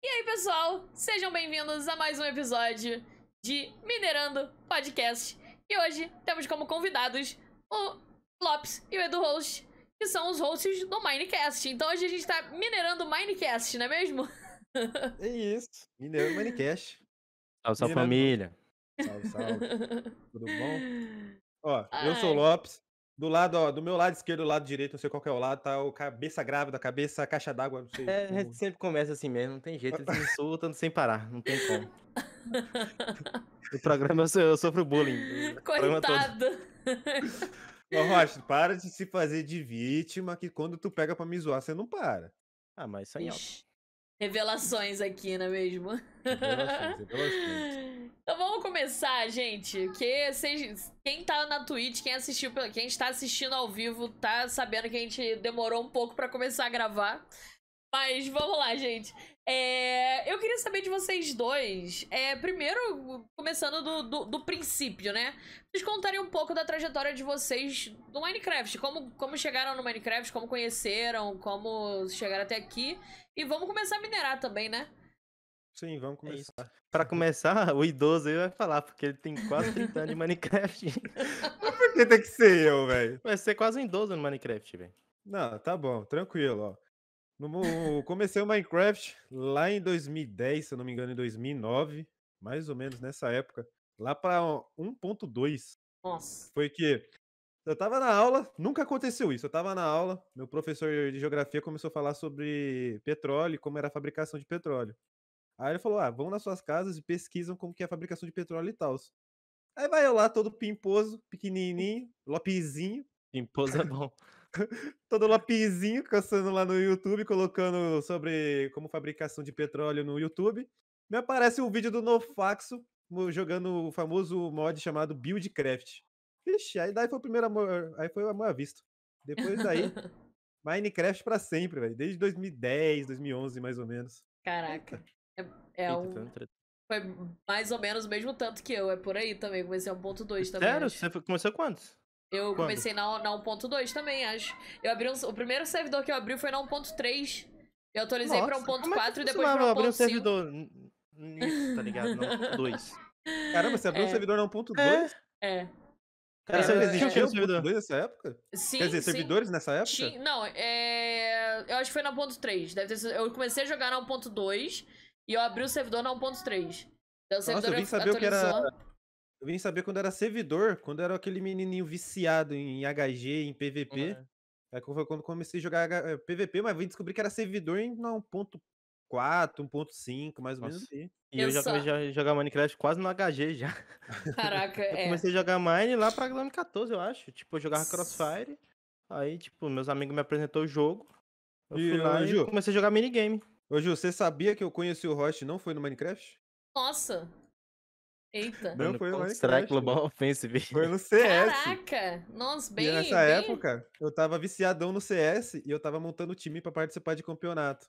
E aí, pessoal, sejam bem-vindos a mais um episódio de Minerando Podcast. E hoje temos como convidados o Lopes e o Edu Host, que são os hosts do Minecast. Então hoje a gente tá minerando o Minecast, não é mesmo? É isso. Mineiro Minecast. Salve, salve família. Salve, salve. Tudo bom? Ó, eu sou Ai. o Lopes. Do lado, ó, do meu lado esquerdo, do lado direito, não sei qual que é o lado, tá o cabeça grávida, cabeça caixa d'água, não sei. É, a como- gente sempre começa assim mesmo, não tem jeito, eles insultam sem parar, não tem como. O programa eu, eu sofro bullying. o programa todo. Coitado. Ô, Rocha, para de se fazer de vítima, que quando tu pega pra me zoar, você não para. Ah, mas isso aí é Revelações aqui, não é mesmo? Revelações, revelações. Então vamos começar, gente. Que vocês, quem tá na Twitch, quem assistiu, quem está assistindo ao vivo, tá sabendo que a gente demorou um pouco pra começar a gravar. Mas vamos lá, gente. É, eu queria saber de vocês dois. É, primeiro, começando do, do, do princípio, né? Vocês contarem um pouco da trajetória de vocês no Minecraft. Como, como chegaram no Minecraft, como conheceram, como chegaram até aqui. E vamos começar a minerar também, né? Sim, vamos É começar. Pra começar, o idoso aí vai falar, porque ele tem quase 30 anos de Minecraft. Por que tem que ser eu, velho? Vai ser quase um idoso no Minecraft, velho. Não, tá bom, tranquilo, ó. No, comecei o Minecraft lá em 2010, se eu não me engano, em 2009, mais ou menos nessa época, lá pra 1.2. Nossa. Foi que eu tava na aula, nunca aconteceu isso. Eu tava na aula, meu professor de geografia começou a falar sobre petróleo, e como era a fabricação de petróleo. Aí ele falou: "Ah, vão nas suas casas e pesquisam como que é a fabricação de petróleo e tal". Aí vai eu lá todo pimposo, pequenininho, lopizinho, Imposto é bom. todo lapizinho, caçando lá no YouTube, colocando sobre como fabricação de petróleo no YouTube. Me aparece um vídeo do Nofaxo jogando o famoso mod chamado Buildcraft. Vixe, aí daí foi o primeiro amor, aí foi o amor à vista. Depois daí, Minecraft pra sempre, velho. Desde 2010, 2011, mais ou menos. Caraca. É, é Eita, um, foi um mais ou menos o mesmo tanto que eu. É por aí também. Comecei a 1.2 também. Sério? acho. Você começou quantos? Eu quando? comecei na, na 1.2 também, acho. Eu abri um, o primeiro servidor que eu abri foi na 1.3. Eu atualizei pra Nossa, como é que 1.4 e depois pra abrir um 1.5. servidor nisso, tá ligado? Não, dois. Caramba, você abriu um É. servidor na 1.2? É. É. Cara, você é, existia um servidor. 1.2 nessa época? Sim, Quer dizer, sim. servidores nessa época? Tinha- não, é. Eu acho que foi na 1.3. Deve ter. Eu comecei a jogar na 1.2 e eu abri o servidor na 1.3. Então o servidor eu vim saber o que era-. Eu vim saber quando era servidor, quando era aquele menininho viciado em HG, em PVP. Que foi quando comecei a jogar H- eh, PVP, mas vim descobrir que era servidor em não, 1.4, 1.5, mais ou menos Nossa. assim. E eu, Eu já só- comecei a jogar Minecraft quase no HG já. Caraca, Eu é. comecei a jogar Mine lá pra 2014, eu acho. Tipo, eu jogava Crossfire. Aí, tipo, meus amigos me apresentou o jogo. Eu E, fui lá ô, e comecei a jogar minigame. Ô, Ju, você sabia que eu conheci o Roche e não foi no Minecraft? Nossa. Eita. Não, foi no Minecraft, Global Offensive. Foi no CS. Caraca! Nossa, bem. e nessa bem... época, eu tava viciadão no CS e eu tava montando time pra participar de campeonato.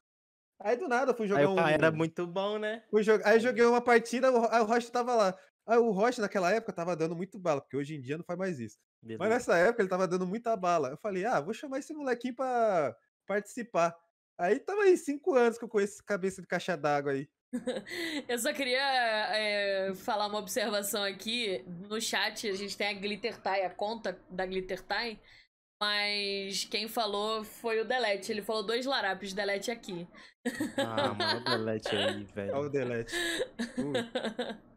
Aí do nada eu fui jogar Aí um. pai era muito bom, né? Fui jo- Aí joguei uma partida, o aí o Roche tava lá. Aí o Roche naquela época tava dando muito bala, porque hoje em dia não faz mais isso. Mas Beleza. nessa época ele tava dando muita bala. Eu falei, ah, vou chamar esse molequinho pra participar. Aí tava aí cinco anos que eu conheço esse cabeça de caixa d'água aí. Eu só queria é, falar uma observação aqui. No chat a gente tem a Glitter Tie, a conta da Glitter Tie. Mas quem falou foi o Delete. Ele falou dois larápios, Delete aqui. Ah, mano, o delete aí, velho. Olha o delete. Ui,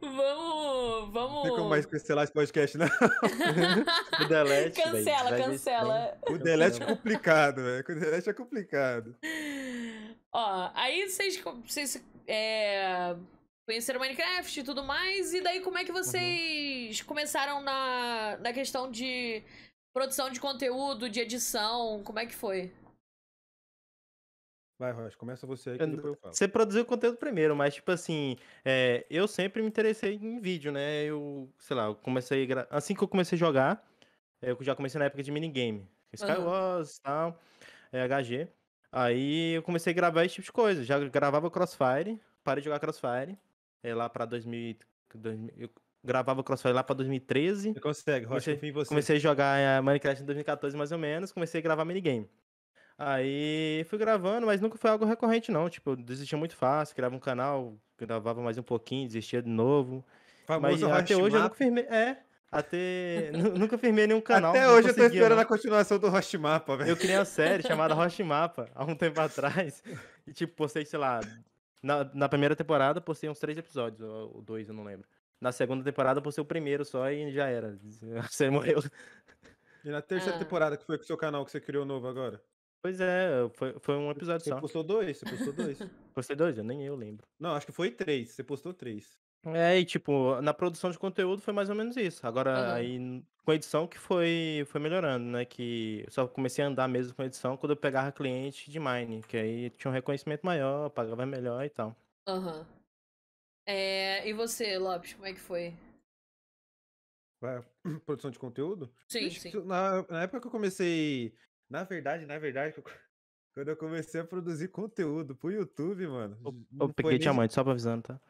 vamos. Não tem como Vamos. mais cancelar esse podcast, não. O delete, cancela, tem. cancela. O delete é complicado, velho. O delete é complicado. Ó, aí vocês, vocês é, conheceram Minecraft e tudo mais, e daí como é que vocês começaram na, na questão de produção de conteúdo, de edição, como é que foi? Vai, Rocha, começa você aí que Eu- depois eu falo. Você produziu conteúdo primeiro, mas, tipo assim, é, eu sempre me interessei em vídeo, né? Eu, sei lá, eu comecei. a gra- Assim que eu comecei a jogar, eu já comecei na época de minigame. Skywars e tal, é, HG. Aí eu comecei a gravar esse tipo de coisa. Já gravava Crossfire, parei de jogar Crossfire. É, lá pra 2000, 2000 eu gravava Crossfire lá pra 2013. Você consegue, Rocha, Comecei- você. Comecei a jogar eh, Minecraft em 2014, mais ou menos. Comecei a gravar minigame. Aí fui gravando, mas nunca foi algo recorrente, não. Tipo, eu desistia muito fácil, criava um canal, gravava mais um pouquinho, desistia de novo. Mas Famoso até hoje eu nunca firmei. É, até. nu- nunca firmei nenhum canal. Até hoje eu tô esperando não. a continuação do Hashimapa, velho. Eu criei uma série chamada Roshimapa há um tempo atrás. E, tipo, postei, sei lá. Na, na primeira temporada, postei uns três episódios, ou ou dois, eu não lembro. Na segunda temporada, postei o primeiro só e já era. Você morreu. E na terceira Ah. temporada, que foi com o seu canal que você criou novo agora? Pois é, foi, foi um episódio Você só. postou dois? Você postou dois? Postei dois, eu nem eu lembro. Não, acho que foi três. Você postou três. É, e tipo, na produção de conteúdo foi mais ou menos isso. Agora, Aham. aí com edição que foi, foi melhorando, né? Que eu só comecei a andar mesmo com edição quando eu pegava cliente de Mine, que aí tinha um reconhecimento maior, pagava melhor e tal. Aham. É, e você, Lopes, como é que foi? Vai, Produção de conteúdo? Sim, sim. Na, na época que eu comecei. Na verdade, na verdade, quando eu comecei a produzir conteúdo pro YouTube, mano. Eu, foi peguei nem diamante, só pra avisando, tá?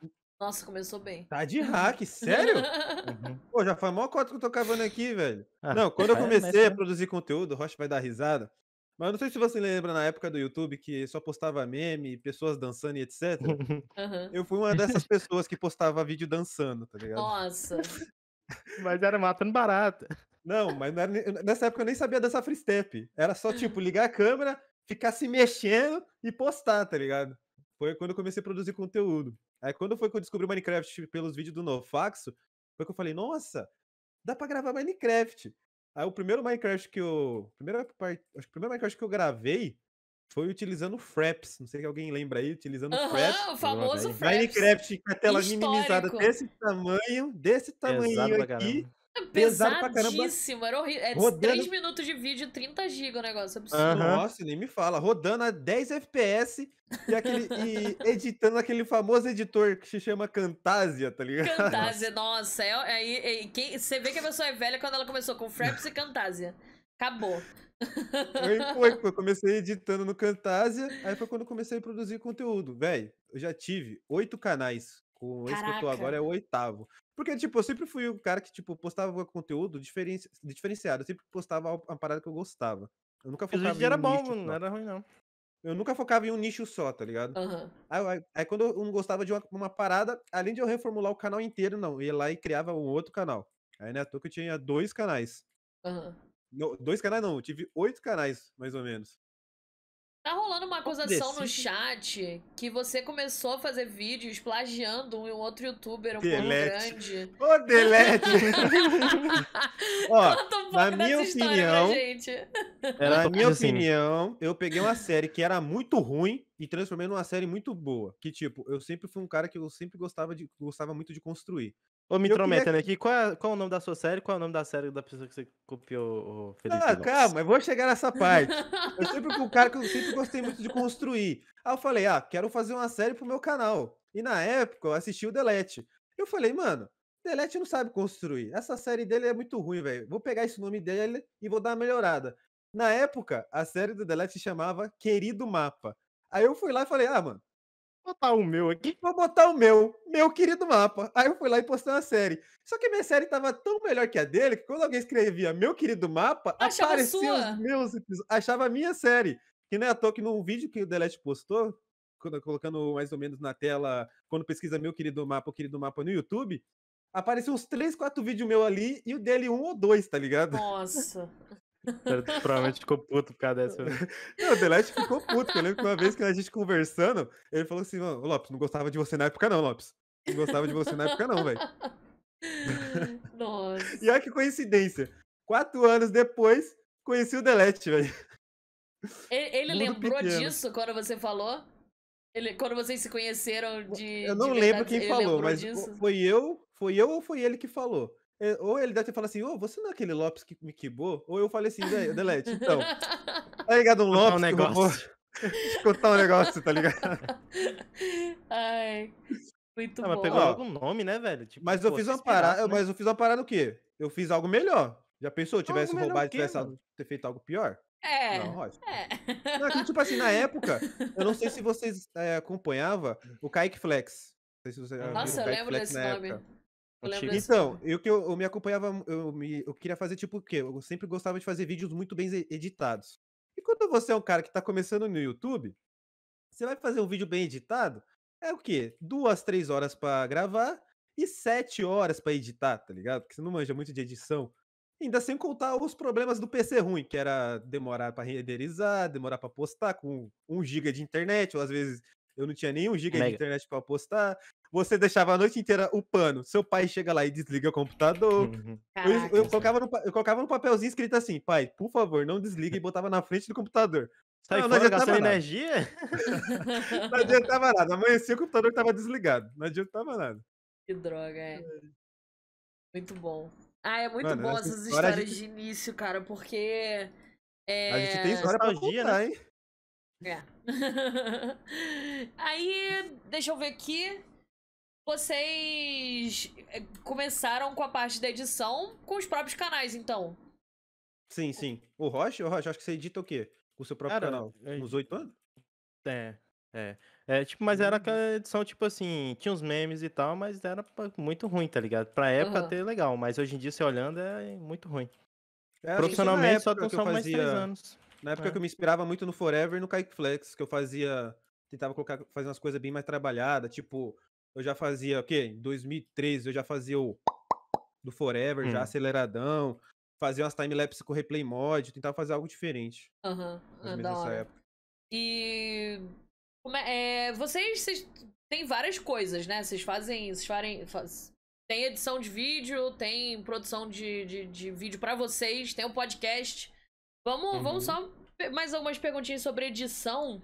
Nossa, começou bem. Tá de hack, sério? Uhum. Pô, já faz mó cota que eu tô cavando aqui, velho. Ah, Não, quando eu é, comecei mas a é. produzir conteúdo, o Rocha vai dar risada. Mas eu não sei se você lembra na época do YouTube que só postava meme, pessoas dançando e etc. Aham. Eu fui uma dessas pessoas que postava vídeo dançando, tá ligado? Nossa. Mas era matando barata. Não, mas não era nessa época eu nem sabia dançar free step. Era só, tipo, ligar a câmera, ficar se mexendo e postar, tá ligado? Foi quando eu comecei a produzir conteúdo. Aí quando foi que eu descobri Minecraft pelos vídeos do Nofaxo, foi que eu falei, nossa, dá pra gravar Minecraft. Aí o primeiro Minecraft que eu. Primeira parte, acho que o primeiro Minecraft que eu gravei foi utilizando Fraps. Não sei se alguém lembra aí, utilizando Fraps. Aham, o famoso. Fraps. Minecraft com a tela minimizada Histórico. desse tamanho, desse tamanho aqui. pesado pra caramba. Pesadíssimo, era horrível. É Rodando- 3 minutos de vídeo, 30 GB o negócio, absurdo. Aham. Nossa, nem me fala. Rodando a 10 FPS e, aquele, e editando aquele famoso editor que se chama Camtasia, tá ligado? Camtasia, nossa, é, aí é, quem- você vê que a pessoa é velha quando ela começou com Fraps e Camtasia. Acabou. Foi, que eu comecei editando no Camtasia, aí foi quando eu comecei a produzir conteúdo. Véi, eu já tive oito canais. Com esse que eu tô agora é o oitavo. Porque, tipo, eu sempre fui o cara que, tipo, postava conteúdo diferenci- diferenciado. Eu sempre postava uma parada que eu gostava. Eu nunca focava em era um bom, nicho mano, não só. era ruim não. Eu nunca focava em um nicho só, tá ligado? Aham. Aí, aí- aí quando eu não gostava de uma, uma parada, além de eu reformular o canal inteiro, não, eu ia lá e criava um outro canal. Aí na toa que eu tinha dois canais. aham. Não, dois canais não, eu tive oito canais, mais ou menos. Tá rolando uma acusação no chat que você começou a fazer vídeos plagiando um outro youtuber um Delete. pouco grande. Ô, delete! Ó, um na minha história opinião, na minha assim, opinião, eu peguei uma série que era muito ruim e transformei numa série muito boa. Que, tipo, eu sempre fui um cara que eu sempre gostava, de, gostava muito de construir. Ô, me Eu queria intrometendo aqui, qual é, qual é o nome da sua série? Qual é o nome da série da pessoa que você copiou, Felipe? Ah, Lopes? calma, eu vou chegar nessa parte. Eu sempre fui um cara que eu sempre gostei muito de construir. Aí eu falei, ah, quero fazer uma série pro meu canal. E na época eu assisti o Delete. Eu falei, mano, Delete não sabe construir. Essa série dele é muito ruim, velho. Vou pegar esse nome dele e vou dar uma melhorada. Na época, a série do Delete se chamava Querido Mapa. Aí eu fui lá e falei, ah, mano, botar o meu aqui. vou botar o meu, meu querido mapa. Aí eu fui lá e postei uma série. Só que minha série tava tão melhor que a dele que quando alguém escrevia meu querido mapa, Achava aparecia sua. os meus episódios. Achava a minha série. Que nem à toa que no vídeo que o Delete postou, quando- colocando mais ou menos na tela, quando pesquisa meu querido mapa, o querido mapa no YouTube, apareceu uns 3, 4 vídeos meu ali e o dele um ou dois, tá ligado? Nossa. Provavelmente ficou puto por causa dessa. Não, o Delete ficou puto. Eu lembro que uma vez que a gente conversando, ele falou assim: "Ô, Lopes, não gostava de você na época, não, Lopes. Não gostava de você na época, não, velho. Nossa. E olha que coincidência. Quatro anos depois, conheci o Delete, velho. Ele, ele lembrou pequeno. disso quando você falou? Ele, quando vocês se conheceram de. Eu de não lembro verdade, quem falou, mas disso? foi eu, foi eu ou foi ele que falou. É, Ou ele deve ter falado assim, ô, você não é aquele Lopes que me quibou? Ou eu falei assim, velho, Delete, então, tá ligado um um Lopes vou- negócio. Contar um negócio, tá ligado? Ai, muito mas bom. pegou Ó, logo um nome, né, velho? Tipo, Mas eu pô, fiz uma parada, né? mas eu fiz uma parada o quê? Eu fiz algo melhor. Já pensou? Tivesse melhor o roubado e tivesse mano? algo- ter feito algo pior? É. Não, Rocha. É. Não, é que, tipo assim, na época, eu não sei se vocês é, acompanhavam o Kaique Flex. Não sei se você já viu Nossa, eu lembro Flex desse nome. época. Desse Então, eu que eu, eu me acompanhava, eu, me, eu queria fazer tipo o quê? Eu sempre gostava de fazer vídeos muito bem editados. E quando você é um cara que tá começando no YouTube, você vai fazer um vídeo bem editado, é o quê? Duas, três horas pra gravar e sete horas pra editar, tá ligado? Porque você não manja muito de edição. Ainda sem contar os problemas do PC ruim, que era demorar pra renderizar, demorar pra postar com 1 giga de internet, ou às vezes eu não tinha 1 giga de Mega. internet pra postar. Você deixava a noite inteira upando, seu pai chega lá e desliga o computador. Uhum. Eu, Caraca. eu colocava no, eu colocava no papelzinho escrito assim, pai, por favor, não desliga e botava na frente do computador. Sai Não, não fora gastando nada. energia? Não adiantava nada. Amanhecia o computador tava desligado. Não adiantava nada. Que droga, é. Muito bom. Ah, é muito Mano, bom essa essas histórias gente- de início, cara, porque. É... A gente tem história pra nostalgia, contar, hein? É. Aí, deixa eu ver aqui. Vocês eh, começaram com a parte da edição com os próprios canais, então. Sim, sim. O Rocha, o Rocha, acho que você edita o quê? Com o seu próprio Cara, canal? eu- Uns oito anos? É, é. É, tipo, mas era Uhum. aquela edição, tipo assim, tinha uns memes e tal, mas era muito ruim, tá ligado? Pra época Aham. até legal, mas hoje em dia, você olhando, é muito ruim. É, na Profissionalmente, só estão que eu só mais três fazia- anos. Na época É. que eu me inspirava muito no Forever e no Kaique Flex, que eu fazia. Tentava colocar, fazer umas coisas bem mais trabalhadas. Tipo, eu já fazia o quê? Em 2013 eu já fazia o do Forever, já Hum. aceleradão. Fazia umas timelapse com replay mod, tentava fazer algo diferente. Aham, ah, da nessa época. E. é- é, vocês, vocês têm várias coisas, né? Vocês fazem. Vocês farem, faz- tem edição de vídeo, tem produção de, de, de vídeo pra vocês, tem o podcast. Vamos, vamos Uhum. só pe- mais algumas perguntinhas sobre edição.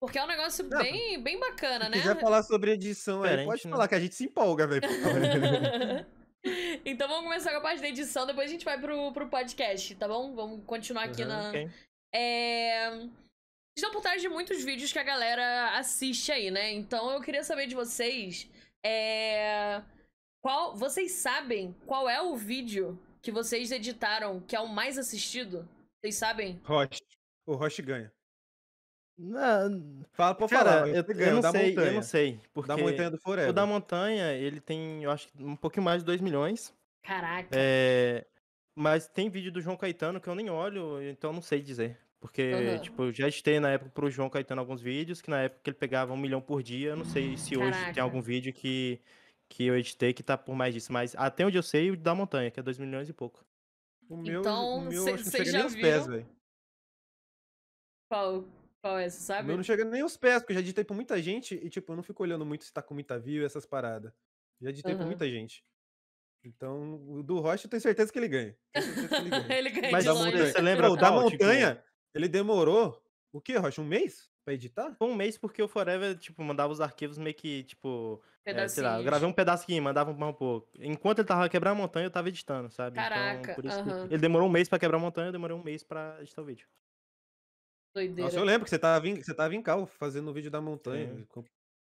Porque é um negócio Não, bem, bem bacana, Se né? quiser falar sobre edição aí, pode né? falar, que a gente se empolga, velho. então vamos começar com a parte da edição, depois a gente vai pro, pro podcast, tá bom? Vamos continuar aqui Uhum, na. Ok. É... Vocês estão por trás de muitos vídeos que a galera assiste aí, né? Então eu queria saber de vocês. É... Qual... Vocês sabem qual é o vídeo que vocês editaram que é o mais assistido? Vocês sabem? Roche. O Roche ganha. Não, Fala, pode cara, falar. eu, eu ganha, o não da sei, montanha. eu não sei. Porque Da montanha do Forever. o da montanha, ele tem, eu acho que um pouquinho mais de 2 milhões. Caraca. É, mas tem vídeo do João Caetano que eu nem olho, então eu não sei dizer. Porque, Aham. tipo, eu já editei na época pro João Caetano alguns vídeos, que na época ele pegava um milhão por dia. Eu não sei se hoje Caraca. tem algum vídeo que, que eu editei que tá por mais disso. Mas até onde eu sei, o da montanha, que é 2 milhões e pouco. O meu, Então, o meu cê- acho que não chega já nem aos pés, velho. Qual, qual é? Você O sabe? meu não chega nem aos pés, porque eu já editei pra muita gente e, tipo, eu não fico olhando muito se tá com muita view e essas paradas. Já editei pra Aham. muita gente. Então, o do Rocha eu tenho certeza que ele ganha. Que ele ganha. Ele ganha Mas de da longe. montanha, você lembra o da tipo- montanha, ele demorou, o quê, Rocha? Um mês pra editar? Foi um mês porque o Forever, tipo, mandava os arquivos meio que, tipo, é, sei lá, eu gravei um pedacinho, mandava um pouco. Enquanto ele tava quebrando a montanha, eu tava editando, sabe? Caraca, então, por isso que aham. ele demorou um mês pra quebrar a montanha, eu demorei um mês pra editar o vídeo. Doideira. Nossa, eu lembro que você tava em, você tava em cal fazendo o vídeo da montanha. Sim.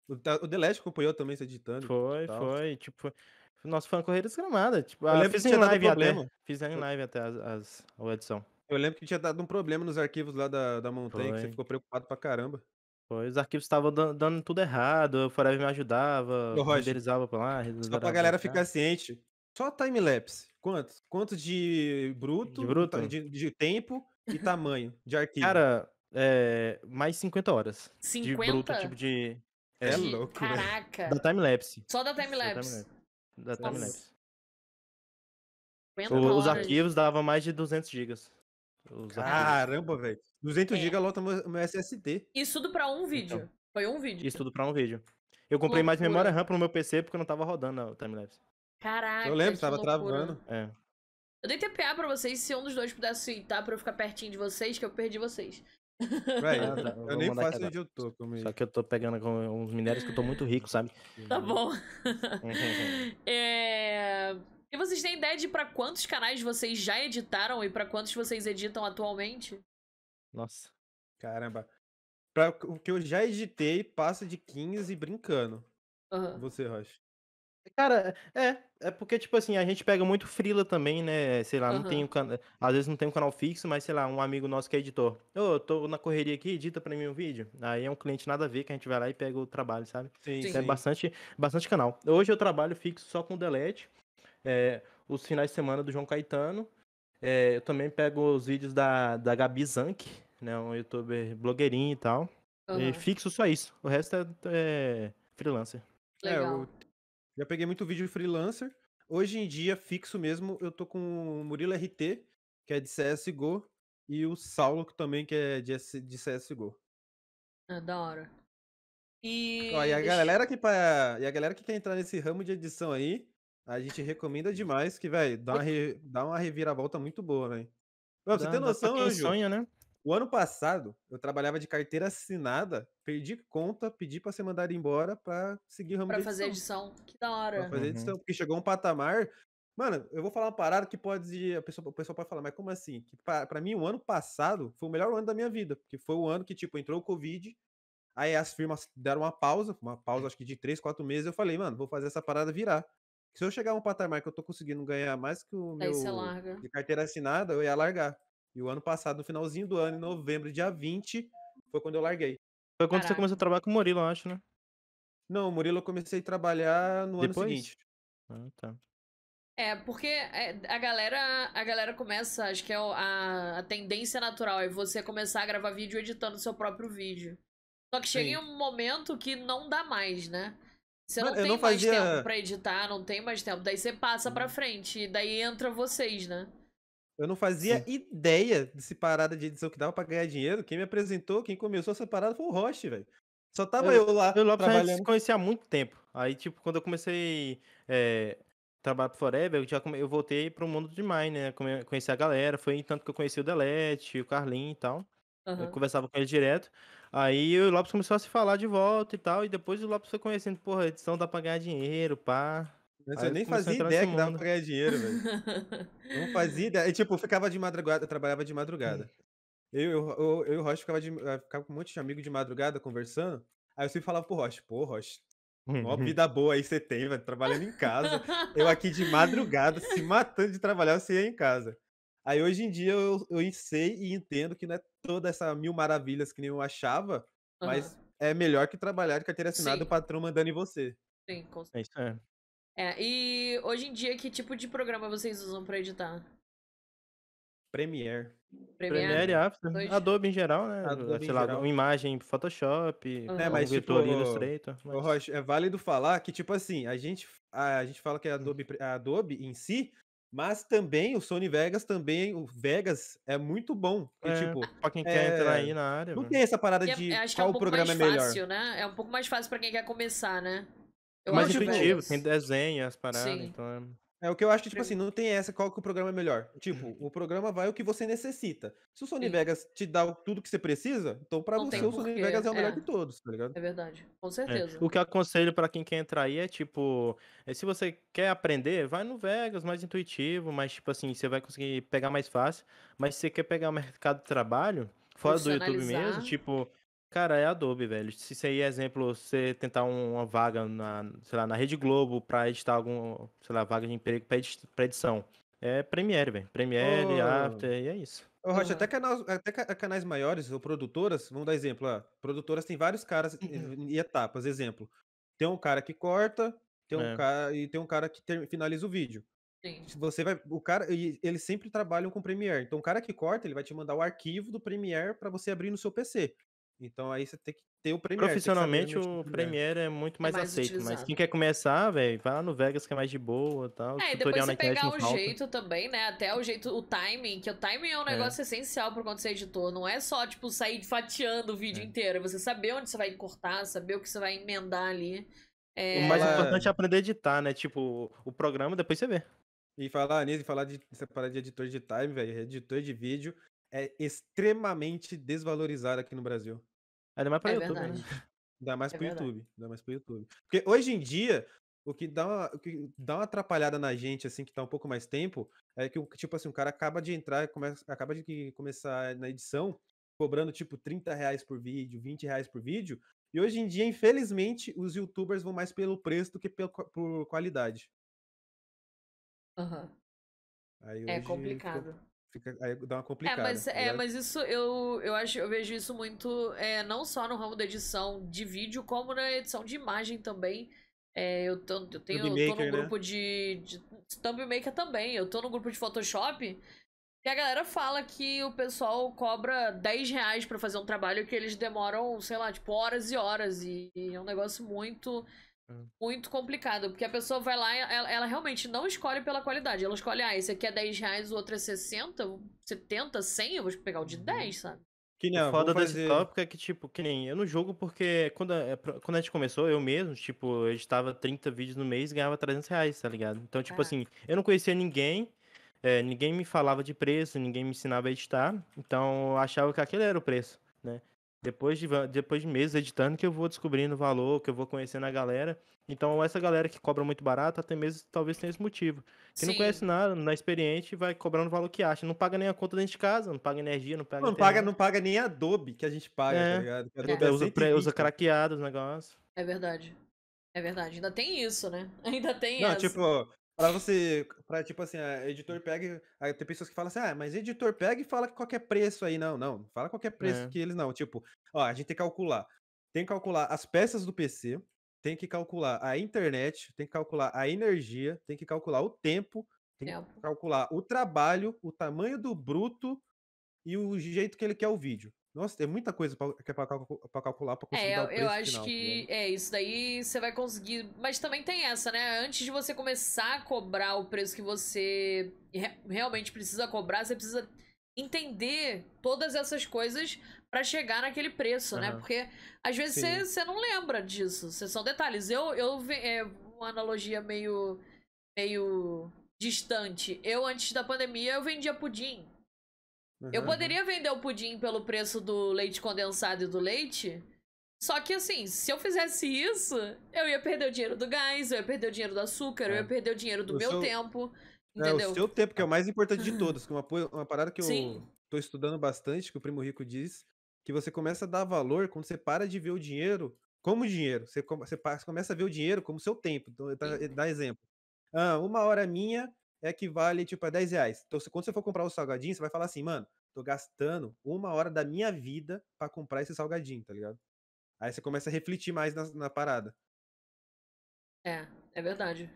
O, Delete acompanhou também você editando. Foi, tal. foi, tipo, foi uma corrida desgramada. Tipo, Eu ah, fiz em live até. Fiz em live até as, as, a edição. Eu lembro que tinha dado um problema nos arquivos lá da, da montanha, que você Foi. ficou preocupado pra caramba. Foi, os arquivos estavam dan- dando tudo errado, o Forever me ajudava, Ô, Roger, renderizava pra lá, Só pra galera pra ficar ciente. Só time-lapse. Quantos? Quantos de bruto, De bruto? De, de tempo e tamanho de arquivo? Cara, é, mais 50 horas. 50? De bruto, tipo de... É De- louco. Caraca. Da timelapse. Só da timelapse. Da timelapse. 50 O- Os arquivos davam mais de 200 gigas. Arquivos. Caramba, velho. 200 É. GB lota meu, meu SSD. Isso tudo pra um vídeo. Então. Foi um vídeo. Isso tudo pra um vídeo. Eu comprei mais Loucura. memória RAM pro meu PC porque não tava rodando a timelapse. Caraca. Eu lembro, tava loucura. travando. É. Eu dei TPA pra vocês se um dos dois pudesse tweetar pra eu ficar pertinho de vocês, que eu perdi vocês. Véi, Ah, tá, eu vou nem faço onde eu tô. Como Só que eu tô pegando com uns minérios que eu tô muito rico, sabe? Tá bom. Uhum. É... E vocês têm ideia de pra quantos canais vocês já editaram e pra quantos vocês editam atualmente? Nossa. Caramba. Pra o que eu já editei, passa de 15 brincando. Aham. Você, Rocha. Cara, é, é porque, tipo assim, a gente pega muito freela também, né? Sei lá, não tem um canal. Às vezes não tem um canal fixo, mas sei lá, um amigo nosso que é editor. Ô, tô na correria aqui, edita pra mim um vídeo. Aí é um cliente nada a ver que a gente vai lá e pega o trabalho, sabe? Sim, Sim. Então é bastante, bastante canal. Hoje eu trabalho fixo só com o Delete. É, os finais de semana do João Caetano. É, eu também pego os vídeos da, da Gabi Zank. né? Um youtuber blogueirinho e tal. E Aham, fixo só isso. O resto é, é freelancer. É, Legal. eu já peguei muito vídeo freelancer. Hoje em dia, fixo mesmo, eu tô com o Murilo RT, que é de CSGO, e o Saulo, que também que é de, CSGO. É, da hora. E. Ó, e a galera que pra, e a galera que quer entrar nesse ramo de edição aí, a gente recomenda demais que, velho, dá, uma re- dá uma reviravolta muito boa, velho. Você pra noção, Anjo, sonha, né? o ano passado eu trabalhava de carteira assinada, perdi conta, pedi pra ser mandado embora pra seguir o ramo Pra fazer edição. edição. Que da hora. Pra fazer Uhum. edição, porque chegou um patamar. Mano, eu vou falar uma parada que pode. A pessoa, o pessoal pode falar, mas como assim? Que pra, pra mim, o ano passado foi o melhor ano da minha vida. Porque foi o ano que, tipo, entrou o Covid. Aí as firmas deram uma pausa, uma pausa acho que de três, quatro meses. Eu falei, mano, vou fazer essa parada virar. Se eu chegar a um patamar que eu tô conseguindo ganhar mais que o Aí meu você larga. de carteira assinada, eu ia largar. E o ano passado, no finalzinho do ano, em novembro, dia 20, foi quando eu larguei. Foi quando você Caraca. começou a trabalhar com o Murilo, eu acho, né? Não, Murilo, eu comecei a trabalhar no Depois? ano seguinte. Ah, tá. É, porque é, a galera, a galera começa, acho que é o- a, a tendência natural é você começar a gravar vídeo editando seu próprio vídeo. Só que chega Sim. em um momento que não dá mais, né? Você Mano, não eu tem não mais fazia- tempo pra editar, não tem mais tempo. Daí você passa pra frente, e daí entra vocês, né? Eu não fazia ideia desse parada de edição que dava pra ganhar dinheiro. Quem me apresentou, quem começou essa parada foi o Roche, velho. Só tava eu, lá Eu e a gente se trabalhando. conhecia há muito tempo. Aí, tipo, quando eu comecei é, trabalhar pro Forever, eu já come- eu voltei pro mundo de Mine, né? Come- Conheci a galera, foi tanto que eu conheci o Delete, o Carlinho e tal. Eu Aham. conversava com ele direto. Aí o Lopes começou a se falar de volta e tal. E depois o Lopes foi conhecendo, porra, edição dá pra ganhar dinheiro, pá. Mas eu nem fazia ideia que dava pra ganhar dinheiro, velho. Não fazia ideia. E, tipo, eu ficava de madrugada, eu trabalhava de madrugada. Eu, eu, eu, eu e o Roche ficava, de, eh, ficava com um monte de amigo de madrugada conversando. Aí eu sempre falava pro Roche, pô, Roche, mó vida boa aí você tem, velho, trabalhando em casa. Eu aqui de madrugada, se matando de trabalhar, você ia em casa. Aí hoje em dia eu, eu sei e entendo que não é toda essa mil maravilhas que nem eu achava, mas Aham. é melhor que trabalhar de carteira assinada Sim. o patrão mandando em você. Sim, com É isso é. É, e hoje em dia, que tipo de programa vocês usam pra editar? Premiere. Premiere? Premiere, After, Dois. Adobe em geral, né? Adobe em Sei lá, geral. uma imagem Photoshop, É, um mas, tipo, Illustrator. Mas- Rocha, é válido falar que, tipo assim, a gente, a, gente fala que é a Adobe, a Adobe em si, mas também o Sony Vegas também, o Vegas é muito bom. É, tipo, pra quem quer entrar é, aí na área, não velho. tem essa parada é- de é qual um pouco programa mais é melhor. fácil, né? É um pouco mais fácil pra quem quer começar, né? Eu mais acho intuitivo, tem desenho, as paradas, Sim. então é... É o que eu acho que, tipo assim, não tem essa qual que o programa é melhor. Tipo, o programa vai o que você necessita. Se o Sony Sim. Vegas te dá o- tudo que você precisa, então pra Não você o Sony Vegas é o melhor é. de todos, tá ligado? É verdade, com É, certeza. O que eu aconselho pra quem quer entrar aí é tipo, é, se você quer aprender, vai no Vegas, mais intuitivo, mas tipo assim, você vai conseguir pegar mais fácil. Mas se você quer pegar o mercado de trabalho, fora do YouTube mesmo, tipo, cara, é Adobe, velho. Se isso aí é exemplo, você tentar um- uma vaga na, sei lá, na Rede Globo pra editar algum, sei lá, vaga de emprego pra edi- pra edição. É Premiere, velho. Premiere, Ô. After, e é isso. Ô, Rocha, Aham. até, canais, até ca- canais maiores ou produtoras, vamos dar exemplo, ó, produtoras tem vários caras e- Uhum. e etapas, exemplo. Tem um cara que corta, tem um É. cara e tem um cara que ter- finaliza o vídeo. Sim. Você vai, o cara, e eles sempre trabalham com Premiere. Então o cara que corta, ele vai te mandar o arquivo do Premiere para você abrir no seu PC. Então aí você tem que ter o Premiere. Profissionalmente, o Premiere é muito mais, mais aceito. Mas utilizado. quem quer começar, velho, vai lá no Vegas que é mais de boa e tal. É, e depois tutorial na você internet pegar o falta. jeito também, né? Até o jeito, o timing, que o timing é um negócio essencial pra quando você é editor. Não é só, tipo, sair fatiando o vídeo É. inteiro. É você saber onde você vai cortar, saber o que você vai emendar ali. É, O mais Ela- importante é aprender a editar, né? Tipo, o programa, depois você vê. E falar nisso, e falar de essa parada de editor de time, velho, editor de vídeo é extremamente desvalorizado aqui no Brasil. Ainda mais pra É YouTube, verdade. né? Ainda mais É verdade. YouTube. Ainda mais pro YouTube. Porque hoje em dia, o que dá uma, o que dá uma atrapalhada na gente, assim, que tá um pouco mais tempo, é que, o- tipo assim, o cara acaba de entrar, começa, acaba de começar na edição, cobrando, tipo, 30 reais por vídeo, 20 reais por vídeo. E hoje em dia, infelizmente, os youtubers vão mais pelo preço do que pelo, por qualidade. aham. Aí É complicado. Fica, aí dá uma É, complicada. mas, tá é, ligado? mas isso eu, eu acho, eu vejo isso muito, é, não só no ramo da edição de vídeo, como na edição de imagem também. É, eu, tô, eu tenho, eu tô no né? grupo de, de Thumbmaker também. Eu tô no grupo de Photoshop. E a galera fala que o pessoal cobra 10 reais pra fazer um trabalho que eles demoram, sei lá, tipo, horas e horas. E, e é um negócio muito. Muito complicado. Porque a pessoa vai lá e ela, ela realmente não escolhe pela qualidade. Ela escolhe, ah, esse aqui é 10 reais, o outro é 60, 70, 100, eu vou pegar o de Uhum. 10, sabe? Que nem, O foda vou desse fazer... tópico é que, tipo, que nem eu não jogo porque quando, a- pra- quando a gente começou, eu mesmo, tipo, eu editava 30 vídeos no mês e ganhava 300 reais, tá ligado? Então, tipo assim, eu não conhecia ninguém, é, ninguém me falava de preço, ninguém me ensinava a editar, então eu achava que aquele era o preço, né? Depois de, depois de meses editando que eu vou descobrindo o valor, que eu vou conhecendo a galera. Então, essa galera que cobra muito barato, até mesmo talvez tenha esse motivo. Que não Sim. conhece nada, não é experiente, vai cobrando o valor que acha. Não paga nem a conta dentro de casa, não paga energia, não paga Não paga, não paga nem Adobe que a gente paga, É. tá ligado? É. Adobe é usa, pré- 120. usa craqueado os negócios. É verdade. É verdade. Ainda tem isso, né? Ainda tem Não, essa. tipo, pra você. Pra, tipo assim, a editor pega. Aí tem pessoas que falam assim, ah, mas editor pega e fala qualquer preço aí. Não, não. não Fala qualquer preço É. que eles não. Tipo, ó, a gente tem que calcular. Tem que calcular as peças do PC, tem que calcular a internet, tem que calcular a energia, tem que calcular o tempo, tem que calcular o trabalho, o tamanho do bruto e o jeito que ele quer o vídeo. Nossa, tem muita coisa pra, que é pra, pra calcular pra conseguir É, dar eu, o preço eu acho final, tá que ligado? é isso daí você vai conseguir. Mas também tem essa, né? Antes de você começar a cobrar o preço que você re- realmente precisa cobrar, você precisa entender todas essas coisas pra chegar naquele preço, né? Aham. Porque às vezes você, não lembra disso. Você são detalhes. Eu, eu é uma analogia meio meio distante. Eu antes da pandemia eu vendia pudim. Eu Aham. poderia vender o pudim pelo preço do leite condensado e do leite. Só que assim, se eu fizesse isso, eu ia perder o dinheiro do gás, eu ia perder o dinheiro do açúcar, eu É. ia perder o dinheiro do O meu seu- tempo. É, Entendeu? o seu tempo, que é o mais importante de todos. Que uma, uma parada que eu Sim. tô estudando bastante, que o Primo Rico diz, que você começa a dar valor quando você para de ver o dinheiro como dinheiro. Você, você começa a ver o dinheiro como seu tempo. Então, eu dá exemplo. Ah, uma hora minha equivale, tipo, a 10 reais. Então, quando você for comprar o salgadinho, você vai falar assim, mano, tô gastando uma hora da minha vida pra comprar esse salgadinho, tá ligado? Aí você começa a refletir mais na, na parada. É, é verdade.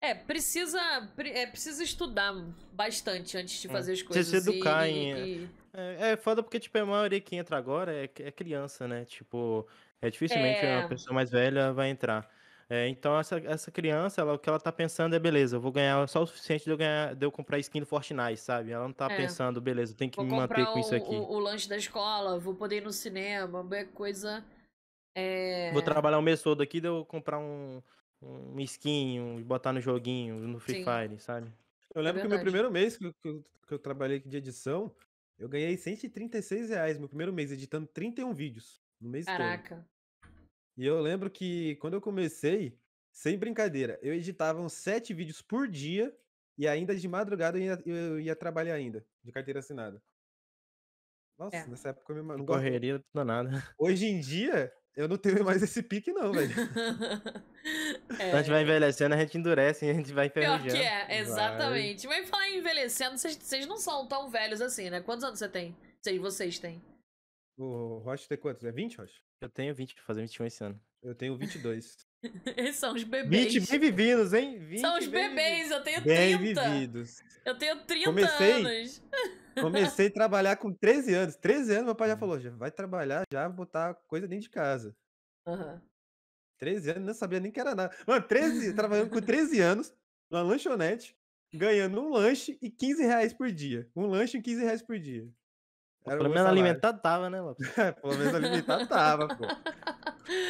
É, precisa, pre- é, precisa estudar bastante antes de É. fazer as Precisa coisas. se educar e, em- e- É, é foda porque, tipo, a maioria que entra agora é, é criança, né? Tipo, é dificilmente É. uma pessoa mais velha vai entrar. É, então, essa, essa criança, ela, o que ela tá pensando é, beleza, eu vou ganhar só o suficiente de eu, ganhar, de eu comprar skin do Fortnite, sabe? Ela não tá É. pensando, beleza, eu tenho que Vou me manter com isso o, aqui. o- o lanche da escola, vou poder ir no cinema, é coisa. É... Vou trabalhar o mês todo aqui, daí eu comprar um, um skin, um, botar no joguinho, no Free Sim. Fire, sabe? Eu lembro que o meu primeiro mês que eu, que eu- que eu trabalhei de edição, eu ganhei 136 reais meu primeiro mês, editando 31 vídeos no mês todo. Caraca. E eu lembro que quando eu comecei, sem brincadeira, eu editava uns 7 vídeos por dia e ainda de madrugada eu ia, eu ia trabalhar ainda, de carteira assinada. Nossa, É. nessa época eu me- não. Correria danada. Hoje em dia, eu não tenho mais esse pique, não, velho. Quando a gente vai envelhecendo, a gente endurece e a gente vai Pior enferrujando. que é, exatamente. Mas falar em envelhecendo, vocês- vocês não são tão velhos assim, né? Quantos anos você tem? Vocês, vocês têm? O Rocha tem quantos? É 20, Rocha? Eu tenho 20, vou fazer 21 esse ano. Eu tenho 22. Eles são os bebês. 20 bem vividos, hein? 20 são os bem bebês, eu tenho Bem 30. vividos. Eu tenho 30 Comecei- anos. Comecei a trabalhar com 13 anos. 13 anos, meu pai já falou: já vai trabalhar, já botar coisa dentro de casa. Aham. 13 anos, não sabia nem que era nada. Mano, 13, trabalhando com 13 anos, numa lanchonete, ganhando um lanche e 15 reais por dia. Um lanche e 15 reais por dia. Era Pelo meu menos salário. alimentado tava, né, Lopes? Pelo menos alimentar tava, pô.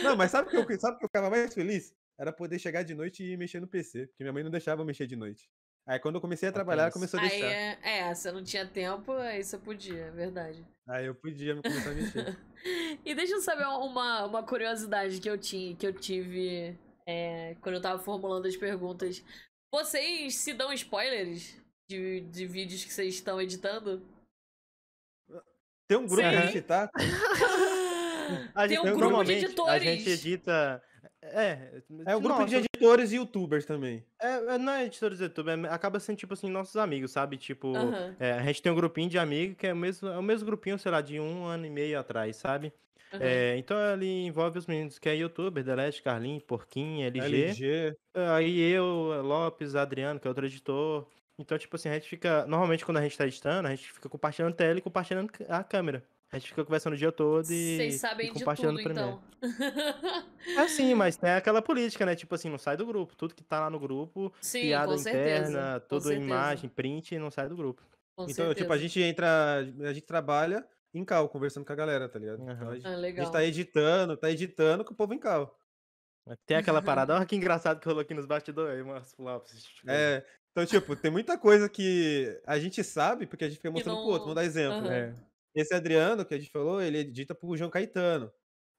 Não, mas sabe o que, eu, sabe o que eu ficava mais feliz? Era poder chegar de noite e mexer no PC, porque minha mãe não deixava eu mexer de noite. Aí quando eu comecei a trabalhar, ela começou a Aí, deixar. é, é, você não tinha tempo, aí você podia, é verdade. Aí eu podia me começar a mexer. E deixa eu saber uma, uma curiosidade que eu, tinha, que eu tive é, quando eu tava formulando as perguntas. Vocês se dão spoilers de, de vídeos que vocês estão editando? Tem um grupo Sim. pra tá? A Tem gente- um grupo de editores. A gente edita. É, É um grupo de nossa, editores e youtubers também. É, é, não é editores do YouTube, é- acaba sendo tipo assim, nossos amigos, sabe? Tipo, Aham. é, a gente tem um grupinho de amigos que é o mesmo, é o mesmo grupinho, sei lá, de um ano e meio atrás, sabe? aham. É, então ali envolve os meninos que é youtuber, Delete, Carlinhos, Porquinho, LG. LG. Aí eu, Lopes, Adriano, que é outro editor. Então, tipo assim, a gente fica. Normalmente, quando a gente tá editando, a gente fica compartilhando tela e compartilhando a câmera. A gente fica conversando o dia todo e. Vocês sabem e de compartilhando tudo, primeiro. então. É sim, mas tem aquela política, né? Tipo assim, não sai do grupo. Tudo que tá lá no grupo, Sim, piada com certeza. interna, tudo certeza, imagem, print, não sai do grupo. com Então, tipo, a certeza. gente entra, a gente trabalha em cal, conversando com a galera, tá ligado? Então, Aham. a gente, Ah, a gente tá editando, tá editando com o povo em cal. Tem aquela parada, olha que engraçado que rolou aqui nos bastidores. Tipo, É, então, tipo, tem muita coisa que a gente sabe, porque a gente fica mostrando pro outro. não- Vamos dar exemplo. Aham. É. Esse Adriano, que a gente falou, ele edita pro João Caetano.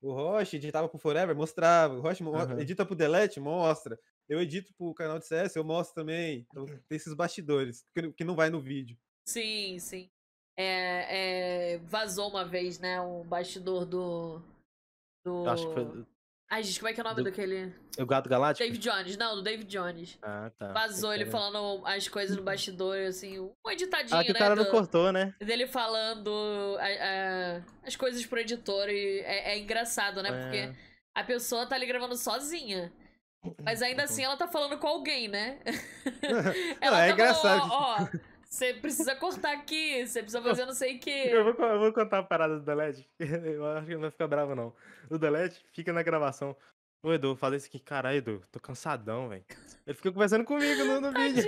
O Roche editava pro Forever, mostrava. O Roche Aham. edita pro Delete, mostra. Eu edito pro canal de CS, eu mostro também. Então, tem esses bastidores, que, não- que não vai no vídeo. Sim, sim. É, é, vazou uma vez, né? Um bastidor do. Do. Acho que foi Ai, gente, como é que é o nome do- daquele? o Gato Galáctico? David Jones. Não, do David Jones. Ah, tá. Vazou ele falando as coisas no bastidor, assim, um editadinho, cara- Ah, que o né? cara não do- cortou, né? dele falando a- a- as coisas pro editor e é, é engraçado, né? Porque É. a pessoa tá ali gravando sozinha. Mas ainda assim ela tá falando com alguém, né? Não, é tá engraçado. falando, ó, ó, você precisa cortar aqui, você precisa fazer não sei o quê. Eu vou, eu vou contar a parada do Delete. Eu acho que ele não vai ficar bravo, não. O Delete fica na gravação. Ô, Edu, fazer isso aqui. Caralho, Edu, tô cansadão, velho. Ele fica conversando comigo no, no vídeo.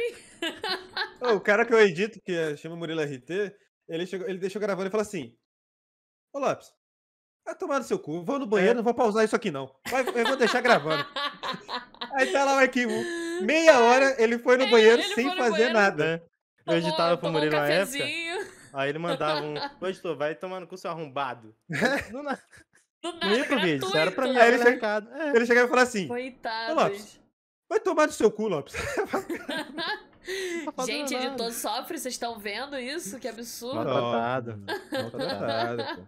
O cara que eu edito, que é- chama Murilo RT, ele, chegou, ele deixou gravando e falou assim: Ô Lopes, vai tomar no seu cu, vou no banheiro, não vou pausar isso aqui não. Vai, eu vou deixar gravando. Aí tá lá o arquivo. Meia hora ele foi no É, banheiro ele sem fazer banheiro. nada. Eu Tomou- editava pro tomou um Murilo na época. Aí ele mandava um. Ô, editor, vai tomando com seu arrombado. Não, não, Do não ia nada, pro vídeo, isso era pra mim. Aí ele chega-. É. Ele chegava e falou assim: Coitados. Lopes. Vai tomar no seu cu, Lopes. Tá Gente, nada. editor sofre, vocês estão vendo isso? Que absurdo. Maltratado. Maltratado, pô.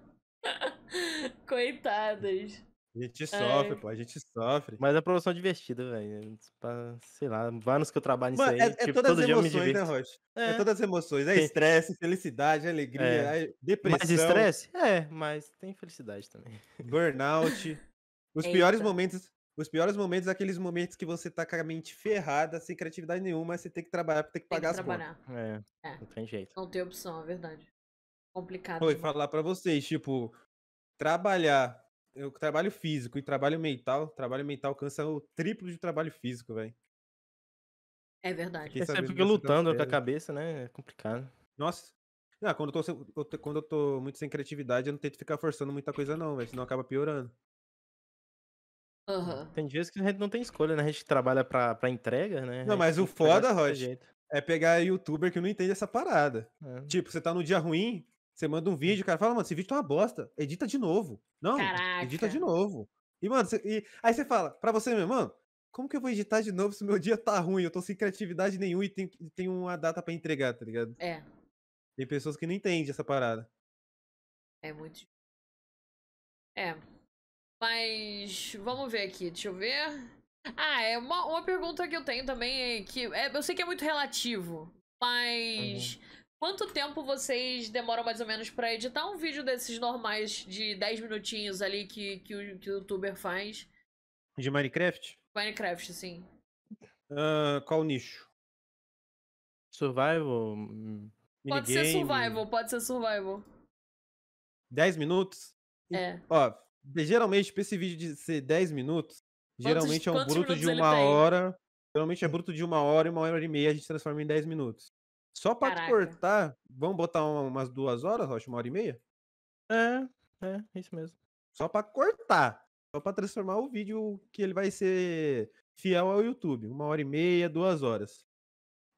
Coitadas. A gente sofre, Ai. pô, a gente sofre. Mas é produção divertida, velho. Sei lá, anos que eu trabalho nisso Mano, aí. é, é tipo, todas todo as dia eu me emoções, né. Rocha? É. É. todas as emoções. É estresse, felicidade, alegria, É. é depressão, Mais estresse? É, mas tem felicidade também. burnout. Os piores momentos. Os piores momentos, aqueles momentos que você tá com a mente ferrada, sem criatividade nenhuma, mas você tem que trabalhar pra ter que Tem que pagar as contas. trabalhar. É, É. não tem jeito. Não tem opção, é verdade. Complicado. Foi falar pra vocês, tipo, trabalhar. Eu trabalho físico e trabalho mental. Trabalho mental cansa o triplo de trabalho físico, velho. É verdade. Você fica lutando com a cabeça, né? É complicado. Nossa. Não, quando eu, tô, quando eu tô muito sem criatividade, eu não tento ficar forçando muita coisa, não, velho. Senão acaba piorando. Aham. Tem dias que a gente não tem escolha, né? A gente trabalha pra, pra entrega, né? Não, mas o foda, jeito. É pegar youtuber que não entende essa parada. É. Tipo, você tá num dia ruim, você manda um vídeo, o cara fala, mano, esse vídeo tá uma bosta. Edita de novo. Não, edita de Caraca. novo. E, mano, você- e, aí você fala, pra você mesmo, mano, como que eu vou editar de novo se o meu dia tá ruim? Eu tô sem criatividade nenhuma e tem, tem uma data pra entregar, tá ligado? É, Tem pessoas que não entendem essa parada. é muito. É. Mas vamos ver aqui, deixa eu ver. Ah, é uma, uma pergunta que eu tenho também é que é, eu sei que é muito relativo, mas quanto tempo vocês demoram mais ou menos pra editar um vídeo desses normais de 10 minutinhos ali que, que, o, que o youtuber faz? De Minecraft? Minecraft, assim. Ah, qual nicho? Survival. Pode ser survival, pode ser survival. 10 minutos? É. Ó, geralmente, pra esse vídeo de ser 10 minutos, geralmente é um quantos bruto de uma hora. Geralmente é bruto de uma hora e uma hora e meia a gente transforma em 10 minutos. Só pra Caraca. cortar, vamos botar uma- umas duas horas, Rocha? Uma hora e meia? É, é, isso mesmo. Só pra cortar. Só pra transformar o vídeo que ele vai ser fiel ao YouTube. Uma hora e meia, duas horas.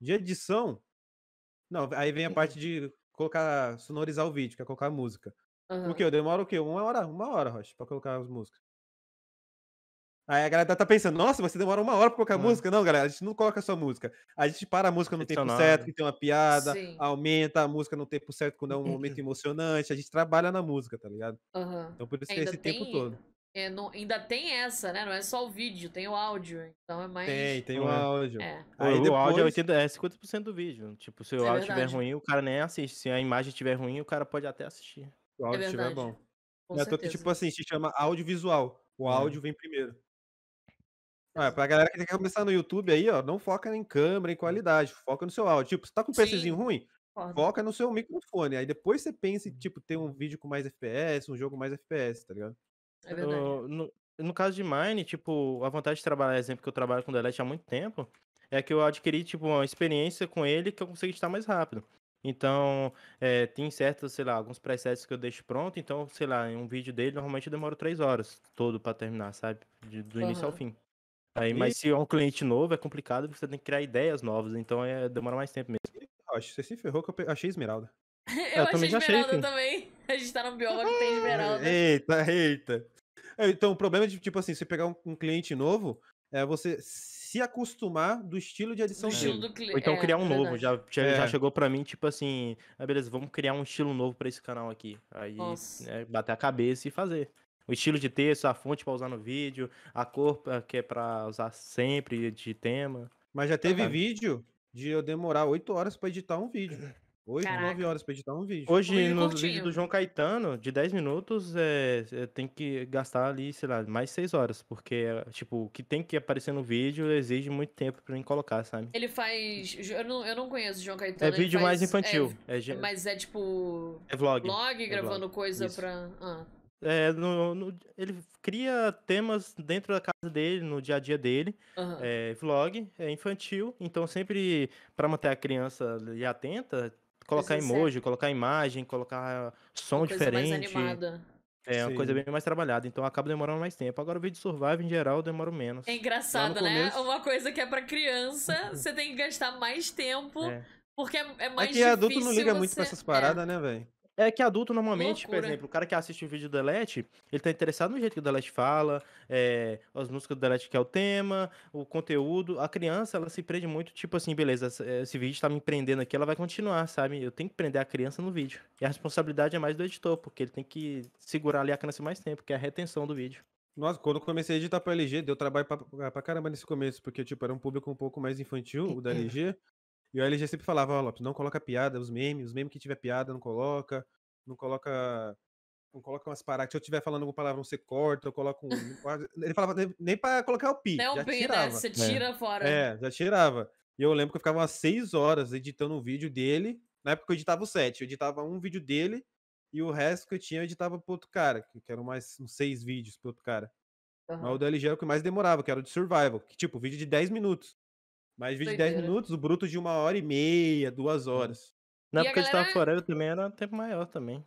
De edição. Não, aí vem a parte de colocar, sonorizar o vídeo, que é colocar a música. Aham. O que? Eu demoro o quê? Uma hora? Uma hora, Rocha, pra colocar as músicas. Aí a galera tá pensando, nossa, você demora uma hora pra colocar Ah. música? Não, galera, a gente não coloca só música. A gente para a música no tempo Adicionar, certo, que tem uma piada, Sim. aumenta a música no tempo certo quando é um momento emocionante. A gente trabalha na música, tá ligado? Aham. Então por isso que é esse tempo tem- todo. É, não- ainda tem essa, né? Não é só o vídeo, tem o áudio. Então é mais. Tem, tem o É. áudio. É. Aí o, o áudio é, depois- 80, é 50% do vídeo. Tipo, se o É áudio estiver ruim, o cara nem assiste. Se a imagem estiver ruim, o cara pode até assistir. O áudio estiver bom. Com é certeza. tipo assim, se chama audiovisual. O É. áudio vem primeiro. Ah, pra galera que quer começar no YouTube aí, ó, não foca em câmera, em qualidade, foca no seu áudio. Tipo, você tá com um PCzinho Sim. ruim, foca no seu microfone. Aí depois você pensa em, tipo, ter um vídeo com mais FPS, um jogo mais FPS, tá ligado? É verdade. No, no, no caso de Mine, tipo, a vontade de trabalhar, exemplo, que eu trabalho com Delete há muito tempo, é que eu adquiri, tipo, uma experiência com ele que eu consigo editar mais rápido. Então, é, tem certos, sei lá, alguns presets que eu deixo pronto, então, sei lá, em um vídeo dele, normalmente eu demoro três horas todo pra terminar, sabe? De- do início ao fim. Aí, E- mas se é um cliente novo, é complicado, porque você tem que criar ideias novas, então é, demora mais tempo mesmo. Acho que você se ferrou que eu pe- achei esmeralda. Eu, eu também achei já achei, esmeralda filho. também. A gente tá num bioma que tem esmeralda. Eita, eita. É, Então, o problema de, tipo assim, você pegar um, um cliente novo é você se acostumar do estilo de estilo dele. do cliente. Ou então é, criar um é novo, já, já, já É. chegou pra mim, tipo assim, ah, beleza, vamos criar um estilo novo pra esse canal aqui. Aí, Nossa. né, bater a cabeça e fazer. O estilo de texto, a fonte pra usar no vídeo, a cor pra- que é pra usar sempre, de tema. Mas já teve vídeo de eu demorar 8 horas pra editar um vídeo. 8, 9 Caraca. horas pra editar um vídeo. Hoje, vídeo no curtinho. vídeo do João Caetano, de 10 minutos, é, é, tem que gastar ali, sei lá, mais 6 horas. Porque, é, tipo, o que tem que aparecer no vídeo exige muito tempo pra mim colocar, sabe? Ele faz. Eu não, eu não conheço o João Caetano. É vídeo mais faz- infantil. É, É, mas é tipo. é vlog. Vlog, gravando coisa isso. pra. Ah, É, no- no- ele cria temas dentro da casa dele, no dia a dia dele. aham. É vlog, é infantil, então sempre para manter a criança ali atenta, colocar Coisa emoji, colocar imagem, colocar som Uma coisa mais diferente. animada. É uma coisa Sim. bem mais trabalhada, então acaba demorando mais tempo. Agora o vídeo survival em geral demora menos. É engraçado, né? começo- Uma coisa que é pra criança, você tem que gastar mais tempo, É. porque é, é É mais que adulto não difícil liga muito você- pra essas é. paradas, né, velho? É que adulto normalmente, por exemplo, o cara que assiste o vídeo do Delete, ele tá interessado no jeito que o Delete fala, é, as músicas do Delete que é o tema, o conteúdo. A criança, ela se prende muito, tipo assim, beleza, esse- esse vídeo tá me prendendo aqui, ela vai continuar, sabe? Eu tenho que prender a criança no vídeo. E a responsabilidade é mais do editor, porque ele tem que segurar ali a criança mais tempo, que é a retenção do vídeo. Nossa, quando eu comecei a editar pra LG, deu trabalho pra, pra caramba nesse começo, porque, tipo, era um público um pouco mais infantil, o da LG. E o LG sempre falava, ó, Lopes, não coloca piada, os memes, os memes que tiver piada, não coloca. Não coloca. Não coloca umas paradas. Se eu estiver falando alguma palavra, você corta, eu coloco um. Ele falava nem- pra colocar o pi. Não, já bem, né? tirava. Você tira fora. É, já tirava. E eu lembro que eu ficava umas seis horas editando um vídeo dele. Na época eu editava o sete. Eu editava um vídeo dele e o resto que eu tinha eu editava pro outro cara. Que eram mais uns seis vídeos pro outro cara. Mas Aham. o do LG era o que mais demorava, que era o de Survival. Que, tipo, vídeo de 10 minutos. Mas vídeo de 10 Doideira. minutos, o bruto de uma hora e meia, duas horas. Na E a época de galera- Star Forever também era um tempo maior também.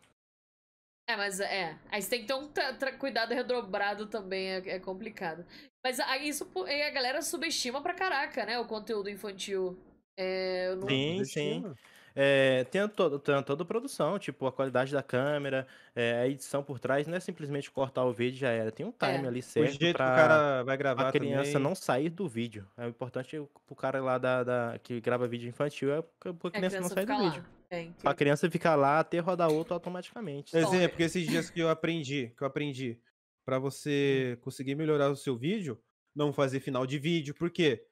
É, mas é. Aí você tem que ter um tra- tra- cuidado redobrado também, é, é complicado. Mas aí isso e a galera subestima pra caraca, né? O conteúdo infantil. É, não- Sim, sim. É, tem, todo, tem toda a produção, tipo, a qualidade da câmera, é, a edição por trás, não é simplesmente cortar o vídeo e já era. Tem um time É. ali O certo jeito que o pra cara vai gravar a criança também. não sair do vídeo. É o importante é o o cara lá da, da- que grava vídeo infantil é pra a a criança não sair do lá. vídeo. É, Pra incrível. criança ficar lá até rodar outro automaticamente. Exemplo, é- porque esses dias que eu aprendi, que eu aprendi, pra você conseguir melhorar o seu vídeo, não fazer final de vídeo, porque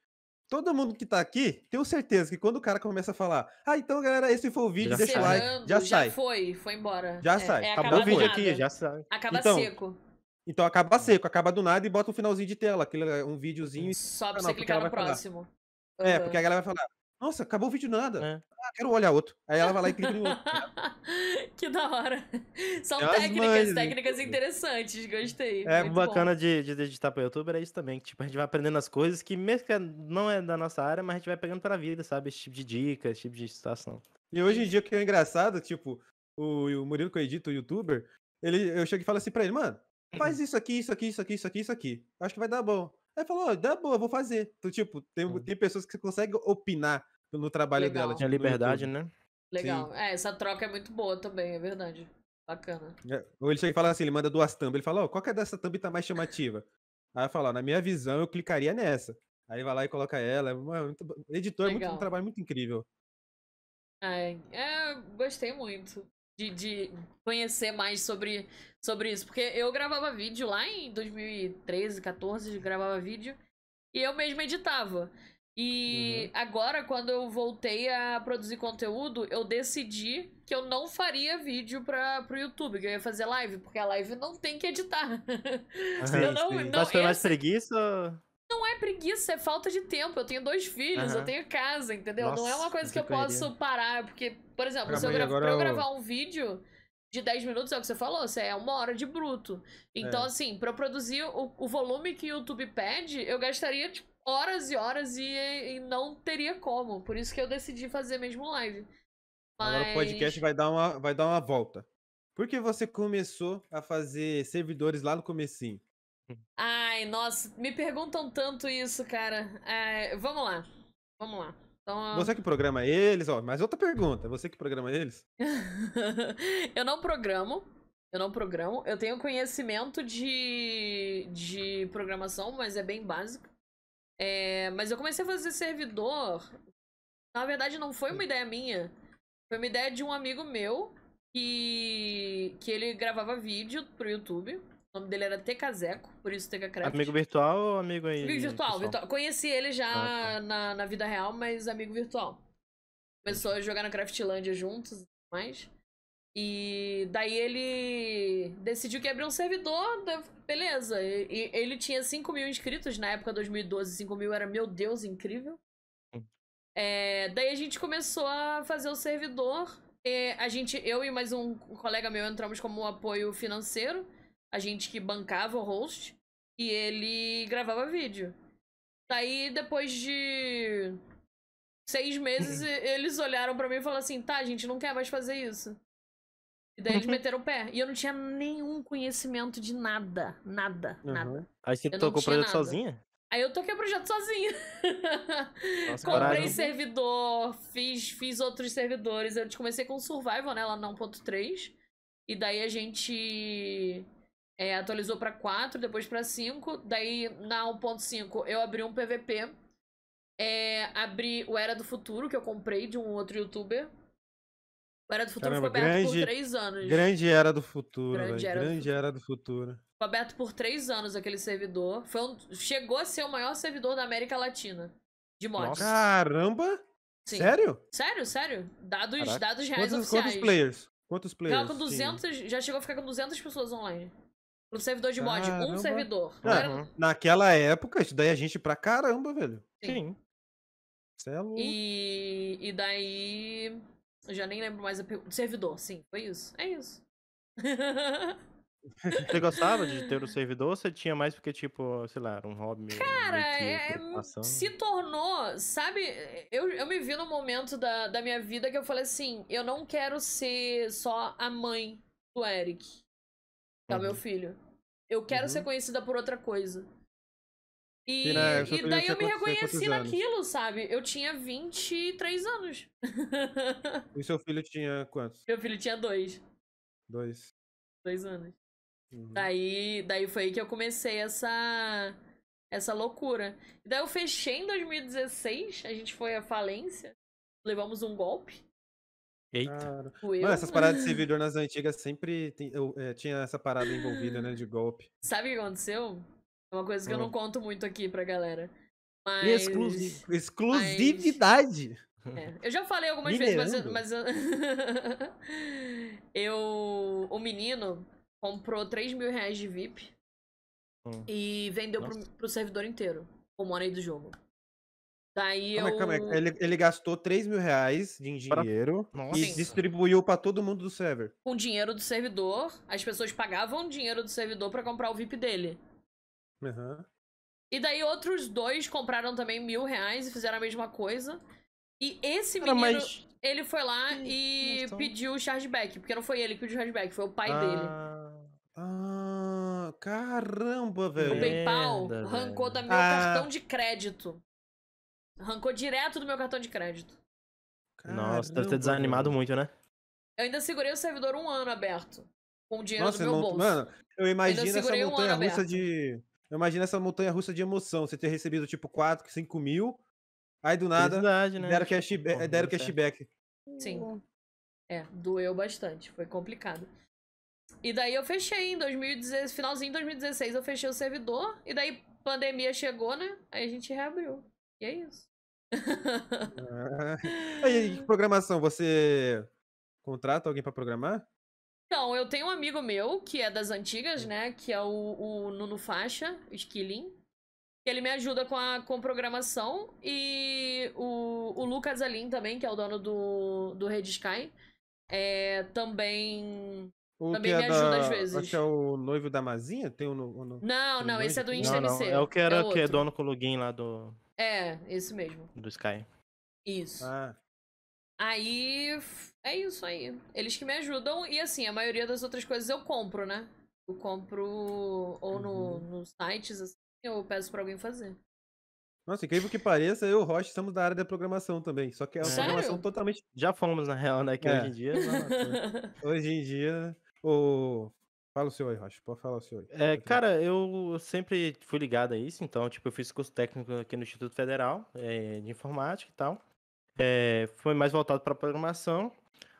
todo mundo que tá aqui, tenho certeza que quando o cara começa a falar, ah, então galera, esse foi o vídeo, Já deixa o like, já sai. foi, foi embora. Já É- sai. É, Acabou o vídeo nada. aqui, já sai. Acaba Então, seco. Então acaba seco, acaba do nada e bota um finalzinho de tela, aquele um videozinho. e- Só pra você clicar no próximo. É, Aham. porque a galera vai falar, nossa, acabou o vídeo do nada. É. Ah, quero olhar outro. Aí ela vai lá e clica no outro. que da hora. São É técnicas, manhas, técnicas interessantes, gostei. É, O muito bacana de, de editar pra YouTube era isso também, que tipo, a gente vai aprendendo as coisas que mesmo que não é da nossa área, mas a gente vai pegando pra vida, sabe? Esse tipo de dica, esse tipo de situação. E hoje em dia, o que é engraçado, tipo, o, o Murilo que eu edito, o youtuber, ele, eu chego e falo assim pra ele, mano, faz isso aqui, isso aqui, isso aqui, isso aqui, isso aqui. Acho que vai dar bom. Aí ele falou, ó, dá boa, vou fazer. Então, tipo, tem, Hum. tem pessoas que conseguem opinar no trabalho Legal. dela. Tinha tipo, no liberdade, né? Legal. É, essa troca é muito boa também, é verdade. Bacana. É, Ou ele chega e fala assim, ele manda duas thumbs. Ele fala, ó, qual que é dessa thumb tá mais chamativa? Aí eu falo, ó, na minha visão, eu clicaria nessa. Aí vai lá e coloca ela. é uma- muito editor é muito, um trabalho muito incrível. É, é, gostei muito de, de conhecer mais sobre, sobre isso. Porque eu gravava vídeo lá em 2013, 14, eu gravava vídeo. E eu mesma editava. E agora, quando eu voltei a produzir conteúdo, eu decidi que eu não faria vídeo para pro YouTube, que eu ia fazer live, porque a live não tem que editar. Sim, eu não, sim. não, Mas foi mais essa- preguiça. não é preguiça, é falta de tempo. Eu tenho dois filhos, eu Aham. tenho casa, entendeu? não é uma Nossa, coisa que eu correria. posso parar, porque, por exemplo, se eu, gra- pra eu eu- gravar um vídeo de 10 minutos, é o que você falou, você é uma hora de bruto. Então, É. assim, pra eu produzir o, o volume que o YouTube pede, eu gastaria, tipo, horas e horas e, e não teria como. Por isso que eu decidi fazer mesmo live. Agora o podcast vai dar, uma, vai dar uma volta. Por que você começou a fazer servidores lá no comecinho? Ai, nossa, me perguntam tanto isso, cara. É, vamos lá. Vamos lá. Então, Você que programa eles, ó. Mas outra pergunta, você que programa eles? eu não programo. Eu não programo. Eu tenho conhecimento de, de programação, mas é bem básico. É, mas eu comecei a fazer servidor. Na verdade, não foi uma ideia minha. Foi uma ideia de um amigo meu que, que ele gravava vídeo pro YouTube. O nome dele era TKZeco, por isso TKCraft. Amigo virtual ou amigo aí? Amigo virtual, virtual. Conheci ele já Ah, tá. na, na vida real, mas amigo virtual. Começou a jogar na Craftlândia juntos e tudo mais. E daí ele decidiu que ia abrir um servidor, beleza. E, ele tinha 5 mil inscritos na época 2012, 5 mil era, meu Deus, incrível. É, daí a gente começou a fazer o servidor. E a gente, eu e mais um colega meu entramos como um apoio financeiro. A gente que bancava o host. E ele gravava vídeo. Daí, depois de seis meses, eles olharam pra mim e falaram assim: tá, a gente não quer mais fazer isso. E daí eles meteram o pé. E eu não tinha nenhum conhecimento de nada. Nada, nada. Uhum. Aí você Eu tocou o projeto nada. sozinha? Aí eu toquei o projeto sozinha. Nossa, Comprei coragem. servidor, fiz, fiz outros servidores. Eu comecei com Survival, né, lá na 1.3. E daí a gente é, atualizou pra 4, depois pra 5. Daí na 1.5 eu abri um PVP. É, abri o Era do Futuro, que eu comprei de um outro youtuber. O Era do Futuro Caramba, ficou aberto por grande- 3 anos. Grande era do futuro, Grande velho. era do Grande era do futuro. Ficou aberto por 3 anos aquele servidor. Foi um- chegou a ser o maior servidor da América Latina. De mods. Nossa. Caramba! Sim. Sério? Sério, sério. Dados, Caraca. dados reais Quantos, oficiais. quantos players? Quantos players? Com 200, já chegou a ficar com 200 pessoas online. Pro servidor de mod, um Caramba. servidor. Ah, Não era- Uhum. Naquela época, isso daí é gente pra caramba, velho. Sim. Sim. É louco. E, e daí. Eu já nem lembro mais a pergunta. Servidor, sim, foi isso. É isso. Você gostava de ter o servidor ou você tinha mais porque, tipo, sei lá, era um hobby Cara, meio é- preocupação? se tornou, sabe? Eu, eu me vi num momento da, da minha vida que eu falei assim: eu não quero ser só a mãe do Eric, que é o meu Uhum. filho. Eu quero Uhum. ser conhecida por outra coisa. E, Que, né, e daí eu me reconheci naquilo, sabe? Eu tinha 23 anos. E seu filho tinha quantos? meu filho tinha dois. Dois. Dois anos. Uhum. Daí, daí foi aí que eu comecei essa essa loucura. E daí eu fechei em 2016, a gente foi à falência, levamos um golpe. Eita. Cara. Fui eu. Mano, essas paradas de servidor nas antigas sempre tem- eu, é, tinha essa parada envolvida, né? De golpe. Sabe o que aconteceu? É uma coisa que eu não Hum. conto muito aqui pra galera. Mas. Exclusi- Exclusividade! É, eu já falei algumas vezes, mas, mas eu... eu. O menino comprou 3 mil reais de VIP Hum. e vendeu pro, pro servidor inteiro. O money do jogo. Daí Calma, aí, eu. calma aí. Ele, ele gastou 3 mil reais Pra- dinheiro Nossa. e Sim. distribuiu pra todo mundo do server. Com dinheiro do servidor, as pessoas pagavam dinheiro do servidor pra comprar o VIP dele. Aham. E daí outros dois compraram também mil reais e fizeram a mesma coisa. E esse Cara, menino, mas... ele foi lá e pediu o chargeback. Porque não foi ele que pediu o chargeback, foi o pai dele. Ah, Ah, caramba, O velho. PayPal Merda, arrancou da meu Ah. cartão de crédito. Arrancou direto do meu cartão de crédito. Nossa, deve Caramba, ter desanimado muito, né? Eu ainda segurei o servidor um ano aberto. Com o dinheiro Nossa, do meu não- bolso. mano, eu imagino essa segurei um montanha ano russa aberto. de. Eu imagino essa montanha russa de emoção. Você ter recebido tipo 4, 5 mil, aí do nada Felicidade, né? deram, Tipo, cashback, pô, deram cashback. Sim. É, doeu bastante, foi complicado. E daí eu fechei em 2016, finalzinho de 2016 eu fechei o servidor, e daí pandemia chegou, né? Aí a gente reabriu. E é isso. Ah. Aí, programação, você contrata alguém pra programar? Então, eu tenho um amigo meu, que é das antigas, né? Que é o, o Nuno Faixa, o Skilling. que ele me ajuda com a com programação. E o, o Lucas Alim também, que é o dono do, do Red Sky, é, também. O Também que me é ajuda da- às vezes. Acho que é o noivo da Mazinha? Tem um. no- no- Não, não, esse é do? Insta Não, não. MC. É o que era que é dono com o login lá do, É, esse mesmo. do Sky. Isso. Ah, Aí é isso aí. Eles que me ajudam e assim, a maioria das outras coisas eu compro, né? Eu compro ou no, Uhum. nos sites, assim, eu peço pra alguém fazer. Nossa, incrível que pareça, eu e o Rocha estamos da área da programação também. Só que é uma Sério? programação totalmente. Já fomos, na real, né? Que É. hoje em dia. não, Hoje em dia. O... Fala o seu aí, Rocha. Pode falar o seu aí. É, cara, eu sempre fui ligado a isso, então, tipo, eu fiz curso técnico aqui no Instituto Federal eh, de Informática e tal. Eh, foi mais voltado para programação.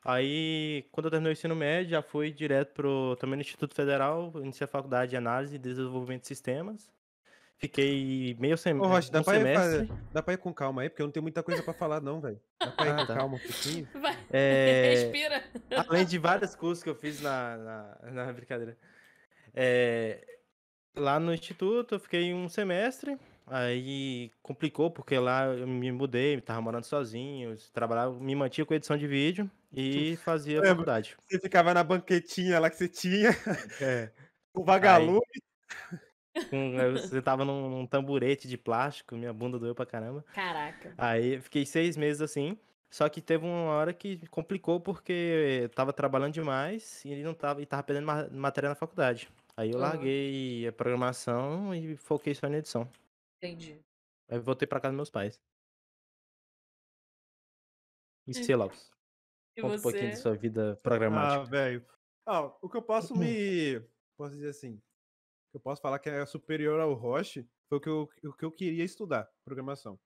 Aí, quando eu terminei o ensino médio, já fui direto pro, também no Instituto Federal, iniciei a faculdade de análise e desenvolvimento de sistemas. Fiquei meio sem, Ô, Rocha, dá um pra, ir, semestre. fa- dá pra ir com calma aí, porque eu não tenho muita coisa pra falar, não, velho. Dá pra ir Ah, com tá. calma um pouquinho. Vai, É, respira. Além de vários cursos que eu fiz na, na, na brincadeira. É, lá no instituto eu fiquei um semestre, aí complicou porque lá eu me mudei, tava morando sozinho, trabalhava, me mantinha com edição de vídeo e fazia Lembro. faculdade. Você ficava na banquetinha lá que você tinha, É, o vagalume. com, eu sentava num, num tamburete de plástico, minha bunda doeu pra caramba. Caraca. Aí fiquei seis meses assim. Só que teve uma hora que complicou porque eu tava trabalhando demais e não tava, e tava perdendo ma- matéria na faculdade. Aí eu larguei a programação e foquei só na edição. Entendi. Aí voltei pra casa dos meus pais. E você, Lopes? E Conta um pouquinho você? da sua vida Ah, programática. velho. Ah, o que eu posso me. Posso dizer assim. O que eu posso falar que é superior ao Roche foi o que eu, o que eu queria estudar, programação.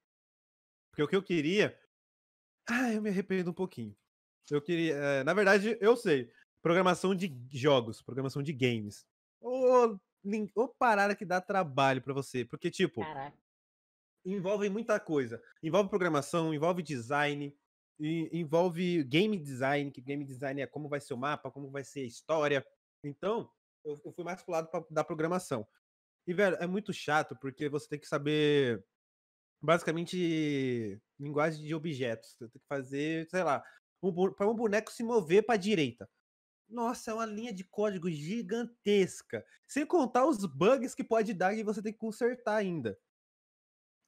Porque o que eu queria. Ah, eu me arrependo um pouquinho. Eu queria. eh, na verdade, eu sei. Programação de jogos, programação de games. Ô, ô parada que dá trabalho pra você. Porque, tipo, Caraca. envolve muita coisa. Envolve programação, envolve design, envolve game design, que game design é como vai ser o mapa, como vai ser a história. Então, eu, eu fui mais pro lado pra- da programação. E, velho, é muito chato, porque você tem que saber, basicamente, linguagem de objetos. Você tem que fazer, sei lá, um, para um boneco se mover pra direita. Nossa, é uma linha de código gigantesca. Sem contar os bugs que pode dar e você tem que consertar ainda.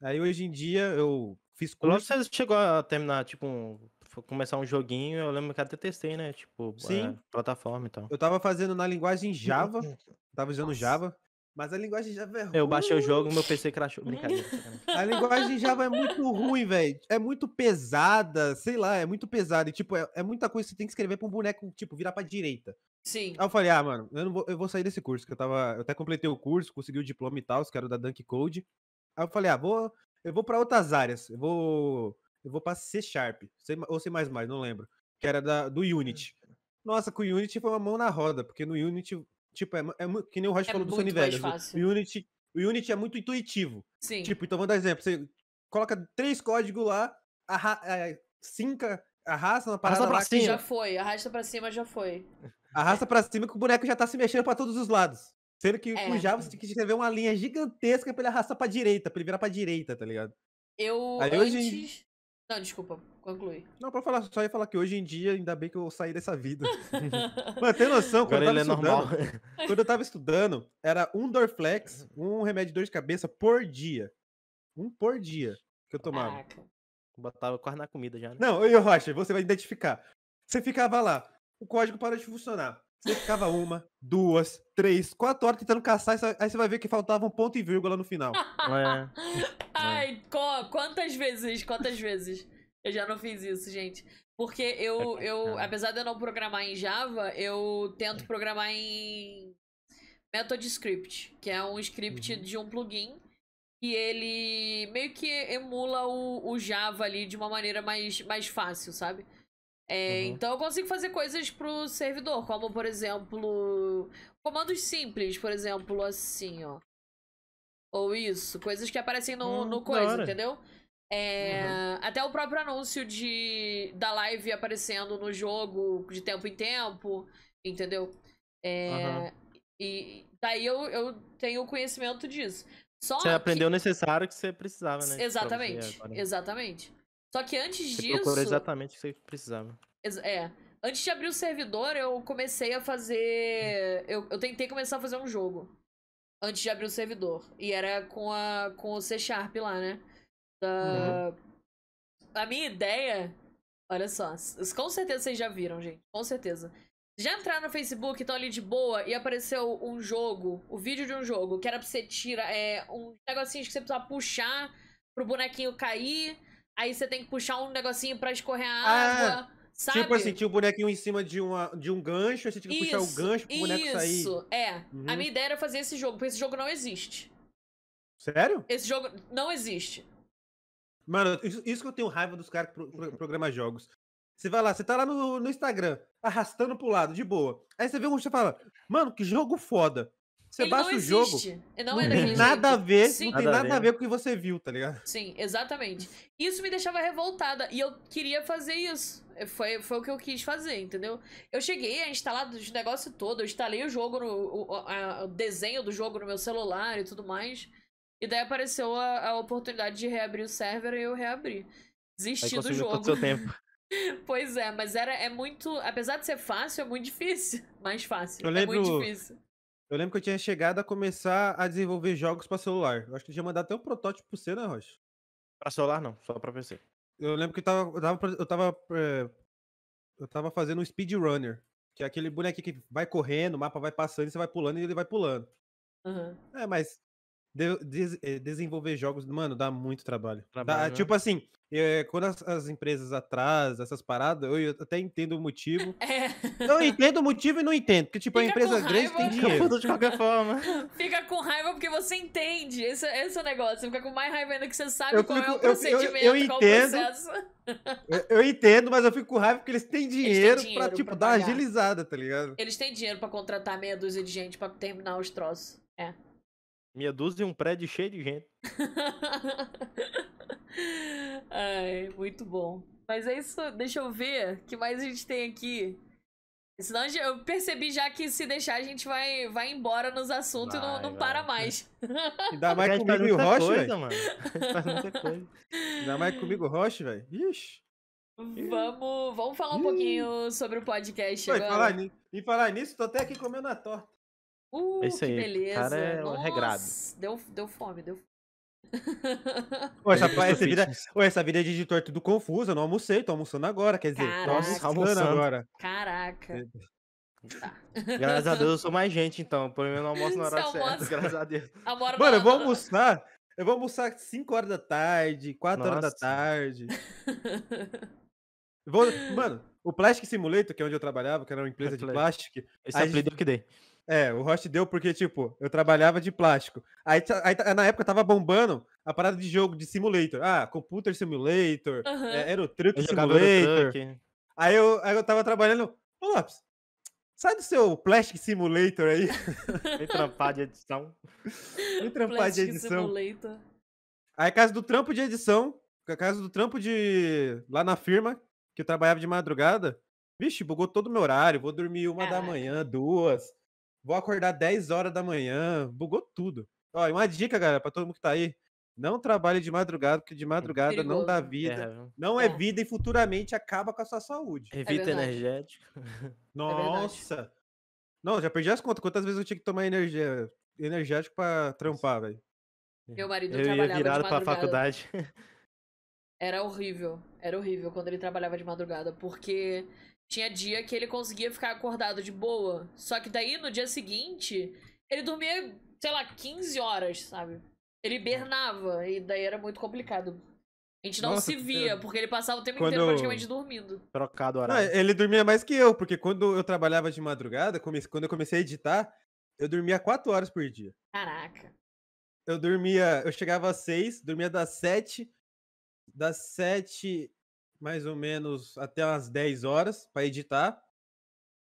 Aí hoje em dia eu fiz Logo curso. você chegou a terminar, tipo, um- começar um joguinho, eu lembro que até testei, né? Tipo, Sim. é, plataforma e tal. Eu tava fazendo na linguagem Java. Tava usando Nossa. Java. Mas a linguagem Java é ruim. Eu baixei o jogo, meu PC crashou. Brincadeira. A linguagem Java é muito ruim, velho. É muito pesada, sei lá, é muito pesada. E, tipo, é, é muita coisa que você tem que escrever pra um boneco, tipo, virar pra direita. Sim. Aí eu falei, ah, mano, eu, não vou, eu vou sair desse curso, que eu tava. Eu até completei o curso, consegui o diploma e tal, que era o da Dunk Code. Aí eu falei, ah, vou, eu vou pra outras áreas. Eu vou. Eu vou pra C Sharp, C- ou C, não lembro. Que era da, do Unity. Nossa, com o Unity foi uma mão na roda, porque no Unity, tipo, é, é que nem o Rocha É falou do Sony Vegas. o- fácil. O Unity, o Unity é muito intuitivo. Sim. Tipo, então vamos dar exemplo. Você coloca três códigos lá, arra, é, cinca, arrasta uma parada pra lá, cima. já foi. Arrasta pra cima, já foi. arrasta pra cima que o boneco já tá se mexendo pra todos os lados. Sendo que com É. Java você tem que escrever uma linha gigantesca pra ele arrastar pra direita, pra ele virar pra direita, tá ligado? Eu Aí hoje antes. Não, desculpa, conclui. Não, pra falar, só ia falar que hoje em dia, ainda bem que eu saí dessa vida. Mano, tem noção, quando Agora eu ele tava é normal. estudando, quando eu tava estudando, era um Dorflex, um remédio de dor de cabeça por dia. Um por dia que eu tomava. Caraca. Botava quase na comida já, né? Não, e Rocha, você vai identificar. Você ficava lá, o código parou de funcionar. Você ficava uma, duas, três, quatro horas tentando caçar, aí você- vai ver que faltava um ponto e vírgula no final. É. Ai, co- quantas vezes, quantas vezes eu já não fiz isso, gente? Porque eu, É eu, apesar de eu não programar em Java, eu tento programar em Method Script, que é um script Uhum. de um plugin e ele meio que emula o, o Java ali de uma maneira mais, mais fácil, sabe? É, Uhum. Então eu consigo fazer coisas pro servidor, como por exemplo, comandos simples, por exemplo, assim, ó. Ou isso, coisas que aparecem no, Hum, no coisa, entendeu? É, Até o próprio anúncio de, da live aparecendo no jogo de tempo em tempo, entendeu? É, Aham. E daí eu, eu tenho conhecimento disso. Só Você que- aprendeu o necessário que você precisava, né? Exatamente, agora. exatamente. Só que antes Você disso. procurou exatamente o que você precisava. É. Antes de abrir o servidor, eu comecei a fazer. Eu, eu tentei começar a fazer um jogo. Antes de abrir o servidor. E era com, a, com o C Sharp lá, né? Da... A minha ideia. Olha só. Com certeza vocês já viram, gente. Com certeza. Já entraram no Facebook, estão ali de boa, e apareceu um jogo, o vídeo de um jogo, que era pra você tirar. É, um negocinho que você precisa puxar pro bonequinho cair. Aí você tem que puxar um negocinho pra escorrer a Ah, água. Sabe? Tipo assim, tinha um bonequinho em cima de, uma, de um gancho, aí você tinha que puxar o gancho pro boneco sair. Isso, é. Uhum. A minha ideia era fazer esse jogo, porque esse jogo não existe. Sério? Esse jogo não existe. Mano, isso, isso que eu tenho raiva dos caras que pro, pro, programam jogos. Você vai lá, você tá lá no, no Instagram, arrastando pro lado, de boa. Aí você vê um, você fala, mano, que jogo foda. Você Ele baixa não o jogo, não não é tem nada a ver, Sim, não tem Nada a nada a ver. ver com o que você viu, tá ligado? sim, exatamente. Isso me deixava revoltada. E eu queria fazer isso. Foi, foi o que eu quis fazer, entendeu? Eu cheguei a instalar os negócios todo. Eu instalei o jogo, no, o, a- o desenho do jogo no meu celular e tudo mais. E daí apareceu a, a oportunidade de reabrir o server e eu reabri. Desisti do jogo. todo o seu tempo. Pois é, mas era, é muito. Apesar de ser fácil, é muito difícil. Mais fácil. Eu É muito lembro- difícil. Eu lembro que eu tinha chegado a começar a desenvolver jogos pra celular. Eu acho que eu tinha mandado até um protótipo pro você, né, Rocha? Pra celular, não. Só pra PC. Eu lembro que eu tava, eu tava, eu tava, é, eu tava fazendo um speedrunner, que é aquele bonequinho que vai correndo, o mapa vai passando e você vai pulando e ele vai pulando. Aham. É, mas de- des- eh, desenvolver jogos, mano, dá muito trabalho. Dá- Trabalho, né? Tipo assim, eh, quando as, as empresas atrasam essas paradas, eu até entendo o motivo. É. Eu entendo o motivo e não entendo, porque tipo, a Fica empresa com grande tem dinheiro. de qualquer forma. Fica com raiva porque você entende. Esse, esse é o negócio. Você fica com mais raiva ainda que você sabe Eu qual é fico- o eu- eu- eu procedimento, qual o entendo. processo. Eu, eu entendo, mas eu fico com raiva porque eles têm dinheiro, dinheiro pra, pra tipo, dar uma pagar. agilizada, tá ligado? Eles têm dinheiro pra contratar meia dúzia de gente pra terminar os troços. É. Meia dúzia e um prédio cheio de gente. Ai, muito bom. Mas é isso, deixa eu ver o que mais a gente tem aqui. Senão eu percebi já que se deixar a gente vai, vai embora nos assuntos e não, Vai, não vai. para mais. Ainda mais comigo e o coisa, velho. Ainda mais comigo e o Rocha, velho. Ixi. Vamos, vamos falar um Ih. pouquinho sobre o podcast Oi, agora. falar, em falar nisso, tô até aqui comendo a torta. Uh, É isso que aí, o beleza. cara é um regrado. Nossa, Deu, deu fome, deu fome. Essa, essa vida, essa vida de editor é tudo confusa, eu não almocei, tô almoçando agora, quer dizer, tô Caraca. almoçando Almoçando. agora. Caraca. Tá. Graças a Deus eu sou mais gente, então. Pelo menos eu não almoço na hora Você certa. almoça. Graças a Deus. Amora Mano, eu vou almoçar, eu vou almoçar 5 horas da tarde, 4 horas da Nossa. tarde. Vou, mano, o Plastic Simulator, que é onde eu trabalhava, que era uma empresa de plástico, Esse Aí- apelido eu que dei. É, o Roche deu porque, tipo, eu trabalhava de plástico. Aí, aí na época tava bombando a parada de jogo de simulator. Ah, Computer Simulator, Aham. é, Aerotruck Simulator. Truck. Aí eu, aí eu tava trabalhando. Ô, Lopes, sai do seu Plastic Simulator aí. Vem trampar de edição. Vem trampar de Plastic edição. Simulator. Aí, casa do trampo de edição, a casa do trampo de. lá na firma, que eu trabalhava de madrugada. Vixe, bugou todo o meu horário. Vou dormir uma da Caraca. manhã, duas. Vou acordar 10 horas da manhã. Bugou tudo. Ó, e uma dica, galera, pra todo mundo que tá aí. Não trabalhe de madrugada, porque de madrugada não dá vida. É? Não é É. vida e futuramente acaba com a sua saúde. Evita verdade. energético. Nossa! Não, já perdi as contas. Quantas vezes eu tinha que tomar energia, energético pra trampar, velho? Meu marido Eu ia trabalhava de virado pra madrugada. faculdade. Era horrível. Era horrível quando ele trabalhava de madrugada, porque tinha dia que ele conseguia ficar acordado de boa. Só que daí no dia seguinte, ele dormia, sei lá, 15 horas, sabe? Ele bernava e daí era muito complicado. A gente não Nossa, se via, pena. porque ele passava o tempo inteiro Quando- praticamente dormindo. Trocado o Não, horário. ele dormia mais que eu, porque quando eu trabalhava de madrugada, comece- quando eu comecei a editar, eu dormia 4 horas por dia. Caraca. Eu dormia, eu chegava às 6, dormia das 7, das 7 mais ou menos até umas 10 horas pra editar.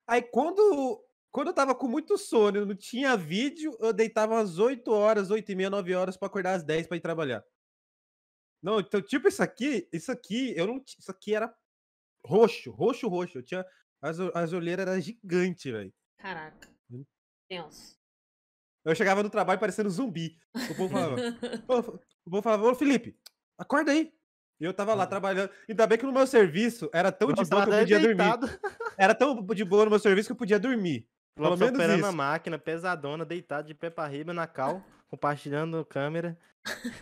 Aí quando quando eu tava com muito sono, não tinha vídeo, eu deitava às 8 horas, 8 e meia, 9 horas pra acordar às 10 pra ir trabalhar. Não, então tipo isso aqui, isso aqui, eu não, isso aqui era roxo, roxo, roxo. Eu tinha as, as olheiras eram gigantes, velho. Caraca. Hum. Tenso. Eu chegava no trabalho parecendo zumbi. O povo falava, o povo falava, ô Felipe, acorda aí. E eu tava lá Ah. trabalhando. Ainda bem que no meu serviço era tão de boa que eu podia dormir. deitado. Era tão de boa no meu serviço que eu podia dormir. Pelo Lopes menos operando a isso. máquina, pesadona, deitado de pé pra riba na cal, compartilhando câmera.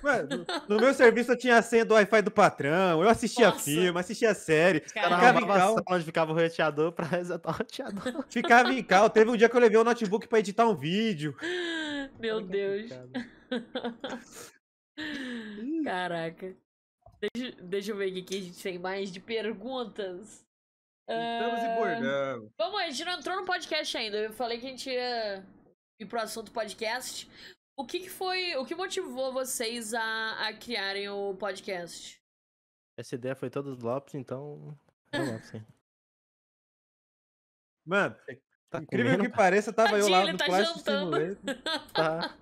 Mano, no, meu serviço eu tinha a senha do Wi-Fi do patrão, eu assistia Nossa. filme, assistia série, Caralho. ficava em a cal, onde ficava o roteador pra resetar o roteador. ficava em cal. Teve um dia que eu levei o notebook pra editar um vídeo. Meu Deus. Caraca. Deixa, deixa eu ver o que a gente tem mais de perguntas. Estamos bordamos. Vamos, a gente não entrou no podcast ainda. Eu falei que a gente ia ir pro assunto podcast. O que, que foi. O que motivou vocês a, a criarem o podcast? Essa ideia foi toda do Lopes, então. Lopes, hein? Mano, Tá incrível comendo, que pareça, tava eu Tadinho, lá ele no tá Plástico. Simulator. tá?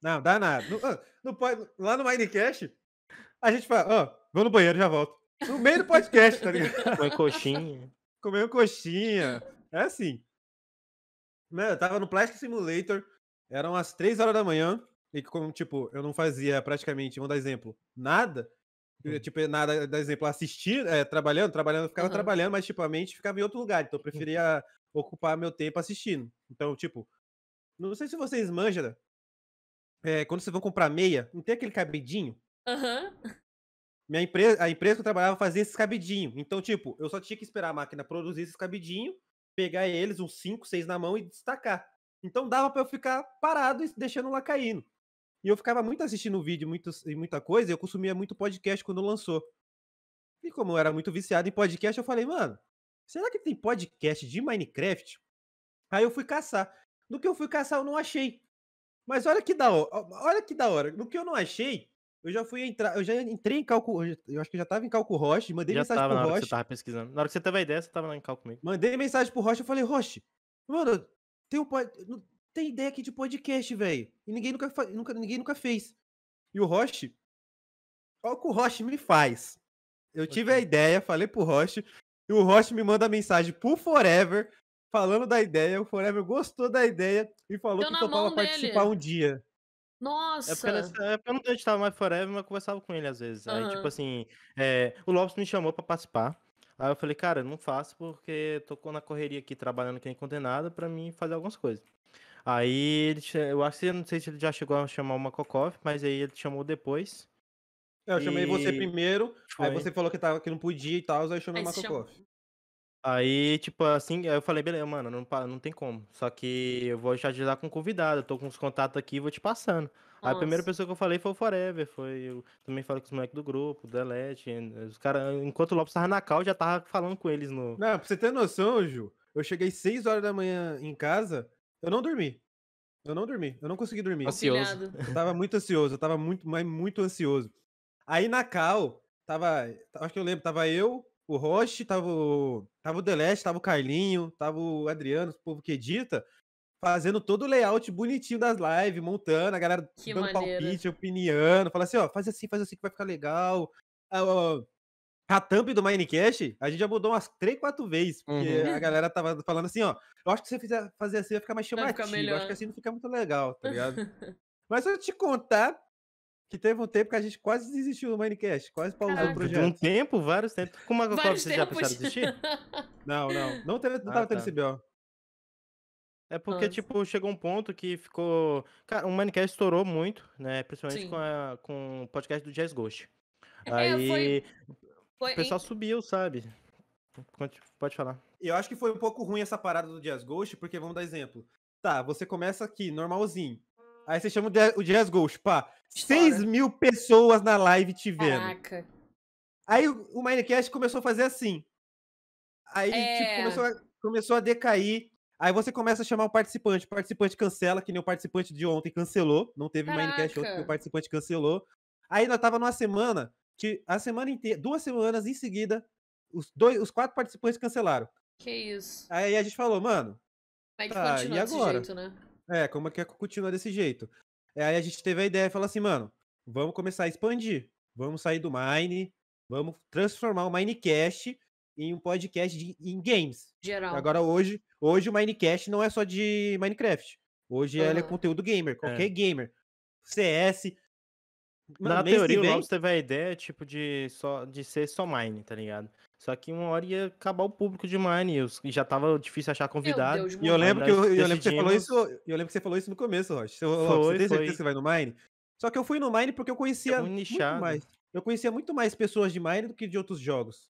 Não, dá nada. No, ah, no pod- lá no Minecast, a gente fala, ó, vou no banheiro, já volto. No meio do podcast, tá ligado? Põe coxinha. Comendo coxinha. É assim. Eu tava no Plastic Simulator, eram as 3 horas da manhã, e como, tipo, eu não fazia praticamente, vamos dar exemplo, nada. eu, Hum. Tipo, nada, dar exemplo, assistir, é, trabalhando, trabalhando, eu ficava Aham. trabalhando, mas, tipo, a mente ficava em outro lugar, então eu preferia ocupar meu tempo assistindo. Então, tipo, não sei se vocês manjam, é, quando vocês vão comprar meia, não tem aquele cabidinho? Aham. Minha empresa, a empresa que eu trabalhava fazia esses cabidinhos. Então, tipo, eu só tinha que esperar a máquina produzir esses cabidinhos, pegar eles, uns 5, 6 na mão e destacar. Então dava pra eu ficar parado e deixando lá caindo. E eu ficava muito assistindo vídeo muito, e muita coisa, e eu consumia muito podcast quando lançou. E como eu era muito viciado em podcast, eu falei, mano, será que tem podcast de Minecraft? Aí eu fui caçar. No que eu fui caçar, eu não achei. Mas olha que da hora. Olha que da hora. No que eu não achei, eu já fui entrar. Eu já entrei em cálculo. Eu acho que eu já tava em cálculo Roche, mandei Já mensagem tava na pro hora que Roche. você tava pesquisando. Na hora que você teve a ideia, você tava lá em cal comigo. Mandei mensagem pro Roche, eu falei, Roche, mano, tem um não- tem ideia aqui de podcast, velho. E ninguém nunca, fa- nunca, ninguém nunca fez. E o Roche, olha o que o Roche me faz. Eu tive a ideia, falei pro Roche, e o Roche me manda mensagem pro Forever, falando da ideia. O Forever gostou da ideia e falou Deu que topava participar um dia. Nossa. É porque nessa época eu não editava mais Forever, mas eu conversava com ele às vezes. Aí, tipo assim, é, o Lopes me chamou pra participar. Aí eu falei, cara, não faço porque tô na correria aqui, trabalhando que nem condenado, pra mim fazer algumas coisas. Aí ele, eu acho que não sei se ele já chegou a chamar o Makokov, mas aí ele chamou depois. Eu chamei você E primeiro, aí foi. você falou que, tava, que não podia e tal, aí eu chamei o Aí. Makokov. Aí, tipo assim, aí eu falei, beleza, mano, não, pa- não tem como. Só que eu vou te ajudar com convidado, eu tô com os contatos aqui e vou te passando. Aí a primeira Nossa. pessoa que eu falei foi o Forever, foi eu também falei com os moleques do grupo, do Delete, os caras, enquanto o Lopes tava na cal, eu já tava falando com eles no... Não, pra você ter noção, Ju, eu cheguei 6 horas da manhã em casa, eu não dormi. Eu não dormi, eu não consegui dormir. Ansioso. Pilhado. Eu tava muito ansioso, eu tava muito, mas muito ansioso. Aí na Cal, tava, acho que eu lembro, tava eu, o Roche, tava o, tava o Deleste, tava o Carlinho, tava o Adriano, o povo que edita, fazendo todo o layout bonitinho das lives, montando, a galera Que dando maneiro. palpite, opiniando, fala assim, ó, faz assim, faz assim que vai ficar legal. Ah, ó, A thumb do Minecast, a gente já mudou umas 3, 4 vezes, porque Uhum. a galera tava falando assim, ó, eu acho que se você fizer fazer assim vai ficar mais chamativo, ficar eu acho que assim não fica muito legal, tá ligado? Mas eu te contar que teve um tempo que a gente quase desistiu do Minecast, quase pausou o De um projeto. tempo, vários tempos. Com o Makokov, Vários vocês já pensaram em desistir? Não, não, não, teve, não Ah, tava tendo tá. esse BO. É porque, Nossa. tipo, chegou um ponto que ficou. Cara, o Minecast estourou muito, né? Principalmente Sim. com, a- com o podcast do Jazz Ghost. É, Aí foi- Foi o pessoal subiu, sabe? Pode falar. Eu acho que foi um pouco ruim essa parada do Jazz Ghost, porque vamos dar exemplo. Tá, você começa aqui, normalzinho. Aí você chama o Jazz- Ghost, pá, Estoura. 6 mil pessoas na live te vendo. Caraca. Aí o, Minecast começou a fazer assim. Aí, tipo, É. começou a, começou a decair. Aí você começa a chamar o participante. O participante cancela, que nem o participante de ontem cancelou. Não teve Minecast ontem, Caraca. o participante cancelou. Aí nós tava numa semana que a semana inteira, duas semanas em seguida, os, dois, os quatro participantes cancelaram. Que isso. Aí a gente falou, mano, que Tá, e agora? jeito, né? É, como é que continua desse jeito? Aí a gente teve a ideia e falou assim, mano, vamos começar a expandir. Vamos sair do Mine, vamos transformar o Minecast em um podcast de, em games. Geral. Agora hoje, hoje o Minecast não é só de Minecraft. Hoje ela é conteúdo gamer, qualquer gamer. CS. Mano, Na teoria, o Lobs teve a ideia, tipo, de, só, de ser só mine, tá ligado? Só que uma hora ia acabar o público de mine, e os- e já tava difícil achar convidado. Deus, E eu lembro, que eu, eu lembro que você falou isso. Eu lembro que você falou isso no começo, Rocha. Você, Foi, você tem certeza foi. que você vai no Mine? Só que eu fui no Mine porque eu conhecia muito mais. Eu conhecia muito mais pessoas de Mine do que de outros jogos.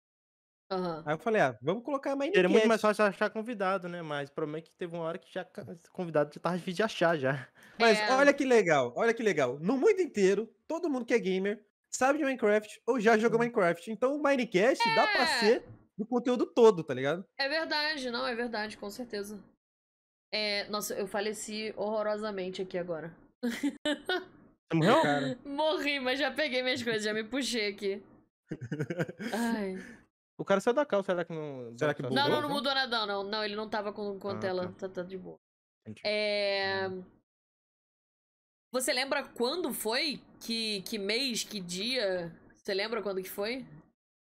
Aham. Aí eu falei, ah, vamos colocar Minecraft. Seria muito mais fácil achar convidado, né? Mas o problema é que teve uma hora que já convidado já tava difícil de achar já. Mas É. olha que legal, olha que legal. No mundo inteiro, todo mundo que é gamer sabe de Minecraft ou já jogou Minecraft. Então o Minecast dá pra É. ser do conteúdo todo, tá ligado? É verdade, não, é verdade, com certeza. É, nossa, eu faleci horrorosamente aqui agora. Você morreu? Cara, Morri, mas já peguei minhas coisas, já me puxei aqui. Ai. O cara saiu da cal, será que não. Será que só- Não, não, Mudou, não mudou nada, não. Não, ele não tava com, com a Ah, tela. tá. Tá, tá de boa. Entendi. É. Você lembra quando foi? Que, que mês, que dia? Você lembra quando que foi?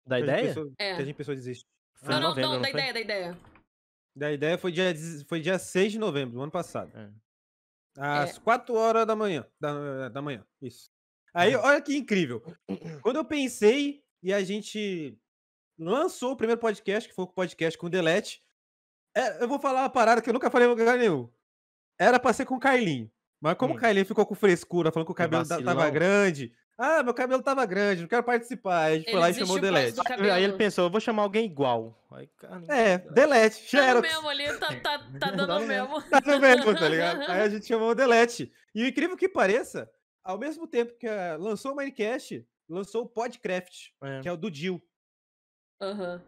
Da que ideia? pensou- É. Que a gente pensou desistir. Foi não, não, novembro, não, da foi? ideia, da ideia. Da ideia foi dia, foi dia 6 de novembro do ano passado. É. Às 4 horas da manhã. Da, da manhã, isso. Aí, olha que incrível. Quando eu pensei e a gente lançou o primeiro podcast, que foi o podcast com o Delete, é, eu vou falar uma parada que eu nunca falei em lugar nenhum. Era pra ser com o Carlinho. Mas como Hum. o Carlinho ficou com frescura, falando que o cabelo ta- tava grande. Ah, meu cabelo tava grande, não quero participar. Aí a gente foi Ele lá e chamou o Delete. Aí ele pensou, eu vou chamar alguém igual. Aí, cara, É, Delete, Tá no Xerox. mesmo ali, tá, tá, tá dando Tá mesmo. Tá no mesmo, tá ligado? Aí a gente chamou o Delete. E o incrível que pareça, ao mesmo tempo que lançou o Minecast, lançou o Podcraft, É. que é o do Dil. Aham.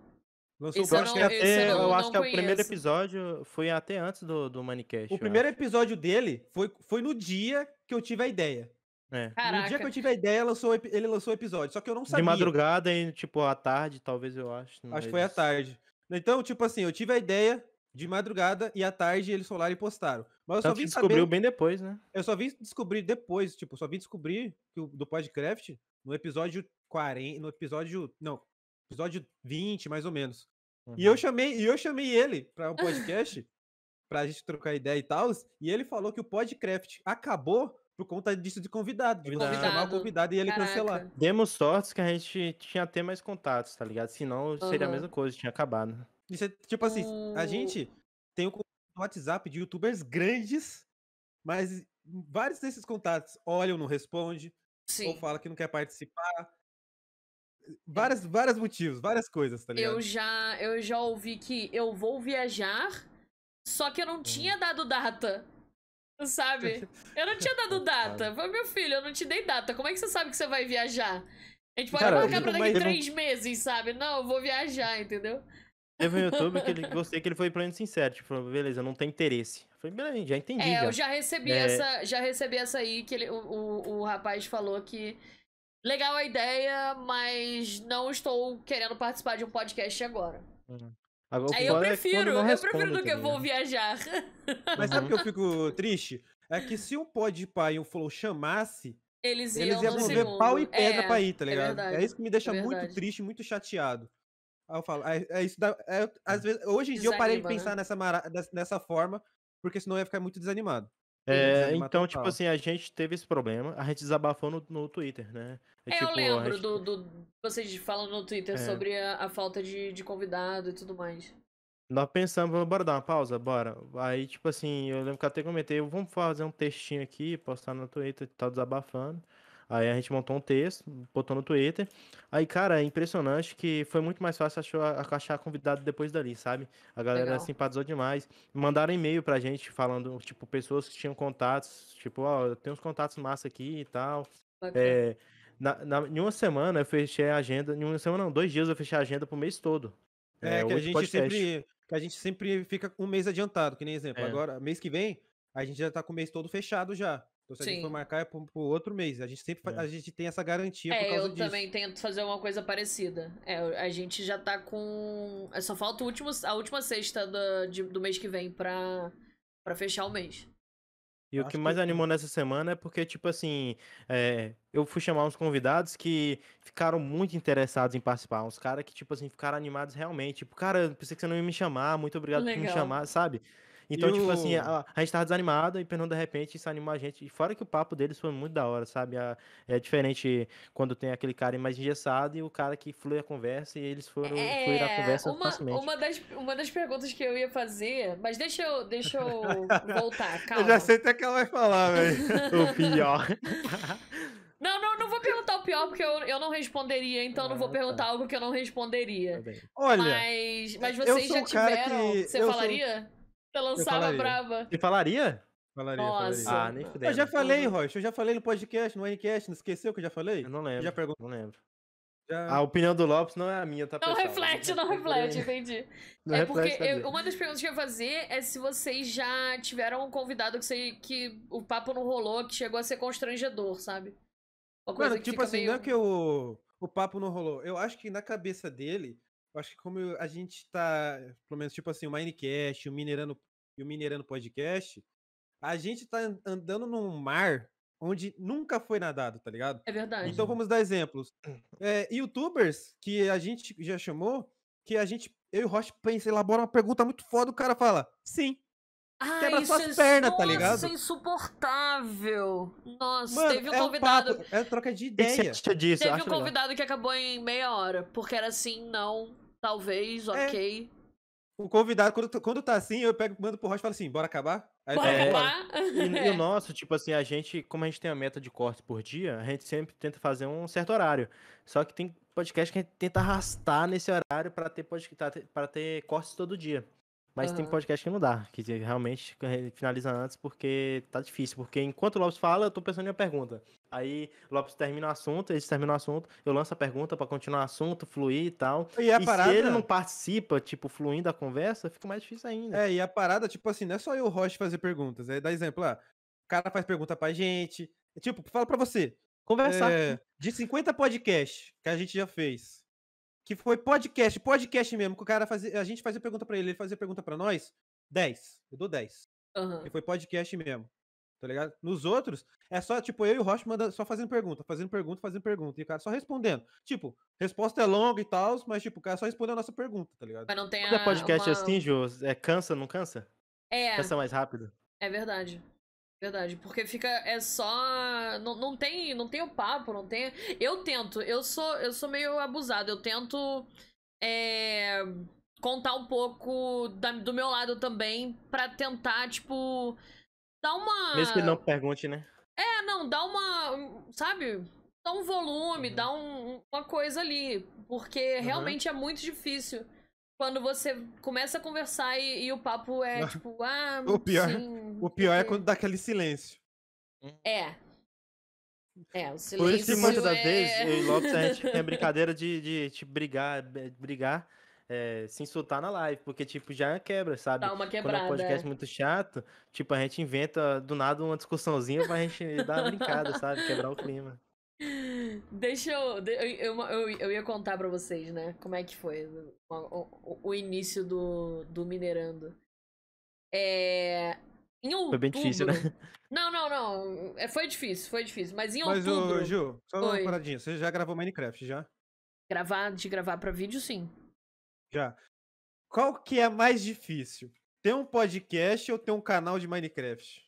Lançou Esse eu Eu acho não- que, até, eu não- eu acho que é o primeiro episódio foi até antes do, do Manicast. O primeiro episódio dele foi, foi no dia que eu tive a ideia. acho. É. No dia que eu tive a ideia, lançou, ele lançou o episódio. Só que eu não De sabia. madrugada e, tipo, à tarde, talvez eu acho. Acho que meio foi à tarde. Então, tipo assim, eu tive a ideia de madrugada e à tarde eles falaram e postaram. Mas eu só Tanto que vim descobriu saber, bem depois, né? eu só vim descobrir depois, tipo, só vim descobrir que o, do Podcraft no episódio 40, no episódio, não, episódio 20, mais ou menos. E eu Uhum. chamei, e eu chamei ele para um podcast pra gente trocar ideia e tal, e ele falou que o Podcraft acabou por conta disso de convidado, de você chamar o Convidado. convidado e ele cancelar. Caraca. Demos sorte que a gente tinha até mais contatos, tá ligado? Senão seria a Aham. mesma coisa, tinha acabado. Isso é, tipo assim, a O- gente tem um WhatsApp de youtubers grandes, mas vários desses contatos olham, não responde, ou Sim. fala que não quer participar. Várias, vários motivos, várias coisas, tá ligado? Eu já, eu já ouvi que eu vou viajar, só que eu não tinha dado data. Sabe? Eu não tinha dado data. Eu Falei, meu filho, eu não te dei data. Como é que você sabe que você vai viajar? A gente pode Cara, marcar pra daqui três meses, sabe? Não, eu vou viajar, entendeu? Teve um YouTube que ele gostei que ele foi pleno sincero, tipo, falou, beleza, não tem interesse. Eu falei, beleza, já entendi. É, já. eu já recebi É. essa. Já recebi essa aí que ele, o, o, o rapaz falou que. Legal a ideia, mas não estou querendo participar de um podcast agora. Agora, o Aí eu é prefiro, não eu prefiro do que vou viajar. Mas sabe o que eu Uhum. fico triste? É que se um Podpah e um Flow chamasse, Eles iam, eles iam no mover segundo. pau e pedra é, pra ir, tá é ligado? É, verdade, isso que me deixa é muito triste, muito chateado. Aí eu falo, é, é isso da, é- às vezes, hoje em dia eu parei de Desanima, né? pensar nessa, dessa forma, porque senão eu ia ficar muito desanimado. É, então, tipo assim, a gente teve esse problema, a gente desabafou no, no Twitter, né? É, tipo, eu lembro gente- do, do- Vocês falando no Twitter É. sobre a, a falta de, de convidado e tudo mais. Nós pensamos, bora dar uma pausa? Bora. Aí, tipo assim, eu lembro que eu até comentei, vamos fazer um textinho aqui, postar no Twitter, tá desabafando. Aí a gente montou um texto, botou no Twitter. Aí, cara, é impressionante que foi muito mais fácil achar, achar convidado depois dali, sabe? A galera Legal. simpatizou demais. Mandaram e-mail pra gente falando, tipo, pessoas que tinham contatos, tipo, ó, eu tenho uns contatos massa aqui e tal. É, na, na- em uma semana eu fechei a agenda, em uma semana não, dois dias eu fechei a agenda pro mês todo. É, que a gente podcasts. sempre. Que a gente sempre fica um mês adiantado, que nem exemplo. É. Agora, mês que vem, a gente já tá com o mês todo fechado já. Então, se a gente for Sim. marcar é pro, pro outro mês. A gente sempre É. a gente tem essa garantia por É, causa eu disso. também tento fazer uma coisa parecida. É, a gente já tá com. é, Só falta o último, a última sexta do, de- do mês que vem pra, pra fechar o mês. E o Acho que que mais eu- animou nessa semana é porque, tipo assim, é, eu fui chamar uns convidados que ficaram muito interessados em participar. Uns caras que, tipo assim, ficaram animados realmente. Tipo, cara, eu pensei que você não ia me chamar, muito obrigado por me Legal. chamar, sabe? Então, E tipo assim, o- a, a gente tava desanimado e Pernambuco, de repente, isso animou a gente. E fora que o papo deles foi muito da hora, sabe? A- é diferente quando tem aquele cara mais engessado e o cara que flui a conversa e eles foram fluir a conversa É, uma, facilmente. uma, das, uma das perguntas que eu ia fazer, mas deixa eu, deixa eu voltar, calma. Eu já sei até que ela vai falar, velho. O pior. Não, não, não vou perguntar o pior, porque eu, eu não responderia, então eu não vou Ah, perguntar tá. algo que eu não responderia. Olha, Mas, mas vocês já tiveram. que- Você eu sou- Você lançava braba. Você falaria? falaria, Nossa. falaria. Ah, nem Eu fudendo. Eu já falei. Rocha, eu já falei no podcast, no Ncast, não esqueceu que eu já falei? Eu não lembro. Já perguntou. Não lembro. Já... A opinião do Lopes não é a minha, tá, Não pessoal? reflete, não reflete, entendi. Não é porque eu- uma das perguntas que eu ia fazer é se vocês já tiveram um convidado que, você, que o papo não rolou, que chegou a ser constrangedor, sabe? Uma coisa Mano, que tipo assim, meio... não é que o, o papo não rolou. Eu acho que na cabeça dele, eu acho que como a gente tá, pelo menos, tipo assim, o Minecast, o Mineirando e o Mineirando Podcast, a gente tá an- andando num mar onde nunca foi nadado, tá ligado? É verdade. Então vamos dar exemplos. É, Youtubers que a gente já chamou, que a gente, eu e o Rocha, pensa, elabora uma pergunta muito foda, o cara fala, sim. Ah, quebra isso suas é- pernas, tá nossa, ligado? Isso é insuportável. Nossa, Mano, teve um é um convidado. papo, é troca de ideia. disso? Teve acho um legal. convidado que acabou em meia hora. Porque era assim, não, talvez, É. ok. O convidado, quando, quando tá assim, eu pego, mando pro Rocha e falo assim, bora acabar? Aí Bora É. Acabar? E, e o nosso, tipo assim, a gente, como a gente tem a meta de cortes por dia, a gente sempre tenta fazer um certo horário. Só que tem podcast que a gente tenta arrastar nesse horário pra ter, podcast, pra ter cortes todo dia. Mas tem Aham. podcast que não dá, que realmente finaliza antes porque tá difícil. Porque enquanto o Lopes fala, eu tô pensando em uma pergunta. Aí o Lopes termina o assunto, eles terminam o assunto, eu lanço a pergunta pra continuar o assunto, fluir e tal. E a e parada. se ele não participa, tipo, fluindo a conversa, fica mais difícil ainda. É, e a parada, tipo assim, não é só eu e o Rocha fazer perguntas. É dar exemplo, ah, o cara faz pergunta pra gente. Tipo, fala pra você. Conversar. é, de 50 podcasts que a gente já fez, que foi podcast, podcast mesmo, que o cara fazia. A gente fazia pergunta pra ele, ele fazia pergunta pra nós, 10. Eu dou 10. Aham. E foi podcast mesmo. Tá ligado? Nos outros, é só, tipo, eu e o Rocha manda só fazendo pergunta, fazendo pergunta, fazendo pergunta. E o cara só respondendo. Tipo, resposta é longa e tal, mas, tipo, o cara só respondeu a nossa pergunta, tá ligado? Mas não tem Quando é a- podcast uma- assim, Jô, é, cansa, não cansa? É, Cansa mais rápido? é verdade. Verdade, porque fica é só não, não tem não tem o papo, não tem. Eu tento, eu sou eu sou meio abusado, eu tento é, contar um pouco da- do meu lado também pra tentar tipo dar uma Mesmo que não pergunte, né? É, não, dá uma. um, Sabe? Dá um volume, Uhum. dá um- uma coisa ali. Porque realmente é muito difícil. Quando você começa a conversar e, e o papo é Não. tipo, ah, O pior- sim, O pior é porque- quando dá aquele silêncio. É. É, o Por silêncio isso que muitas das é... vezes, eu e Lopes, a gente tem brincadeira de, de tipo, brigar, brigar, eh, se insultar na live, porque, tipo, já quebra, sabe? Dá uma Quando é quebrada. um podcast é. muito chato, tipo, a gente inventa do nada uma discussãozinha pra gente dar uma brincada, sabe? Quebrar o clima. Deixa eu, de- eu, eu, eu. eu ia contar pra vocês, né? Como é que foi o, o, o início do, do Mineirando. É. Em outubro. Foi bem difícil, né? Não, não, não. É, foi difícil, foi difícil. Mas em Mas, outubro. ô, Ju, só Oi. uma paradinha. Você já gravou Minecraft, já? Gravar, de gravar pra vídeo, sim. Já. Qual que é mais difícil? Ter um podcast ou ter um canal de Minecraft?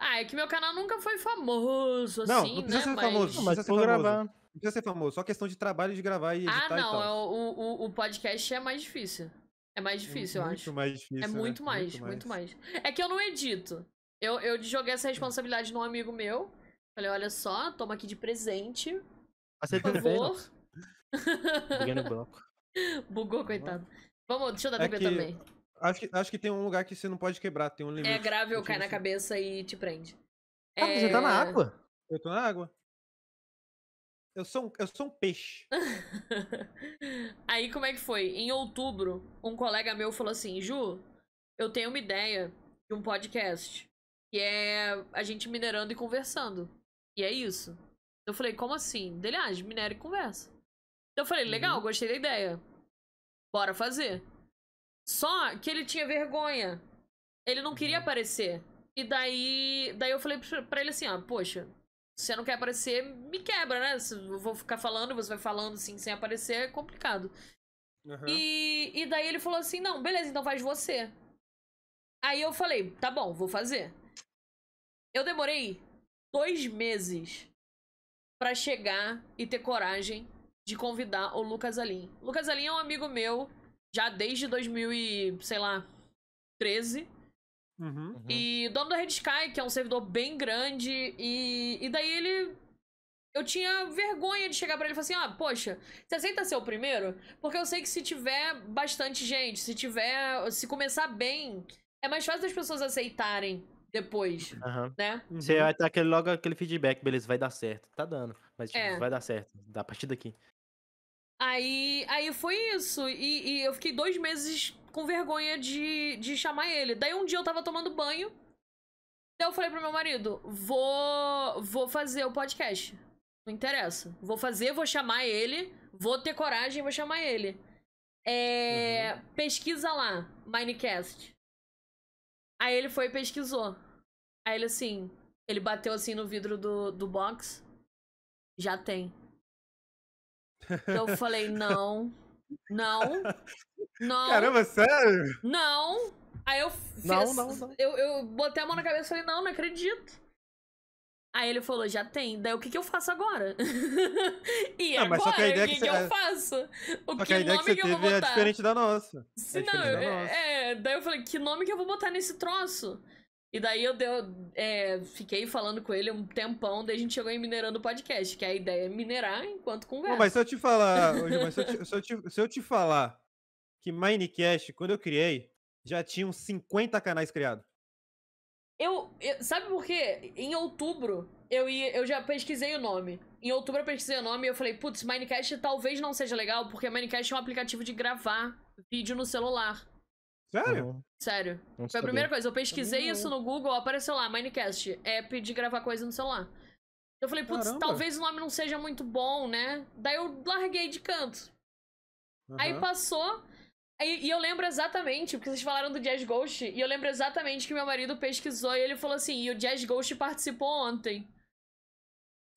Ah, é que meu canal nunca foi famoso, Não, assim, não precisa né? ser mas... famoso, Não, mas precisa ser famoso. gravar. Não precisa ser famoso, só questão de trabalho de gravar e editar Ah, e não, tal. é o, o- o podcast é mais difícil. É mais difícil, eu muito acho. mais difícil. É né? muito mais, muito mais. É que eu não edito. Eu, eu joguei essa responsabilidade num amigo meu. Falei, olha só, toma aqui de presente, você por favor. No bloco. Bugou, coitado. Vamos, deixa eu dar É TP que também. Acho que, acho que tem um lugar que você não pode quebrar, tem um limite. É grave ou Eu cai na cabeça e te prende. Ah, mas você tá na É, água? Eu tô na água. Eu sou um, eu sou um peixe. Aí como é que foi? Em outubro, um colega meu falou assim: Ju, eu tenho uma ideia de um podcast. Que é a gente minerando e conversando. E é isso. Eu falei, como assim? Dele, ah, minera e conversa. Eu falei, legal, Uhum. gostei da ideia. Bora fazer. Só que ele tinha vergonha. Ele não queria Uhum. aparecer. E daí, daí eu falei pra ele assim, ó, poxa, você não quer aparecer, me quebra, né? Se eu vou ficar falando, você vai falando assim sem aparecer, é complicado. Aham. E, e daí ele falou assim: não, beleza, então faz você. Aí eu falei, tá bom, vou fazer. Eu demorei dois meses pra chegar e ter coragem de convidar o Lucas Alim. Lucas Alim é um amigo meu já desde 2000 e, sei lá, 13. Uhum. Uhum. E dono da Red Sky, que é um servidor bem grande. E, e daí ele. Eu tinha vergonha de chegar pra ele e falar assim: ah, poxa, você aceita ser o primeiro? Porque eu sei que se tiver bastante gente, se tiver. Se começar bem, é mais fácil das pessoas aceitarem depois, né? uhum. Você vai ter aquele, logo aquele feedback, beleza, vai dar certo. Tá dando. Mas tipo, É. vai dar certo. Da partir daqui. Aí, aí foi isso. E, e eu fiquei dois meses com vergonha de, de chamar ele. Daí um dia eu tava tomando banho. Daí eu falei pro meu marido: vou, vou fazer o podcast. Não interessa. Vou fazer, vou chamar ele. Vou ter coragem, vou chamar ele. É, Pesquisa lá, Minecast. Aí ele foi e pesquisou. Aí ele assim, ele bateu assim no vidro do, do box. Já tem. Eu falei, não, não, não, Caramba, sério? não. Aí eu fiz, Não, não, não. Eu, eu botei a mão na cabeça e falei, não, não acredito. Aí ele falou, já tem. Daí o que, que eu faço agora? e Não, mas só agora? que a ideia o que, que que, eu faço? O Só que a ideia nome que você que, eu vou é botar? diferente da nossa. Se é não, da nossa. é, daí eu falei, que nome que eu vou botar nesse troço? E daí eu deu, é, fiquei falando com ele um tempão, daí a gente chegou em Minerando o Podcast, que a ideia é minerar enquanto conversa. Mas se eu te falar, Gil, mas se eu te, se eu te- se eu te falar que Minecast, quando eu criei, já tinha uns 50 canais criados. Eu, eu- sabe por quê? Em outubro, eu, ia, eu já pesquisei o nome. Em outubro eu pesquisei o nome e eu falei, putz, Minecast talvez não seja legal, porque Minecast é um aplicativo de gravar vídeo no celular. Sério? Uhum. Sério. Não Foi a primeira coisa. Eu pesquisei isso no Google, apareceu lá, Minecast, app de gravar coisa no celular. Eu falei, putz, Caramba. talvez o nome não seja muito bom, né? Daí eu larguei de canto. Aí Aham. passou. aí- e eu lembro exatamente, porque vocês falaram do Jazz Ghost, e eu lembro exatamente que meu marido pesquisou e ele falou assim: e o Jazz Ghost participou ontem.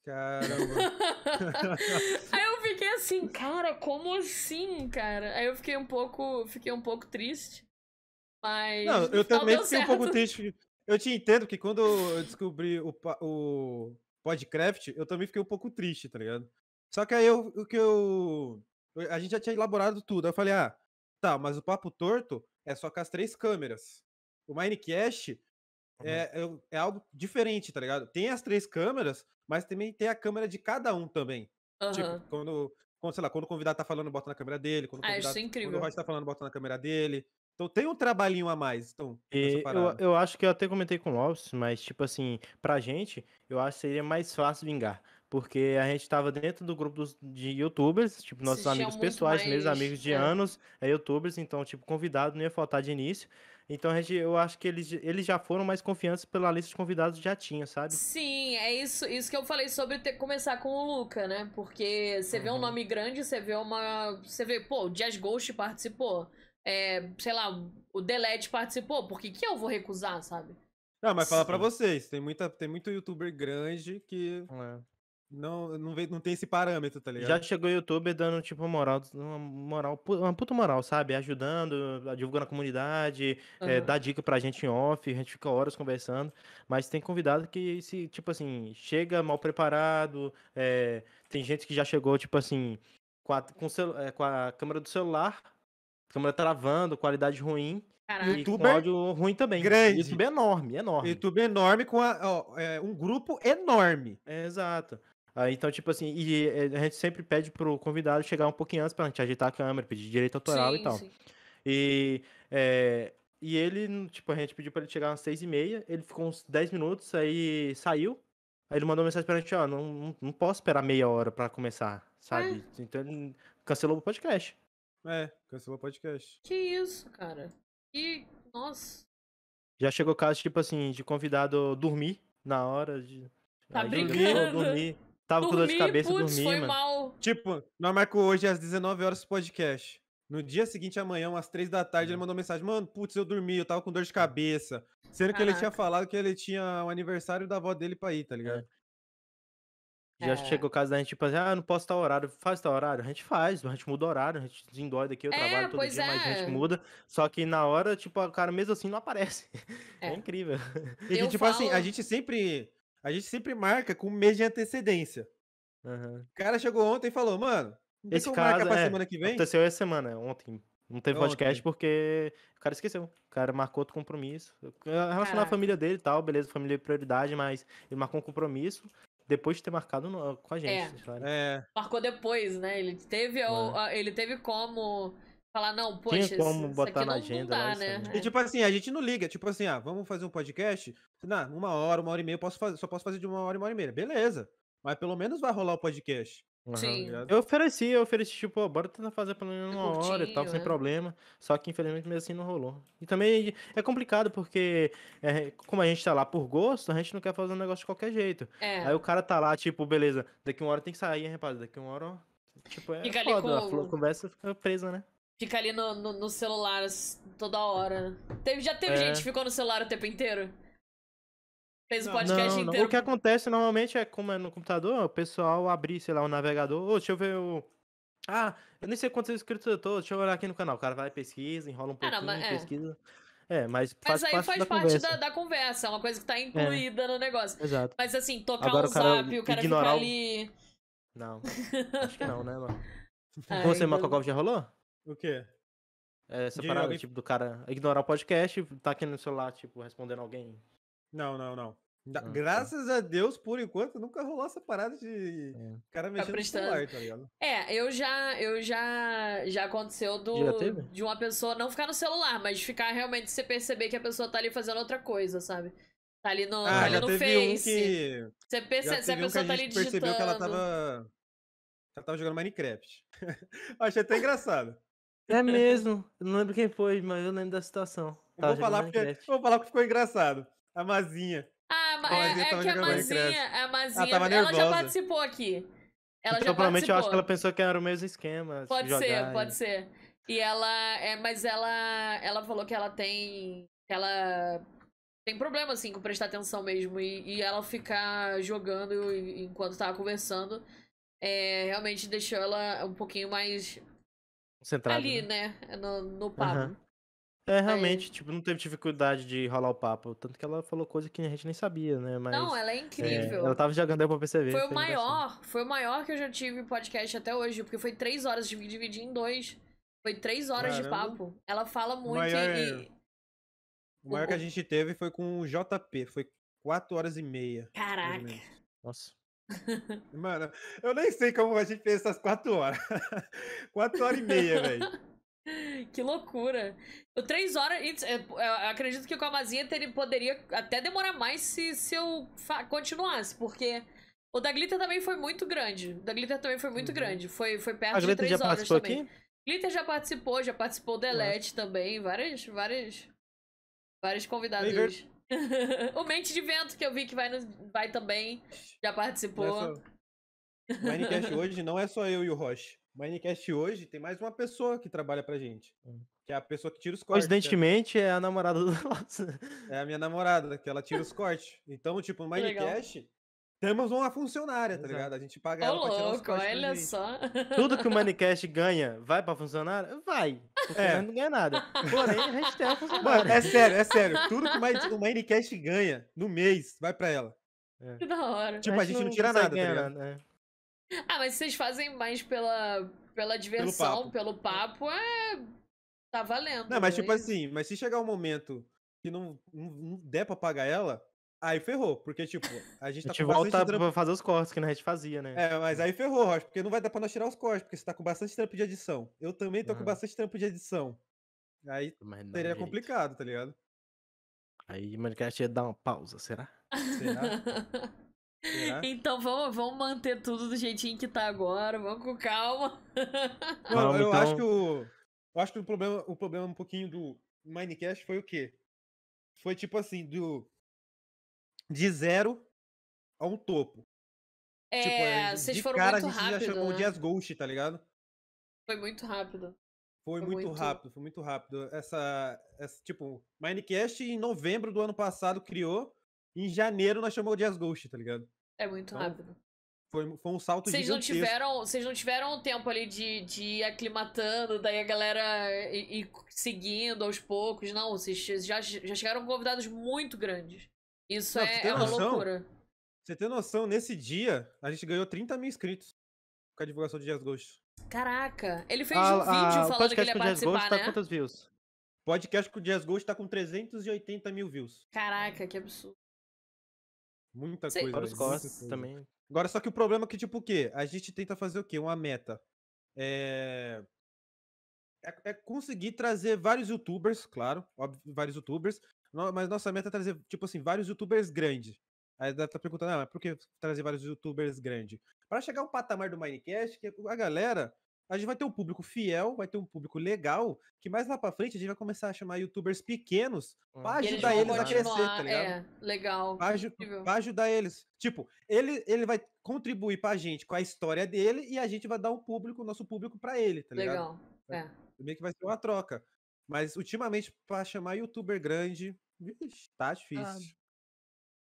Caramba. Aí eu fiquei assim, cara, como assim, cara? Aí eu fiquei um pouco, fiquei um pouco triste. Mas Não, eu também fiquei um pouco certo. triste. Eu te entendo que quando eu descobri o, o Podcraft, eu também fiquei um pouco triste, tá ligado? Só que aí eu, o que eu. A gente já tinha elaborado tudo. Aí eu falei, ah, tá, mas o Papo Torto é só com as três câmeras. O Minecast é, é, é algo diferente, tá ligado? Tem as três câmeras, mas também tem a câmera de cada um também. Tipo, Aham. quando, quando, sei lá, quando o convidado tá falando, bota na câmera dele. Quando o Ah, isso é incrível. Quando o Royce tá falando, bota na câmera dele. Então tem um trabalhinho a mais. Então, E eu, eu acho que eu até comentei com o Lopes, mas, tipo assim, pra gente, eu acho que seria mais fácil vingar. Porque a gente tava dentro do grupo dos, de youtubers, tipo, nossos Vocês amigos pessoais mais- amigos de é. anos, é youtubers, então, tipo, convidado não ia faltar de início. Então, a gente, eu acho que eles, eles já foram mais confiantes pela lista de convidados que já tinha, sabe? Sim, é isso, isso que eu falei sobre ter que começar com o Luca, né? Porque você vê um Uhum. nome grande, você vê uma. Você vê, pô, o Jazz Ghost participou. É, sei lá, o Delete participou. Por que, que eu vou recusar, sabe? Não, mas falar pra Sim. vocês, tem, muita, tem muito youtuber grande que não, não, vê, não tem esse parâmetro, tá ligado? Já chegou youtuber dando, tipo, uma moral, uma moral, uma puta moral, sabe? Ajudando, divulgando a comunidade, é, Aham. dá dica pra gente em off, a gente fica horas conversando. Mas tem convidado que, se, tipo assim, chega mal preparado. é, tem gente que já chegou, tipo assim, com a, com, o é, com a câmera do celular, câmera travando, qualidade ruim. Caraca. E com Youtuber áudio ruim também. grande. YouTube é enorme, enorme. YouTube enorme com a, ó, é, um grupo enorme. É, exato. Aí, então, tipo assim, e eh, a gente sempre pede pro convidado chegar um pouquinho antes pra gente ajeitar a câmera, pedir direito autoral e Sim, tal. sim. E, é, e ele, tipo, a gente pediu pra ele chegar às seis e meia, ele ficou uns 10 minutos, aí saiu. Aí ele mandou mensagem pra gente, ó, não, não, não posso esperar meia hora pra começar, sabe? Então ele cancelou o podcast. É, cancelou o podcast. Que isso, cara? Que. Nossa. Já chegou o caso, tipo assim, de convidado dormir na hora de. Tá Aí brincando? dormir. Tava com dor de Dormi, cabeça, putz, dormi, foi mano. mal. Tipo, nós marcou hoje às 19 horas o podcast. No dia seguinte, amanhã, às 3 da tarde, ele mandou mensagem: Mano, putz, eu dormi, eu tava com dor de cabeça. Sendo que ele tinha falado que ele tinha o aniversário da avó dele pra ir, tá ligado? Já É. chegou o caso da gente, tipo assim, ah, não posso estar horário. Faz tal horário? A gente faz, a gente muda o horário, a gente desendói daqui, eu É, trabalho todo dia, mas a é. gente muda. Só que na hora, tipo, o cara mesmo assim não aparece. É, É. incrível. E, Eu tipo assim, a falo- gente sempre. A gente sempre marca com um mês de antecedência. Aham. O cara chegou ontem e falou, mano, Esse caso pra é, semana que vem? aconteceu essa semana, ontem. Não teve Ontem. podcast porque o cara esqueceu. O cara marcou outro compromisso. Relacionar a família dele e tal, beleza, família é prioridade, mas ele marcou um compromisso depois de ter marcado no- com a gente. sabe? É, Marcou depois, né? Ele teve, o- a- ele teve como falar, não, poxa, Tinha isso- como isso botar aqui na não, agenda não dá, isso né? né? E tipo assim, a gente não liga, tipo assim, ah, vamos fazer um podcast? Não, uma hora, uma hora e meia, eu posso fazer, só posso fazer de uma hora e uma hora e meia. Beleza. Mas pelo menos vai rolar o podcast. Aham. Sim. ligado? Eu ofereci, eu ofereci, tipo, ó, bora tentar fazer pelo menos uma hora e tal, curtinho, sem né? problema. Só que infelizmente mesmo assim não rolou. E também é complicado porque, é, como a gente tá lá por gosto, a gente não quer fazer um negócio de qualquer jeito. É. Aí o cara tá lá, tipo, beleza, daqui uma hora tem que sair, hein, rapaz? Daqui uma hora, ó. Tipo, é Fica ali foda, a com- conversa fica presa, né? Fica ali no, no, no celular toda hora. Teve, já teve É. gente que ficou no celular o tempo inteiro? Fez o Não, podcast Não, não. inteiro. O que acontece normalmente é, como é no computador, o pessoal abrir, sei lá, o navegador. Ô, deixa eu ver o. Ah, eu nem sei quantos inscritos eu tô, deixa eu olhar aqui no canal. O cara vai, pesquisa, enrola um Ah, não, pouquinho, mas é. pesquisa. É, mas Mas faz aí parte faz da parte conversa. da, da conversa, é uma coisa que tá incluída no negócio. Exato. Mas assim, tocar Agora o o cara zap, o cara ignorar ficar o- ali. Não, acho que não, né, mano? Ai, Você, Macocov, já rolou? O quê? É, Essa De parada, alguém- tipo, do cara ignorar o podcast, tá aqui no celular, tipo, respondendo alguém. Não, não, não. Da- Ah, tá. Graças a Deus, por enquanto, nunca rolou essa parada de É. cara mexendo no prestando. celular, tá ligado? É, eu já, eu já, já aconteceu do, Já de uma pessoa não ficar no celular, mas ficar realmente você perceber que a pessoa tá ali fazendo outra coisa, sabe? Tá ali no, tá Ah, ali já no teve um Face. que. Você percebe, se a um pessoa a tá ali digitando. percebeu que ela tava. Ela tava jogando Minecraft. Achei até engraçado. É mesmo, eu não lembro quem foi, mas eu lembro da situação. Eu vou falar, porque, vou falar que ficou engraçado. A Mazinha. Ah, ma- A é, é que a Mazinha, a Mazinha, tava ela já participou aqui. Ela então, já provavelmente eu acho que ela pensou que era o mesmo esquema. se Pode jogar ser, e- pode ser. E ela, é, mas ela, ela falou que ela tem, que ela tem problema assim com prestar atenção mesmo e, e ela ficar jogando enquanto tava conversando, é, realmente deixou ela um pouquinho mais Centrado, ali, né? né, no, no papo. Aham. É, realmente, tipo, não teve dificuldade de rolar o papo. Tanto que ela falou coisa que a gente nem sabia, né? Mas. Não, ela é é, incrível. ela tava jogando, deu pra perceber. Foi o maior, foi o maior que eu já tive podcast até hoje, porque foi três horas, tive que dividir em dois. Foi três horas de Caramba. papo. Ela fala muito maior- e. O maior que a gente teve foi com o JP. Foi 4 horas e meia. Caraca. Nossa. Mano, eu nem sei como a gente fez essas 4 horas. 4 horas e meia, velho. Que loucura. O três horas. it's- é, Eu acredito que com a Mazinha teria, poderia até demorar mais se, se eu continuasse, porque o da Glitter também foi muito grande. O da Glitter também foi muito Uhum. grande. Foi, foi perto A de Greta três já horas também. aqui? Glitter já participou, já participou do Delete também. Várias, várias. Vários convidados. ver- o Mente de Vento, que eu vi que vai, vai também, já participou. Não é Minecast hoje não é só eu e o Roche. Minecast hoje tem mais uma pessoa que trabalha pra gente. Hum. Que é a pessoa que tira os cortes. que é- Coincidentemente, é a namorada do nosso. É a minha namorada, que ela tira os cortes. Então, tipo, no. Minecast, temos uma funcionária, tá Exato. ligado? A gente paga Ô, ela pra tirar os louco, cortes. pra olha gente. só. Tudo que o Manicast ganha vai pra funcionário? Vai. Porque É. não ganha nada. Porém, a gente tem a Mano, funcionária. é sério, é sério. Tudo que o Mine- o Minecast ganha no mês vai pra ela. Que da hora. Tipo, a gente não tira consegue nada, tá ganhar ligado? nada, é. Ah, mas vocês fazem mais pela, pela diversão, pelo papo, é. Tá valendo. Não, mas né? tipo assim, mas se chegar um momento que não, não, não der pra pagar ela, aí ferrou. Porque, tipo, a gente A tá gente com bastante volta trampo. pra fazer os cortes que a gente fazia, né? É, mas aí ferrou, Rocha, porque não vai dar pra nós tirar os cortes, porque você tá com bastante trampo de edição. Eu também tô com bastante trampo de edição. Aí seria gente. complicado, tá ligado? Aí o Manicast ia dar uma pausa, será? Será? Então vamos, vamos manter tudo do jeitinho que tá agora, vamos com calma. Não, eu acho então. que o. Eu acho que o problema, o problema um pouquinho do Minecast foi o quê? Foi tipo assim, do. De zero a um topo. tipo, É, vocês de foram cara, muito a gente já rápido. chamou né? de As Ghost, tá ligado? Foi muito rápido. Foi, Foi muito, muito- rápido, foi muito rápido. Essa, essa, tipo, Minecast em novembro do ano passado criou, em janeiro nós chamamos de As Ghost, tá ligado? É muito Então, rápido. Foi, foi um salto Vocês não tiveram, vocês não tiveram um tempo ali de, de ir aclimatando, daí a galera ir, ir seguindo aos poucos, não. Vocês já, já chegaram com convidados muito grandes. Isso Não, é, é uma noção, loucura. Você tem noção, nesse dia, a gente ganhou 30 mil inscritos com a divulgação de Jazz Ghost. Caraca, ele fez Ah, um vídeo ah, falando que ele podcast ia com o Jazz Ghost participar, tá né? quantas views? Podcast com o Jazz Ghost tá com 380 mil views. Caraca, que absurdo. Muita Sei. coisa. Fora os coisa. também. Agora, só que o problema é que, tipo, o quê? A gente tenta fazer o quê? Uma meta. É... É, é conseguir trazer vários youtubers, claro, óbvio, vários youtubers, mas nossa meta é trazer, tipo assim, vários youtubers grandes. Aí tá perguntando, ah, mas por que trazer vários youtubers grandes? Para chegar ao patamar do Minecast, que a galera, a gente vai ter um público fiel, vai ter um público legal, que mais lá pra frente a gente vai começar a chamar youtubers pequenos Hum. pra eles ajudar vão eles a crescer, tá ligado? É, legal. Aju- incrível. vai ajudar eles. Tipo, ele, ele vai contribuir pra gente com a história dele e a gente vai dar um público, nosso público pra ele, tá ligado? Legal. É. Meio que vai ser uma troca. Mas ultimamente, pra chamar youtuber grande, vixe, tá difícil.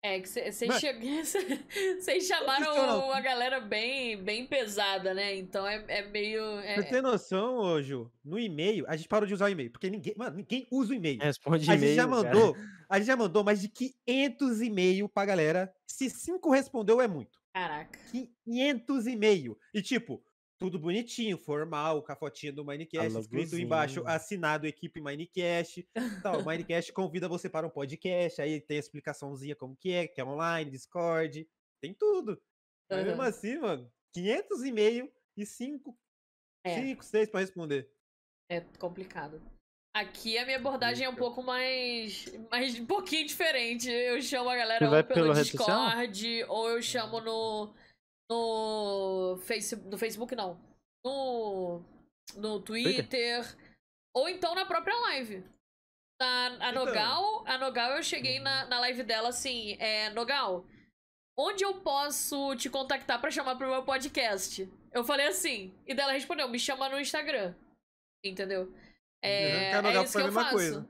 É, que vocês chamaram uma galera bem, bem pesada, né? Então é, é meio. é- Pra ter noção, ô, Ju, no e-mail, a gente parou de usar o e-mail, porque ninguém, mano, ninguém usa o e-mail. Responde a e-mail. gente já cara. mandou, a gente já mandou mais de 500 e-mail pra galera. Se cinco respondeu, é muito. Caraca. 500 e-mail. E tipo, tudo bonitinho, formal, com a fotinha do Minecast, escrito embaixo, assinado equipe Minecast. Tal, o Minecast convida você para um podcast, aí tem a explicaçãozinha como que é, que é online, Discord, tem tudo. Mas mesmo assim, mano, 500 e-mail e 5, É. 5, 6 para responder. É complicado. Aqui a minha abordagem é um pouco mais, mais um pouquinho diferente. Eu chamo a galera ou pelo? Discord, ou eu chamo no no Facebook, no Facebook não. No no Twitter, ou então na própria live. Na, a Então. Nogal, a Nogal eu cheguei na, na live dela assim, é, Nogal, onde eu posso te contactar pra chamar pro meu podcast? Eu falei assim, e dela respondeu, me chama no Instagram. Entendeu? É, Que a Nogal é isso que foi a eu mesma faço.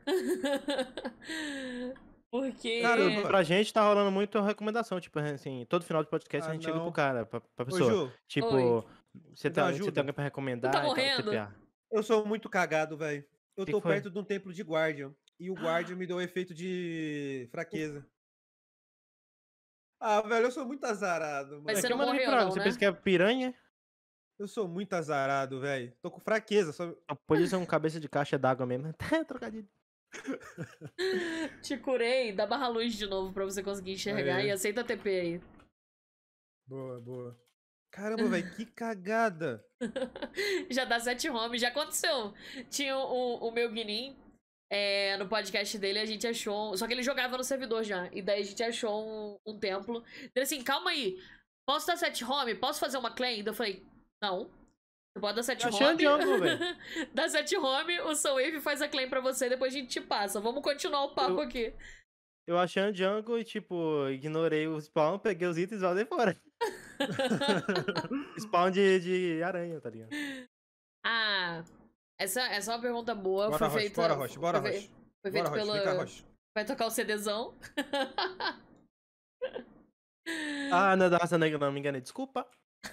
Porque. Caramba. Pra gente tá rolando muito recomendação, tipo, assim, todo final de podcast Ah, a gente chega não. pro cara, pra, pra Ô, pessoa. Ju, tipo, Oi. você tá, você tem alguém pra recomendar? tá e tal, morrendo? TPA. eu sou muito cagado, velho. Eu Que tô que perto de um templo de Guardian. E o Guardian me deu um efeito de fraqueza. Ah, velho, eu sou muito azarado, mano. Mas É, você não vir morreu, não, Você né? pensa que é piranha? Eu sou muito azarado, velho. Tô com fraqueza. Só... Podia ser um cabeça de caixa d'água mesmo. Tá trocadilho. Te curei, dá barra luz de novo pra você conseguir enxergar Aê. e aceita TP aí. Boa, boa. Caramba, velho, que cagada. já dá sete home, já aconteceu. Tinha o, o meu Guinim, é, no podcast dele, a gente achou. Só que ele jogava no servidor já. E daí a gente achou um, um templo. Ele assim, calma aí. Posso dar set home? Posso fazer uma claim? Eu falei, não. Você pode dar set Eu achei home. jungle, velho. Dá set home, o Soulwave faz a claim pra você, depois a gente te passa. Vamos continuar o papo Eu- aqui. Eu achei um jungle e, tipo, ignorei o spawn, peguei os itens e vazei fora. spawn de, de aranha, tá ligado? Ah, essa, essa é uma pergunta boa. Bora, foi Rocha, feita. bora, Rocha, bora, foi, fe- foi feito Bora, pelo. Rocha. Vai tocar o CDzão. Ah, não é da raça negra, não, me enganei. Desculpa.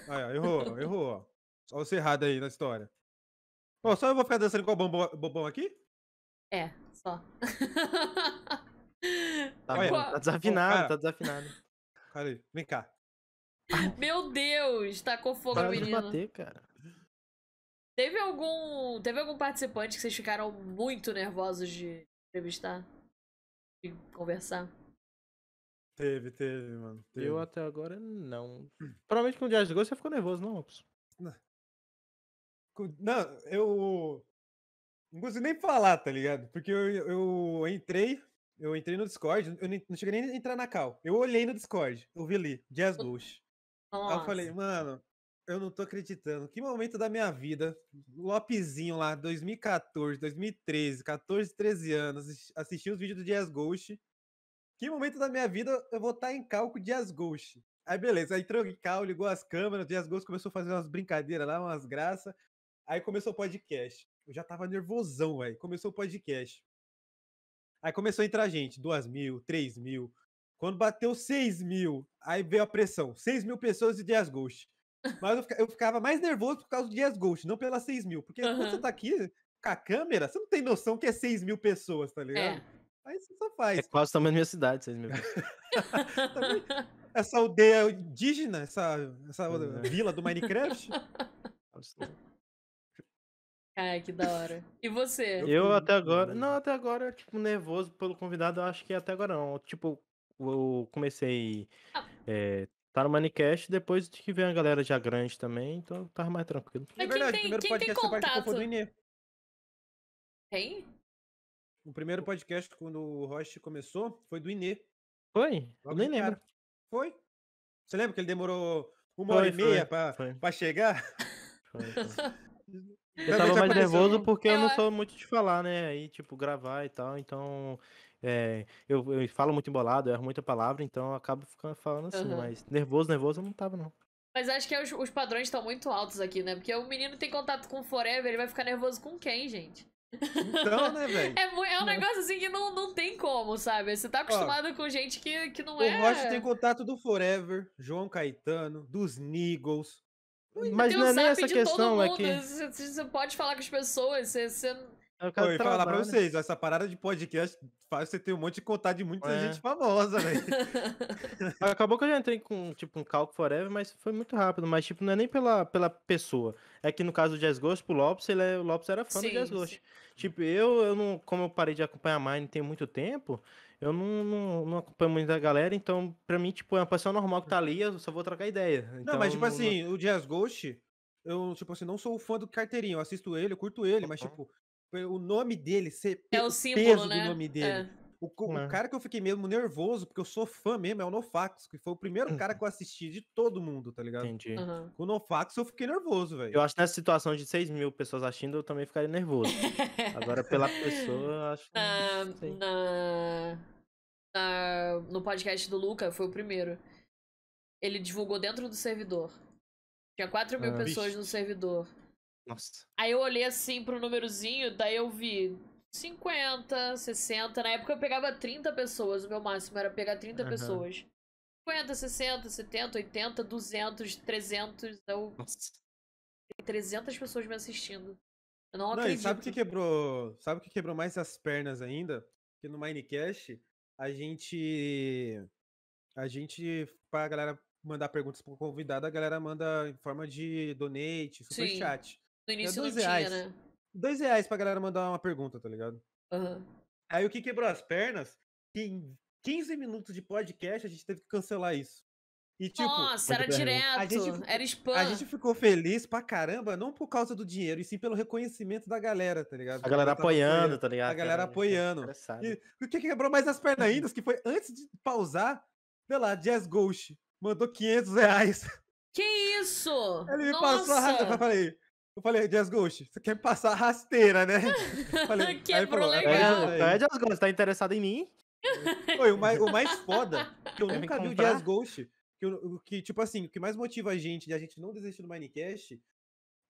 Aí, ó, errou, errou, ó. Só você errado aí na história. Ó, só eu vou ficar dançando com o bombom, bombom aqui? É, só. Tá, Olha, bom, Qual- tá desafinado, cara. tá desafinado. Cara aí, vem cá. Meu Deus, tacou fogo a Para de menina. bater, cara. Teve algum. Teve algum participante que vocês ficaram muito nervosos de entrevistar? De conversar? Teve, teve, mano. Teve. Eu até agora não. Provavelmente com o Jazz Ghost você ficou nervoso, não, Opus? Não, eu. Não consigo nem falar, tá ligado? Porque eu, eu entrei. Eu entrei no Discord, eu não cheguei nem a entrar na cal. Eu olhei no Discord, eu vi ali, Jazz Ghost. Aí Nossa. eu falei, mano, eu não tô acreditando. Que momento da minha vida, Lopezinho lá, 2014, 2013, 14, 13 anos, assis- assisti os vídeos do Jazz Ghost. Que momento da minha vida eu vou estar em cal com o Jazz Ghost? Aí beleza, aí entrou em cal, ligou as câmeras, o Jazz Ghost começou a fazer umas brincadeiras lá, umas graças. Aí começou o podcast. Eu já tava nervosão, velho. Começou o podcast. Aí começou a entrar gente, duas mil, três mil. Quando bateu 6 mil, aí veio a pressão. 6 mil pessoas de Dias Ghost. Mas eu fica- eu ficava mais nervoso por causa do Dias Ghost, não pelas 6 mil. Porque quando você tá aqui com a câmera, você não tem noção que é 6 mil pessoas, tá ligado? É. Aí você só É faz. quase também na minha cidade, vocês me Também- Essa aldeia indígena, essa, essa é. vila do Minecraft. Ai, que da hora. E você? Eu Eu até agora. Não, até agora, tipo, nervoso pelo convidado, eu acho que até agora não. Tipo, eu comecei. Ah. É, tá no Manicast, depois de que veio a galera já grande também, então eu tava mais tranquilo. Mas É quem verdade, tem- o primeiro quem tem podcast que você participou foi do contato? Inê. Tem? O primeiro podcast, quando o Roche começou, foi do Inê. Foi? Eu logo nem de lembro. cara. Foi. Você lembra que ele demorou uma Foi, hora e meia foi, pra, foi. pra chegar? Foi, foi. Eu tava mais nervoso porque eu não sou muito de falar, né? Aí, tipo, gravar e tal, então. é, eu, eu falo muito embolado, eu erro muita palavra, então eu acabo ficando falando assim, Aham. mas nervoso, nervoso eu não tava, não. Mas acho que os, os padrões estão muito altos aqui, né? Porque o menino tem contato com o Forever, ele vai ficar nervoso com quem, gente? Então, né, velho? É, é um negócio assim que não, não tem como, sabe? Você tá acostumado com gente que, que não O é. Roche tem contato do Forever, João Caetano, dos Nigels. Mas não é nem essa de questão, todo é mundo. que. Você, você pode falar com as pessoas, você. você... Eu quero Oi, falar pra trabalho. vocês, essa parada de podcast faz você ter um monte de contato de muita É. gente famosa, velho. Acabou que eu já entrei com, tipo, um Calco Forever, mas foi muito rápido. Mas, tipo, não é nem pela, pela pessoa. É que no caso do Jazz Ghost, pro Lopes, ele é, o Lopes era fã Sim, do Jazz sim. Ghost. Tipo, eu, eu não, como eu parei de acompanhar a Mine tem muito tempo, eu não, não, não acompanho muito da galera, então, pra mim, tipo, é uma pessoa normal que tá ali, eu só vou trocar ideia. Não, Então, mas tipo assim, o Jazz Ghost, eu, tipo assim, não sou fã do carteirinho, eu assisto ele, eu curto ele, mas tipo, o nome dele ser É o símbolo, peso né? do nome dele. É. O, É. cara que eu fiquei mesmo nervoso, porque eu sou fã mesmo, é o Nofax, que foi o primeiro cara que eu assisti de todo mundo, tá ligado? Entendi. aham. Com o Nofax eu fiquei nervoso, velho. Eu acho que nessa situação de 6 mil pessoas assistindo, eu também ficaria nervoso. Agora, pela pessoa, eu acho que. sei. na, na- no podcast do Luca, foi o primeiro. Ele divulgou dentro do servidor. Tinha 4 mil Ah. pessoas Vixe. no servidor. Nossa. Aí eu olhei assim pro númerozinho, daí eu vi 50, 60. Na época eu pegava 30 pessoas, o meu máximo era pegar 30 Aham. pessoas. 50, 60, 70, 80, 200, 300. Eu Nossa. tenho 300 pessoas me assistindo. Eu não, Não, e acredito. sabe o que quebrou? Sabe o que quebrou mais as pernas ainda? Que no Minecast a gente a gente pra galera mandar perguntas pro convidado, a galera manda em forma de donate, super Sim. chat. No início não dois tinha, reais. né? Dois reais pra galera mandar uma pergunta, tá ligado? Aham. Aí o que quebrou as pernas? Que em 15 minutos de podcast a gente teve que cancelar isso. E tipo, Nossa, era direto. A gente- Era spam. a gente ficou feliz pra caramba, não por causa do dinheiro, e sim pelo reconhecimento da galera, tá ligado? A galera apoiando, tá ligado? A galera apoiando. E o que quebrou mais as pernas ainda, que foi antes de pausar, sei lá, Jazz Ghost mandou 500 reais. Que isso? Ele me Nossa! passou a. Eu falei, eu falei, Jazz Ghost, você quer me passar a rasteira, né? Falei, Quebrou falou, "É legal. É, aí." é, Jazz Ghost, tá interessado em mim? Foi o mais, o mais foda, que eu nunca vi o? Jazz Ghost, que, eu- que, tipo assim, o que mais motiva a gente de a gente não desistir do Minecast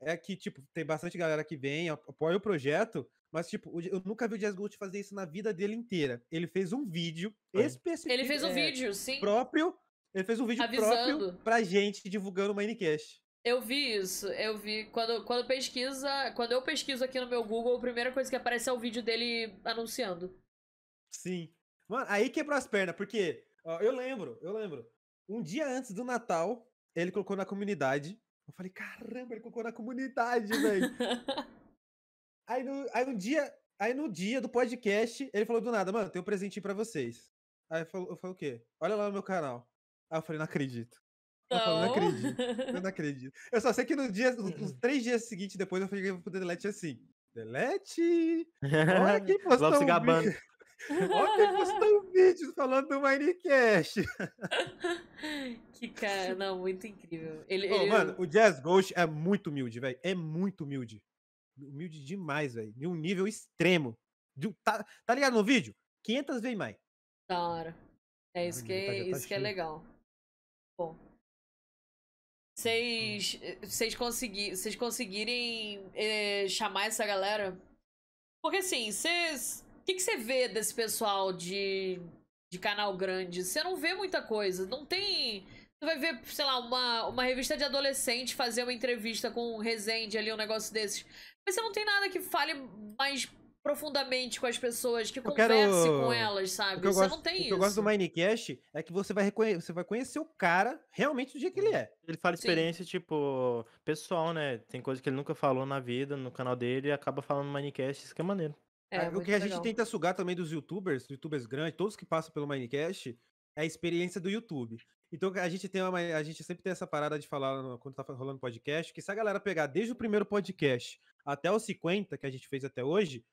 é que, tipo, tem bastante galera que vem, ap- apoia o projeto, mas, tipo, eu nunca vi o Jazz Ghost fazer isso na vida dele inteira. Ele fez um vídeo Foi. específico. Ele fez um é, vídeo, sim. próprio. Ele fez um vídeo Avisando. próprio pra gente divulgando o Minecast. Eu vi isso. Eu vi. Quando, quando pesquisa. Quando eu pesquiso aqui no meu Google, a primeira coisa que aparece é o vídeo dele anunciando. Sim. Mano, aí quebrou as pernas, porque ó, eu lembro, eu lembro. Um dia antes do Natal, ele colocou na comunidade. Eu falei, caramba, ele colocou na comunidade, velho. aí, no, aí no dia, aí no dia do podcast, ele falou do nada, mano, tem um presentinho pra vocês. Aí eu falei, eu falei o quê? Olha lá no meu canal. Aí eu falei, não acredito. Eu falei, não acredito. Eu não acredito. Eu só sei que no dia, uns uns três dias seguintes depois eu falei pro Delete assim. Delete! Olha quem postou um gabando. vídeo. Olha quem postou um vídeo falando do Minecast. que cara, não, muito incrível. Ele, ele- mano, o Jazz Ghost é muito humilde, velho. É muito humilde. Humilde demais, velho. De um nível extremo. De tá, tá ligado no vídeo? 500 vezes mais. Da hora. É isso Olha, que, já tá- já tá isso que é legal. Bom. Vocês vocês consegui, vocês conseguirem eh, chamar essa galera? Porque assim, vocês. O que, que você vê desse pessoal de de canal grande, você não vê muita coisa. Não tem. Você vai ver, sei lá, uma, uma revista de adolescente fazer uma entrevista com um Resende ali, um negócio desses. Mas você não tem nada que fale mais profundamente com as pessoas, que Eu converse quero- com elas, O sabe? Você gosto, não tem o isso. que eu gosto do Minecast é que você vai, reconhe- você vai conhecer o cara realmente do dia que ele é. Ele fala Sim. experiência, tipo, pessoal, né? Tem coisa que ele nunca falou na vida, no canal dele, e acaba falando no Minecast, isso que é maneiro. É, o que a legal. gente tenta sugar também dos youtubers, youtubers grandes, todos que passam pelo Minecast, é a experiência do YouTube. Então a gente tem uma, a gente sempre tem essa parada de falar no- quando tá rolando podcast, que se a galera pegar desde o primeiro podcast até os 50 que a gente fez até hoje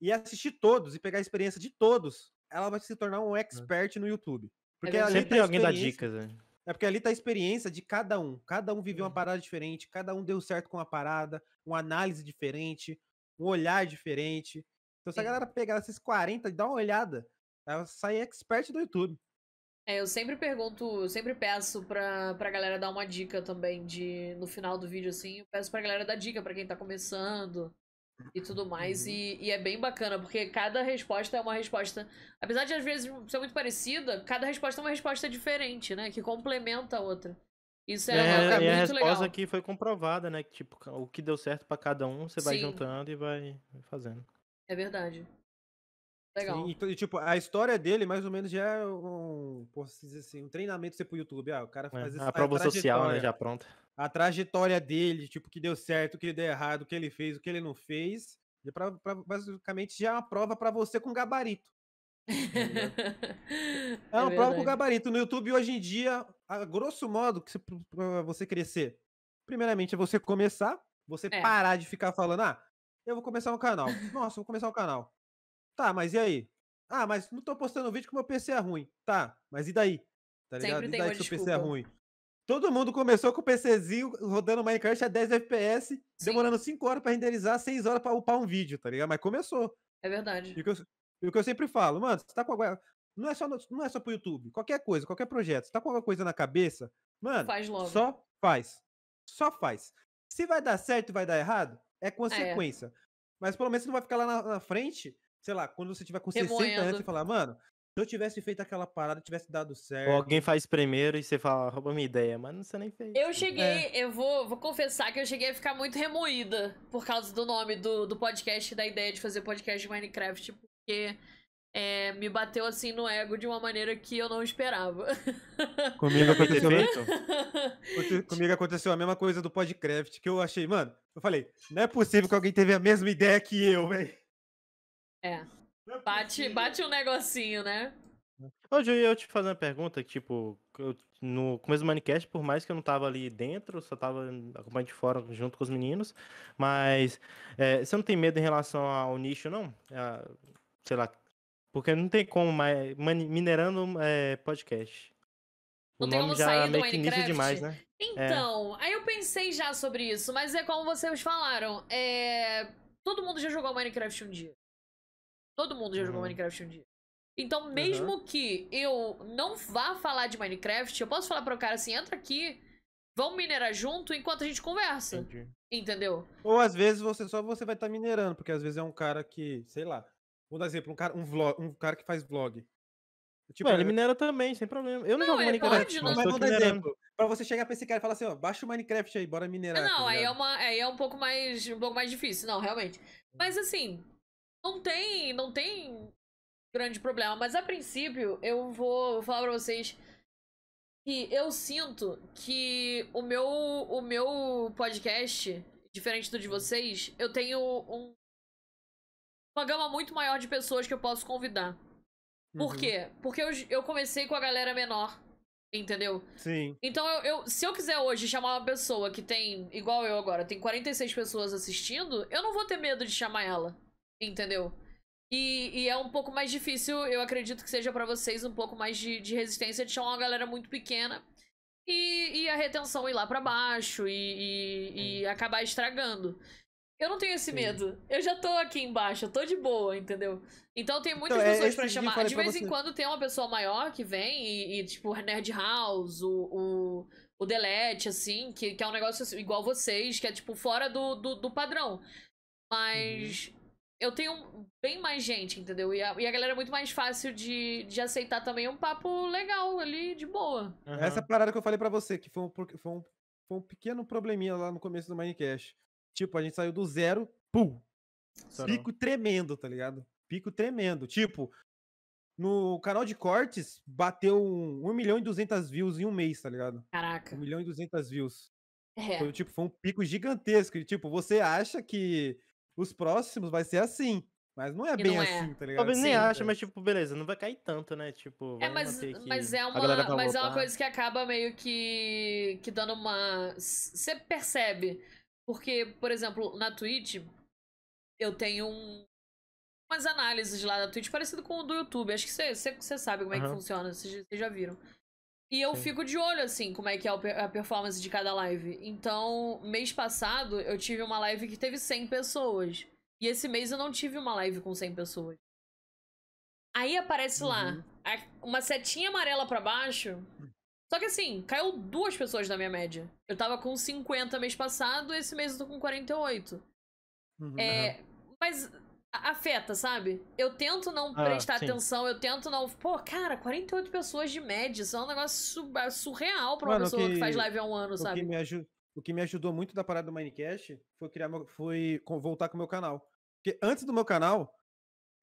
e assistir todos e pegar a experiência de todos, ela vai se tornar um expert no YouTube. Porque verdade. ali Sempre tá a alguém dá experiência- dicas, né? É porque ali tá a experiência de cada um. Cada um viveu uma Uhum. parada diferente, cada um deu certo com uma parada, uma análise diferente, um olhar diferente. Então, se a galera pegar esses 40 e dar uma olhada, ela sai expert do YouTube. É, eu sempre pergunto, eu sempre peço pra, pra galera dar uma dica também de no final do vídeo, assim, eu peço pra galera dar dica pra quem tá começando e tudo mais. Uhum. E, e é bem bacana, porque cada resposta é uma resposta. Apesar de às vezes ser muito parecida, cada resposta é uma resposta diferente, né? Que complementa a outra. Isso é, É, é e a resposta legal. aqui foi comprovada, né? Que, tipo, o que deu certo pra cada um, você vai Sim. juntando e vai fazendo. É verdade. Legal. Sim, então, e, tipo, a história dele, mais ou menos, já é um, posso dizer assim, um treinamento você pro YouTube. Ah, o cara É, faz esse- a prova social, né? Já pronta. a trajetória dele, tipo, o que deu certo, o que deu errado, o que ele fez, o que ele não fez. já pra- pra- basicamente já é uma prova pra você com gabarito. É uma prova com gabarito. No YouTube, hoje em dia, a grosso modo, que você, pra você crescer, primeiramente é você começar, você É. parar de ficar falando, ah, eu vou começar um canal. Nossa, vou começar um canal. Tá, mas e aí? Ah, mas não tô postando vídeo que meu PC é ruim. Tá, mas e daí? Tá Sempre ligado? E tem daí que seu PC é ruim? Todo mundo começou com o PCzinho rodando Minecraft a 10 FPS, Sim. demorando 5 horas pra renderizar, 6 horas pra upar um vídeo, tá ligado? Mas começou. É verdade. E o que eu, e o que eu sempre falo, mano, você tá com. Não é, só no- não é só pro YouTube. Qualquer coisa, qualquer projeto. Você tá com alguma coisa na cabeça, mano, Faz logo. só faz. Só faz. Se vai dar certo e vai dar errado, é consequência. Mas pelo menos você não vai ficar lá na, na frente, sei lá, quando você tiver com 60 anos Remoendo. e falar, mano, se eu tivesse feito aquela parada, tivesse dado certo. Ou alguém faz primeiro e você fala, rouba minha ideia, mas você nem fez. Eu cheguei, eu vou, vou confessar que eu cheguei a ficar muito remoída por causa do nome do, do podcast da ideia de fazer podcast de Minecraft, porque é, me bateu assim no ego de uma maneira que eu não esperava. Comigo aconteceu, comigo aconteceu a mesma coisa do Podcraft, que eu achei, mano, eu falei, não é possível que alguém teve a mesma ideia que eu, velho. É, é bate, bate um negocinho, né? Hoje eu ia te fazer uma pergunta, que, tipo, eu- no começo do Minecast, por mais que eu não tava ali dentro, só tava acompanhando de fora junto com os meninos, mas é, você não tem medo em relação ao nicho, não? Ah, sei lá, porque não tem como mais, mani- minerando é, podcast. O Não tem nome como já sair do Minecraft? demais, né? Então, aí eu pensei já sobre isso, mas é como vocês falaram, é... todo mundo já jogou Minecraft um dia. Todo mundo já jogou Uhum. Minecraft um dia. Então, mesmo que eu não vá falar de Minecraft, eu posso falar para o cara assim, entra aqui, vamos minerar junto enquanto a gente conversa, Entendi. entendeu? Ou às vezes você só você vai estar minerando, porque às vezes é um cara que, sei lá, vou dar exemplo, um cara, um vlog, um cara que faz vlog. Tipo, Ué, ele é- minera também, sem problema. Eu não, Não, jogo ele Minecraft, pode, mas mas não. vamos aqui dar exemplo. Pra você chegar pra esse cara e falar assim, ó, baixa o Minecraft aí, bora minerar. tá não, aí é, uma, aí é um pouco mais um pouco mais difícil, não, realmente. Mas assim, não tem, não tem grande problema, mas a princípio eu vou, vou falar pra vocês que eu sinto que o meu o meu podcast, diferente do de vocês, eu tenho um uma gama muito maior de pessoas que eu posso convidar. Por Uhum. quê? Porque eu, eu comecei com a galera menor, entendeu? Sim. Então, eu, eu- se eu quiser hoje chamar uma pessoa que tem, igual eu agora, tem 46 pessoas assistindo, eu não vou ter medo de chamar ela, entendeu? E, e é um pouco mais difícil, eu acredito que seja pra vocês um pouco mais de, de resistência de chamar uma galera muito pequena e, e a retenção ir lá pra baixo e, e- acabar estragando. Eu não tenho esse Sim. medo. Eu já tô aqui embaixo, eu tô de boa, entendeu? Então tem muitas Então, é pessoas dia eu chamar. De vez em quando tem uma pessoa maior que vem e, tipo, Nerd House, o, o, o Delete, assim, que, que é um negócio assim, igual vocês, que é, tipo, fora do, do, do padrão. Mas Uhum. Eu tenho bem mais gente, entendeu? E a, e a galera é muito mais fácil de, de aceitar também um papo legal ali, de boa. Essa parada que eu falei pra você, que foi um, foi um, foi um pequeno probleminha lá no começo do Minecast. Tipo, a gente saiu do zero, pum, pico tremendo, tá ligado? Pico tremendo. Tipo, no canal de cortes, bateu um, 1 milhão e 200 views em um mês, tá ligado? Caraca. 1 milhão e 200 views. É. Foi, tipo, foi um pico gigantesco. E, tipo, você acha que os próximos vai ser assim. Mas não é E bem não é. assim, tá ligado? Talvez nem acha, mas tipo, beleza, não vai cair tanto, né? Tipo, É, mas, aqui, mas é uma, mas é uma coisa que acaba meio que, que dando uma. Você percebe. Porque, por exemplo, na Twitch, eu tenho um- umas análises lá da Twitch parecido com o do YouTube. Acho que você sabe como é que funciona, vocês já viram. E eu Sim. fico de olho, assim, como é que é a performance de cada live. Então, mês passado, eu tive uma live que teve 100 pessoas. E esse mês eu não tive uma live com 100 pessoas. Aí aparece lá Uhum. a- uma setinha amarela pra baixo. Só que assim, caiu duas pessoas da minha média. Eu tava com 50 mês passado, esse mês eu tô com 48. Uhum. É, mas afeta, sabe? Eu tento não Ah, prestar sim. atenção, eu tento não. Pô, cara, 48 pessoas de média, isso é um negócio su- é surreal pra uma Mano, o pessoa que... que- faz live há um ano, O que, sabe? me aju- o que me ajudou muito da parada do Minecast foi criar meu- foi voltar com o meu canal. Porque antes do meu canal,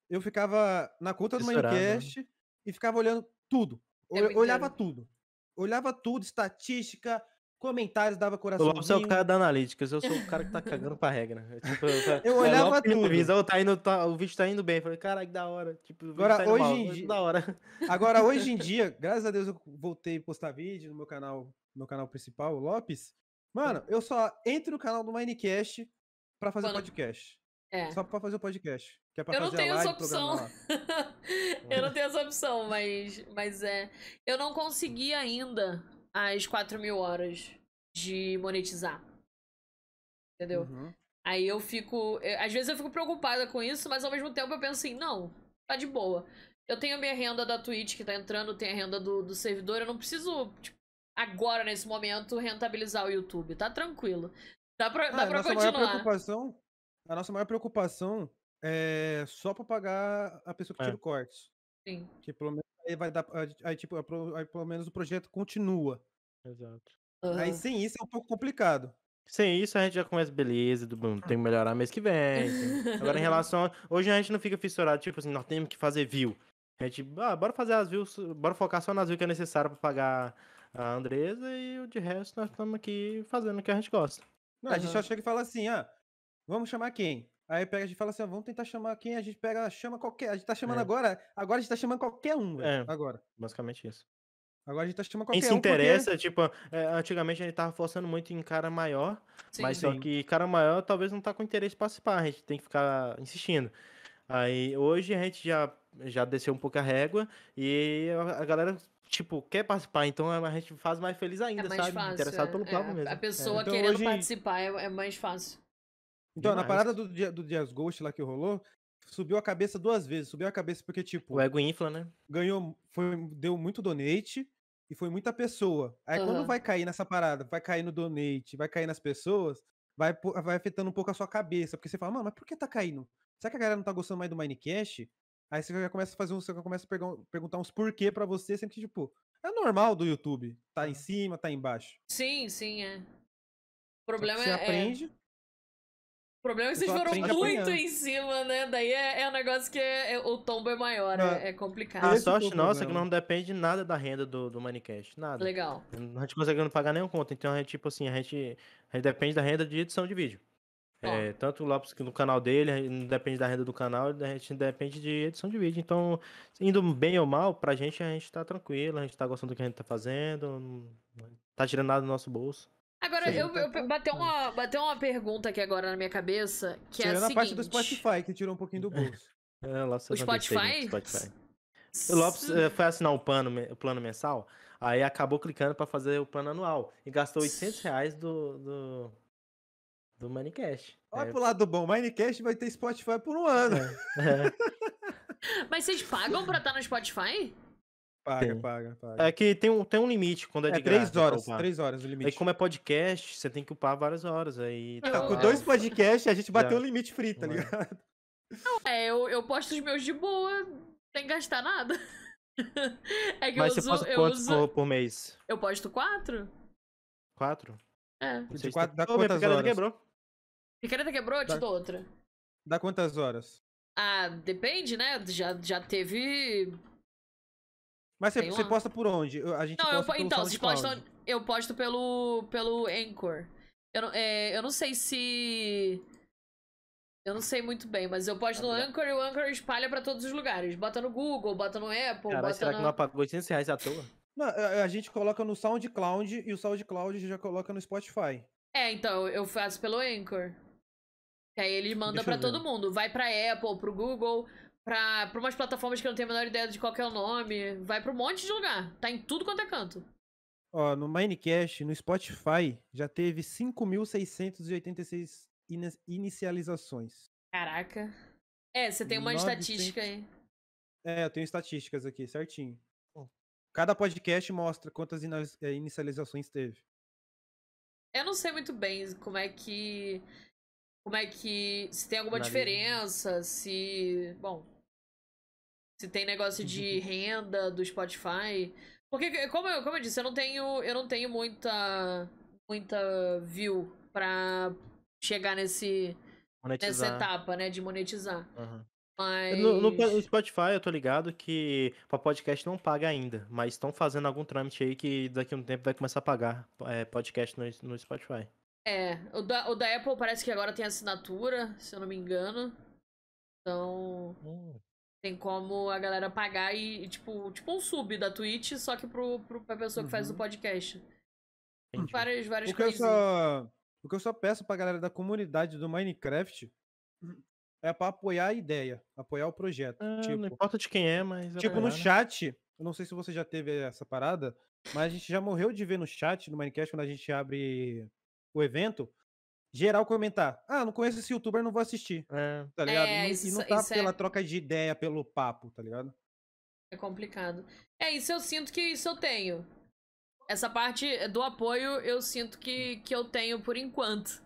eu ficava na conta do né? Minecast e ficava olhando tudo. Eu, tempo olhava inteiro. tudo. Olhava tudo, estatística, comentários, dava O coraçãozinho. Lopes é o cara da Analytics, eu sou o cara que tá cagando pra regra. É, tipo, eu, Eu o olhava Lopes tudo. avisa, "Ô, tá indo, tá- o vídeo tá indo bem. Eu falei, caralho, que da hora. Tipo, o Agora, tá hoje mal. em Eu, dia- Da hora. Agora, hoje em dia, graças a Deus, eu voltei a postar vídeo no meu canal, no meu canal principal, o Lopes. Mano, eu só entro no canal do Minecast pra fazer o Quando- podcast. É. Só pra fazer o podcast. Que é pra Eu não fazer tenho a essa live, programar opção. eu não tenho essa opção, mas, mas é. Eu não consegui ainda as 4 mil horas de monetizar. Entendeu? Uhum. Aí eu fico. eu- Às vezes eu fico preocupada com isso, mas ao mesmo tempo eu penso assim, não, tá de boa. Eu tenho a minha renda da Twitch que tá entrando, tem a renda do, do servidor, eu não preciso, tipo, agora, nesse momento, rentabilizar o YouTube. Tá tranquilo. Dá pra, Ah, dá a pra nossa maior continuar. preocupação, a nossa maior preocupação é só pra pagar a pessoa que É. tira o corte. Sim. Que pelo menos aí vai dar. Aí, tipo, aí, aí pelo menos o projeto continua. Exato. Aí Aham. sem isso é um pouco complicado. Sem isso, a gente já começa, beleza, do- tem que melhorar mês que vem. tem- Agora, em relação. a- Hoje a gente não fica fissurado, tipo assim, nós temos que fazer view. A gente, ah, bora fazer as views, bora focar só nas views que é necessário pra pagar a Andresa e o de resto nós estamos aqui fazendo o que a gente gosta. Não, a gente só chega e fala assim, ah, vamos chamar quem? Aí pega, a gente fala assim, ah, vamos tentar chamar quem? A gente pega, chama qualquer. A gente tá chamando É. agora. Agora a gente tá chamando qualquer um, É. Agora. Basicamente isso. Agora a gente tá chamando Quem qualquer se um. porque- interessa, tipo, é, antigamente a gente tava forçando muito em cara maior, Sim. mas só Sim. que cara maior talvez não tá com interesse em participar, a gente tem que ficar insistindo. Aí hoje a gente já, já desceu um pouco a régua e a, a galera, tipo, quer participar, então a gente faz mais feliz É ainda, mais sabe? fácil. Interessado é, pelo é, papo a- mesmo. A pessoa Então, querendo hoje- participar é, é mais fácil. Então, na Demais. parada do, do Dias Ghost lá que rolou, subiu a cabeça duas vezes. Subiu a cabeça porque, tipo, O ego infla, né? ganhou, foi, deu muito donate e foi muita pessoa. Aí Aham. quando vai cair nessa parada, vai cair no donate, vai cair nas pessoas, vai, vai afetando um pouco a sua cabeça. Porque você fala, mano, mas por que tá caindo? Será que a galera não tá gostando mais do Minecast? Aí você já começa a fazer um, você começa a pergun- perguntar uns porquê pra você, sempre que, tipo, é normal do YouTube. Tá em cima, tá embaixo. Sim, sim, é. O Só que problema você é. aprende. O problema é que Você vocês foram muito em cima, né? Daí é, é um negócio que é- é- o tombo é maior, é, é complicado. A foi o sorte nossa é que não depende nada da renda do, do Minecast, nada. Legal. A gente consegue não pagar nenhum conta, então a gente, tipo assim, a gente, a gente depende da renda de edição de vídeo. É, tanto o Lopes que no canal dele, a gente não depende da renda do canal, a gente depende de edição de vídeo. Então, indo bem ou mal, pra gente a gente tá tranquilo, a gente tá gostando do que a gente tá fazendo, não tá tirando nada do nosso bolso. Agora, Sim, eu, tá- eu tá- bateu, uma, bateu uma pergunta aqui agora na minha cabeça, que é a Tirando a seguinte... parte do Spotify, que tirou um pouquinho do bolso. É, o Lopes O Spotify? Spotify. O Lopes eh, foi assinar o plano, me- o plano mensal, aí acabou clicando pra fazer o plano anual e gastou 800 reais do, do, do Minecast. Olha É, pro lado bom, Minecast vai ter Spotify por um ano. é. Mas vocês pagam pra estar no Spotify? Paga, Tem. paga, paga. É que tem um, tem um limite quando é É de três graça pra horas, três horas o Aí limite. como é podcast, você tem que upar várias horas. Aí, Não, tipo, Com é- dois podcasts, a gente bateu o limite free, tá É. ligado? É, eu, eu posto os meus de boa, sem gastar nada. É que Mas eu você uso. posta Eu, quantos uso... por, por mês? eu posto quatro? Quatro? É. Não De quatro dá minha quantas picareta horas? quebrou. Picareta quebrou? Eu te Tá. dou outra. Dá quantas horas? Ah, depende, né? Já, já teve. Mas você, você posta por onde? Eu- A gente Não, eu, posta po- pelo então, vocês SoundCloud. postam. Eu posto pelo, pelo Anchor. Eu não, é, eu não sei se. Eu não sei muito bem, mas eu posto no Anchor e o Anchor espalha pra todos os lugares. Bota no Google, bota no Apple, bota será que no... não apagou 800 reais à toa? Não, a, a gente coloca no SoundCloud e o SoundCloud já coloca no Spotify. É, então, eu faço pelo Anchor. Que aí ele manda Deixa pra eu todo mundo. Vai pra Apple, pro Google, pra, pra umas plataformas que eu não tenho a menor ideia de qual é o nome. Vai pra um monte de lugar. Tá em tudo quanto é canto. Ó, no Minecast, no Spotify, já teve 5.686 ini- inicializações. Caraca. É, você tem uma 900. estatística aí. É, eu tenho estatísticas aqui, certinho. Cada podcast mostra quantas eh, inicializações teve. Eu não sei muito bem como é que. Como é que. Se tem alguma Analisa. diferença, se. Bom. Se tem negócio de renda do Spotify. Porque, como eu, como eu disse, eu não tenho. Eu não tenho muita. Muita view pra chegar nesse, nessa Monetizar. etapa, né? De monetizar. Aham. Mas. No, no no Spotify eu tô ligado que pra podcast não paga ainda, mas estão fazendo algum trâmite aí que daqui a um tempo vai começar a pagar é, podcast no, no Spotify. É, o da, o da Apple parece que agora tem assinatura, se eu não me engano. Então. Tem como a galera pagar e, e, tipo, tipo um sub da Twitch, só que pro, pro, pra pessoa que faz o Uhum. podcast. Entendi. Várias, várias O que, só, o que eu só peço pra galera da comunidade do Minecraft é pra apoiar a ideia, apoiar o projeto. Ah, Não tipo, importa de quem é, mas. é tipo no né? chat, eu não sei se você já teve essa parada, mas a gente já morreu de ver no chat, no Minecraft, quando a gente abre o evento, geral comentar: Ah, não conheço esse youtuber, não vou assistir. É, Tá ligado? É, e, não, e isso- não tá isso é- pela troca de ideia, pelo papo, tá ligado? É complicado. É, isso eu sinto que isso eu tenho. Essa parte do apoio eu sinto que, que eu tenho por enquanto.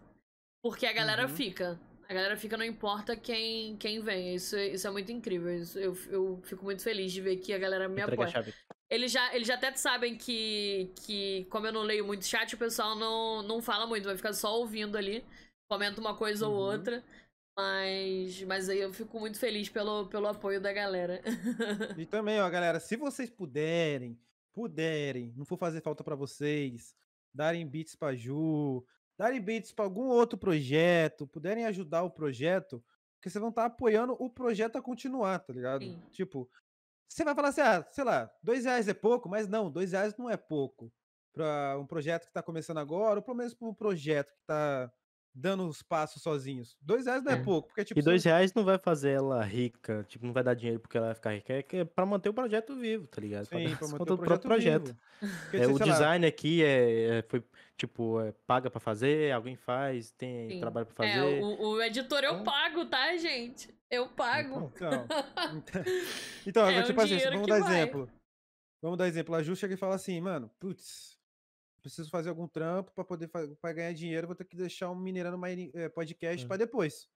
Porque a galera Uhum. fica. A galera fica, não importa quem, quem vem. Isso, isso é muito incrível. Isso, eu, eu fico muito feliz de ver que a galera me entrega apoia. Eles já, eles já até sabem que, que, como eu não leio muito chat, o pessoal não, não fala muito, vai ficar só ouvindo ali. Comenta uma coisa ou Uhum. outra. Mas, mas aí eu fico muito feliz pelo, pelo apoio da galera. E também, ó, galera, se vocês puderem, puderem, não for fazer falta pra vocês, darem beats pra Ju, darem beats pra algum outro projeto, puderem ajudar o projeto, porque vocês vão estar apoiando o projeto a continuar, tá ligado? Sim. Tipo, você vai falar assim, ah, sei lá, dois reais é pouco, mas não, dois reais não é pouco pra um projeto que tá começando agora, ou pelo menos pra um projeto que tá dando os passos sozinhos. Dois reais não é, É. pouco, porque tipo... E você- dois reais não vai fazer ela rica, tipo, não vai dar dinheiro porque ela vai ficar rica, é é pra manter o projeto vivo, tá ligado? Pra Sim, pra manter o projeto. vivo. Porque, É, o sei lá, design aqui é, é- foi, tipo, é, paga pra fazer, alguém faz, tem Sim. trabalho pra É, fazer. o, o editor eu Então- pago, tá, gente? Eu pago. Então, Então, então, É um tipo assim, vamos dar vai. exemplo. Vamos dar exemplo. A Ju chega e fala assim, mano, putz, preciso fazer algum trampo pra poder pra ganhar dinheiro, vou ter que deixar um Mineirando Mine- eh, podcast Hum. pra depois.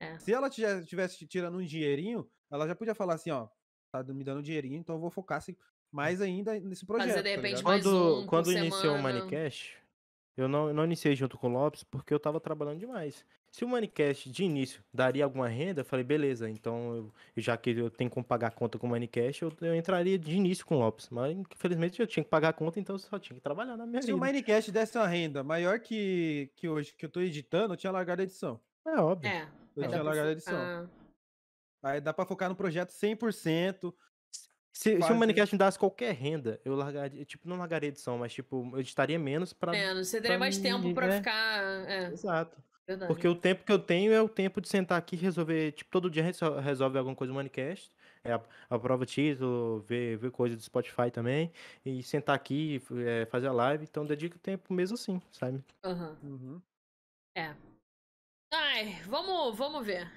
É. Se ela tivesse, tivesse tirando um dinheirinho, ela já podia falar assim, ó, tá me dando um dinheirinho, então eu vou focar assim, mais ainda nesse projeto. de tá repente, ligado? mais quando um quando iniciou o semana. Manicast, eu não, não iniciei junto com o Lopes porque eu tava trabalhando demais. Se o Manicast de início daria alguma renda, eu falei, beleza, então eu- já que eu tenho como pagar a conta com o Manicast, eu, eu entraria de início com o Lopes. Mas infelizmente eu tinha que pagar a conta, então eu só tinha que trabalhar na minha Se o vida. Minecast desse uma renda maior que, que hoje, que eu tô editando, eu tinha largado a edição. É óbvio. É. Eu tinha largado a edição. ah, Aí dá pra focar no projeto 100%. Se, se o Manicast me desse qualquer renda, eu largaria, tipo, não largaria edição, mas tipo, eu editaria menos pra. menos. Você teria pra mais tempo mim, pra né? ficar. É, Exato. verdade. Porque o tempo que eu tenho é o tempo de sentar aqui e resolver, tipo, todo dia resol- resolve alguma coisa no Manicast. É, a- aprova título, ver, ver coisa do Spotify também. E sentar aqui, é, fazer a live. Então dedico tempo mesmo assim, sabe? Aham. Uhum. É. Ai, vamos, vamos ver.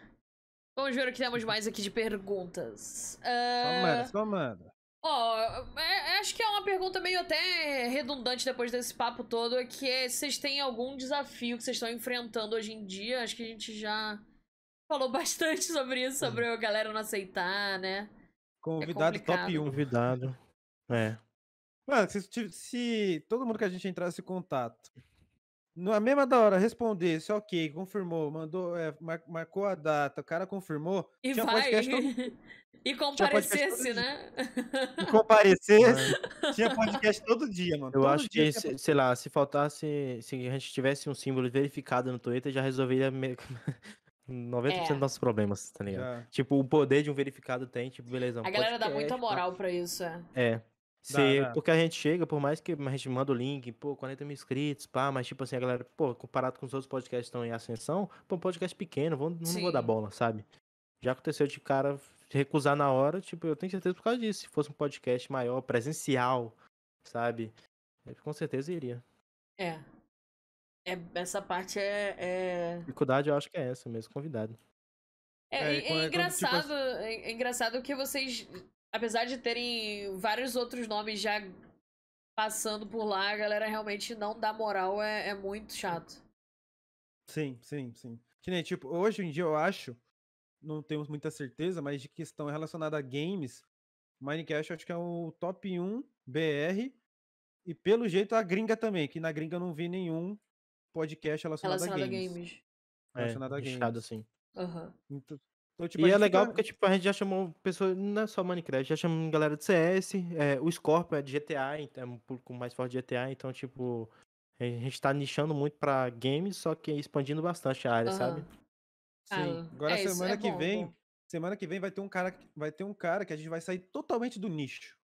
Vamos ver o que temos mais aqui de perguntas. Só Ah, manda, só manda. Ó, é- acho que é uma pergunta meio até redundante depois desse papo todo, é que é se vocês têm algum desafio que vocês estão enfrentando hoje em dia. Acho que a gente já falou bastante sobre isso, sobre a galera não aceitar, né? Convidado top complicado. 1. Convidado. É. Mano, se, se todo mundo que a gente entrasse em contato, na mesma da hora, respondesse, ok, confirmou, mandou, é, mar- marcou a data, o cara confirmou, E tinha vai. podcast todo, e podcast comparecesse, todo né? e comparecesse, tinha podcast todo dia, mano. Eu todo acho dia que, se- sei lá, se faltasse, se a gente tivesse um símbolo verificado no Twitter, já resolveria me- 90% É. dos nossos problemas, tá ligado? Já. Tipo, o poder de um verificado tem, tipo, beleza. um A galera dá muita podcast, pá. moral pra isso, é. É. Se, dá. Porque a gente chega, por mais que a gente manda o link, pô, 40 mil inscritos, pá, mas tipo assim, a galera, pô, comparado com os outros podcasts que estão em ascensão, pô, um podcast pequeno, vou, não vou dar Sim. bola, sabe? Já aconteceu de cara recusar na hora, tipo, eu tenho certeza por causa disso. Se fosse um podcast maior, presencial, sabe? Eu, com certeza iria. É. É, essa parte é, é... Dificuldade eu acho que é essa mesmo, convidado. É, É, é quando, tipo, engraçado, é, é engraçado que vocês, apesar de terem vários outros nomes já passando por lá, a galera realmente não dá moral, é, é muito chato. Sim, sim, sim. Que nem, tipo, hoje em dia eu acho, não temos muita certeza, mas de questão relacionada a games, Minecraft eu acho que é o top 1 BR, e pelo jeito a gringa também, que na gringa eu não vi nenhum podcast relacionado, Relacionado a a games. games. Relacionado a é, games. assim. Aham. Então, então, tipo, E é legal fica- porque, tipo, a gente já chamou pessoas, não é só Minecraft, já chamamos galera de CS, é, o Scorpio é de GTA, então é um público mais forte de GTA, então, tipo, a gente tá nichando muito pra games, só que expandindo bastante a área, sabe? aham. Sim. Ah, Agora é isso, semana é que bom, vem, bom. semana que vem vai ter um cara, que- vai ter um cara que a gente vai sair totalmente do nicho.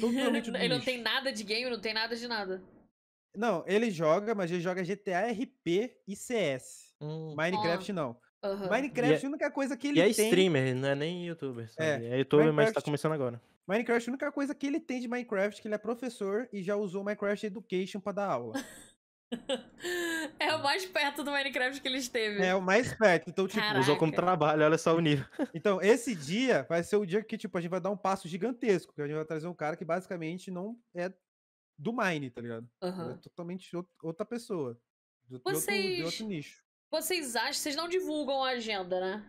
Totalmente do Ele não nicho. tem nada de game, não tem nada de nada. Não, ele joga, mas ele joga GTA RP e CS. Hum. Minecraft não. Aham. Minecraft, a única coisa que ele E é tem. streamer, não é nem youtuber, sabe? É, É, youtuber, mas tá Minecraft- começando agora. Minecraft, a única coisa que ele tem de Minecraft, que ele é professor e já usou Minecraft Education pra dar aula. É o mais perto do Minecraft que ele esteve. É o mais perto. Então, tipo, Caraca. Usou como trabalho, olha só o nível. então, esse dia vai ser o dia que, tipo, a gente vai dar um passo gigantesco. Que a gente vai trazer um cara que basicamente não é do Mine, tá ligado? Ele É totalmente out- outra pessoa. De, de outro, de Vocês- outro nicho. Vocês acham, vocês não divulgam a agenda, né?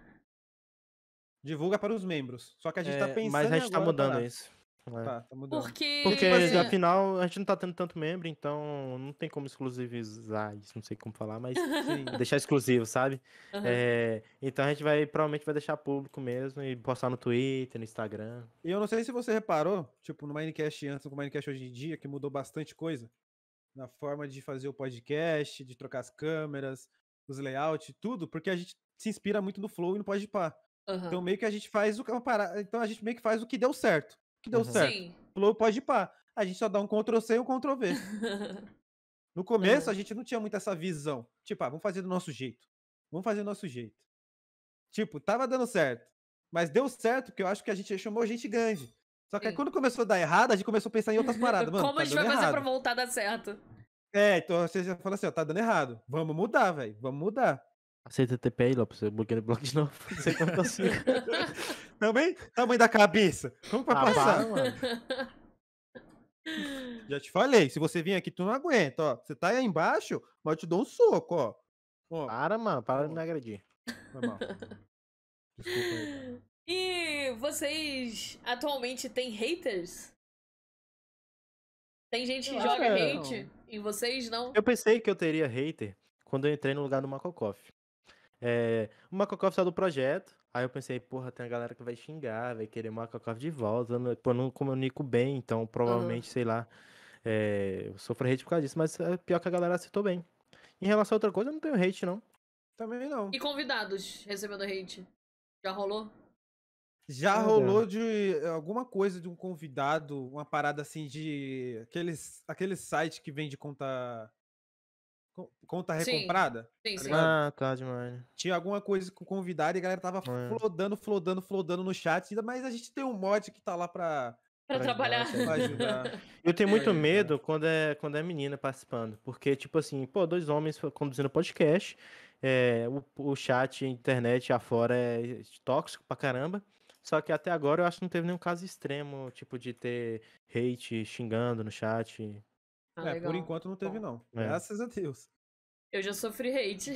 Divulga para os membros. Só que a gente tá É, pensando mas a gente tá mudando isso. É. Tá, tá mudando. Porque. Porque, assim, afinal, a gente não tá tendo tanto membro, então não tem como exclusivizar isso, não sei como falar, mas Sim. deixar exclusivo, sabe? Aham. É, então a gente vai, provavelmente vai deixar público mesmo e postar no Twitter, no Instagram. E eu não sei se você reparou, tipo, no Minecraft antes com o Minecraft hoje em dia, que mudou bastante coisa. Na forma de fazer o podcast, de trocar as câmeras, os layouts, tudo, porque a gente se inspira muito no Flow e no Podpah. Aham. Então meio que a gente faz o que então a gente meio que faz o que deu certo. O que deu Uhum. certo. Sim. Flow e Podpah. A gente só dá um Ctrl C e um Ctrl V. No começo Uhum. a gente não tinha muito essa visão. Tipo, ah, vamos fazer do nosso jeito. Vamos fazer do nosso jeito. Tipo, tava dando certo. Mas deu certo porque eu acho que a gente chamou gente grande. Só que aí quando começou a dar errado, a gente começou a pensar em outras paradas. Mano, Como tá a gente vai fazer errado. pra voltar a dar certo? É, então você já fala assim, ó, tá dando errado. Vamos mudar, velho. Vamos mudar. Aceita TP aí, Lopes, eu bloqueei o bloco de novo. Não sei como eu consigo. Também? Tamanho da cabeça. Como que vai Ah, passar? para, mano. Já te falei, se você vir aqui, tu não aguenta, ó. Você tá aí embaixo, mas eu te dou um soco, ó. Ó, Para, mano, para de me agredir. foi mal. Desculpa aí. E vocês atualmente têm haters? Tem gente que joga acho que hate em vocês, não? Eu pensei que eu teria hater quando eu entrei no lugar do Macocoff. É, o Macocoff saiu do projeto, aí eu pensei, porra, tem a galera que vai xingar, vai querer o Macocoff de volta, eu não, eu não comunico bem, então provavelmente, sei lá, é, eu sofro hate por causa disso, mas é pior que a galera aceitou bem. Em relação a outra coisa, eu não tenho hate, não. Também não. E convidados recebendo hate? Já rolou? Já Olha. rolou de eh, alguma coisa de um convidado, uma parada assim de aqueles, aqueles sites que vende conta co- conta recomprada. Sim, Tá sim. Ah, tá demais. Tinha alguma coisa com o convidado e a galera tava É. flodando, flodando, flodando no chat, mas a gente tem um mod que tá lá pra, Pra pra trabalhar. ajudar, pra ajudar. Eu tenho muito Aí, cara. medo quando é, quando é menina participando. Porque, tipo assim, pô, dois homens conduzindo podcast. é, o, o chat, a internet afora é tóxico pra caramba. Só que até agora eu acho que não teve nenhum caso extremo, tipo, de ter hate xingando no chat. Ah, é, legal. por enquanto não teve, não. É. Graças a Deus. Eu já sofri hate.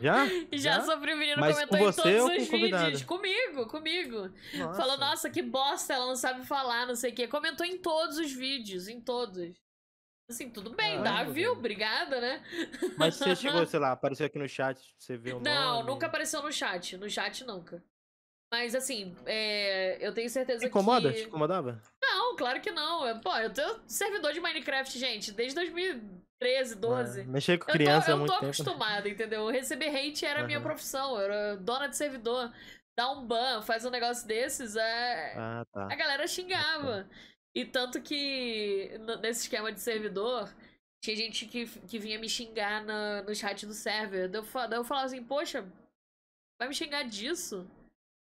Já? Já, sofri, o menino Mas comentou com em todos os o convidado? vídeos. Comigo, comigo. Nossa. Falou, nossa, que bosta, ela não sabe falar, não sei o quê. Comentou em todos os vídeos, em todos. Assim, tudo bem, dá, Caramba, viu? Obrigada, né? Mas você chegou, sei lá, apareceu aqui no chat, você viu o Não, nome? nunca apareceu no chat. No chat, nunca. Mas, assim, é, eu tenho certeza Te incomoda? que... Te incomodava? Não, claro que não. Eu- Pô, eu tenho servidor de Minecraft, gente, desde 2013, 12. É, mexer com Eu criança tô, há eu tô tempo. acostumada, entendeu? Receber hate era a minha profissão. Eu era dona de servidor. Dar um ban, faz um negócio desses, é... Ah, tá. a galera xingava. E tanto que nesse esquema de servidor, tinha gente que, que vinha me xingar na- no chat do server. Eu, daí eu falava assim, poxa, vai me xingar disso?